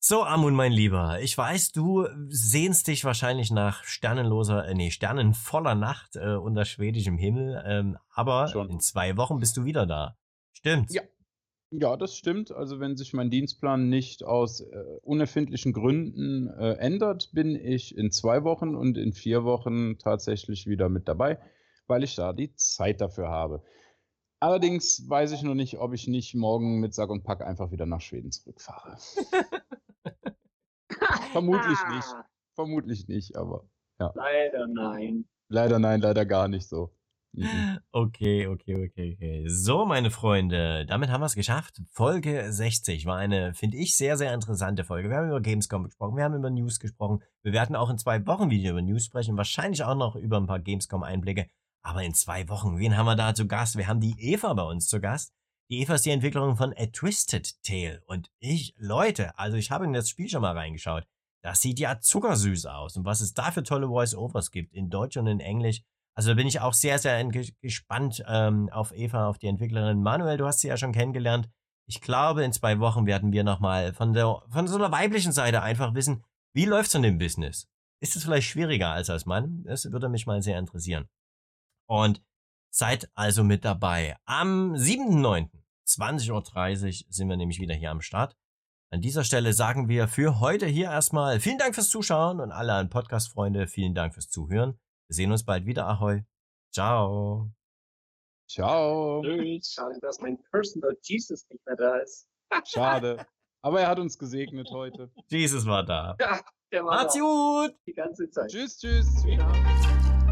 So, Amun, mein Lieber, ich weiß, du sehnst dich wahrscheinlich nach sternenloser, äh, nee, sternenvoller Nacht äh, unter schwedischem Himmel, ähm, aber Schon. in zwei Wochen bist du wieder da. Stimmt.
Ja. Ja, das stimmt. Also wenn sich mein Dienstplan nicht aus äh, unerfindlichen Gründen äh, ändert, bin ich in zwei Wochen und in vier Wochen tatsächlich wieder mit dabei, weil ich da die Zeit dafür habe. Allerdings weiß ich noch nicht, ob ich nicht morgen mit Sack und Pack einfach wieder nach Schweden zurückfahre. Vermutlich nicht. Ah. Vermutlich nicht, aber ja.
Leider nein.
Leider nein, leider gar nicht so. Mhm.
Okay, okay, okay, okay. So, meine Freunde, damit haben wir es geschafft. Folge 60 war eine, finde ich, sehr, sehr interessante Folge. Wir haben über Gamescom gesprochen, wir haben über News gesprochen. Wir werden auch in zwei Wochen wieder über News sprechen, wahrscheinlich auch noch über ein paar Gamescom-Einblicke. Aber in zwei Wochen, wen haben wir da zu Gast? Wir haben die Eva bei uns zu Gast. Die Eva ist die Entwicklerin von A Twisted Tale. Und ich, Leute, also ich habe in das Spiel schon mal reingeschaut. Das sieht ja zuckersüß aus. Und was es da für tolle Voice-Overs gibt, in Deutsch und in Englisch. Also da bin ich auch sehr, sehr gespannt ähm, auf Eva, auf die Entwicklerin. Manuel, du hast sie ja schon kennengelernt. Ich glaube, in zwei Wochen werden wir nochmal von von so einer weiblichen Seite einfach wissen, wie läuft's in dem Business? Ist es vielleicht schwieriger als als Mann? Das würde mich mal sehr interessieren. Und Seid also mit dabei. Am 7.9. 20.30 Uhr sind wir nämlich wieder hier am Start. An dieser Stelle sagen wir für heute hier erstmal vielen Dank fürs Zuschauen und alle an Podcast-Freunde vielen Dank fürs Zuhören. Wir sehen uns bald wieder. Ahoi. Ciao.
Ciao.
Schade, dass mein Personal Jesus nicht mehr da ist.
Schade. Aber er hat uns gesegnet heute.
Jesus war da.
Ja,
der war Macht's da. gut.
Die ganze Zeit.
Tschüss, tschüss. Ja.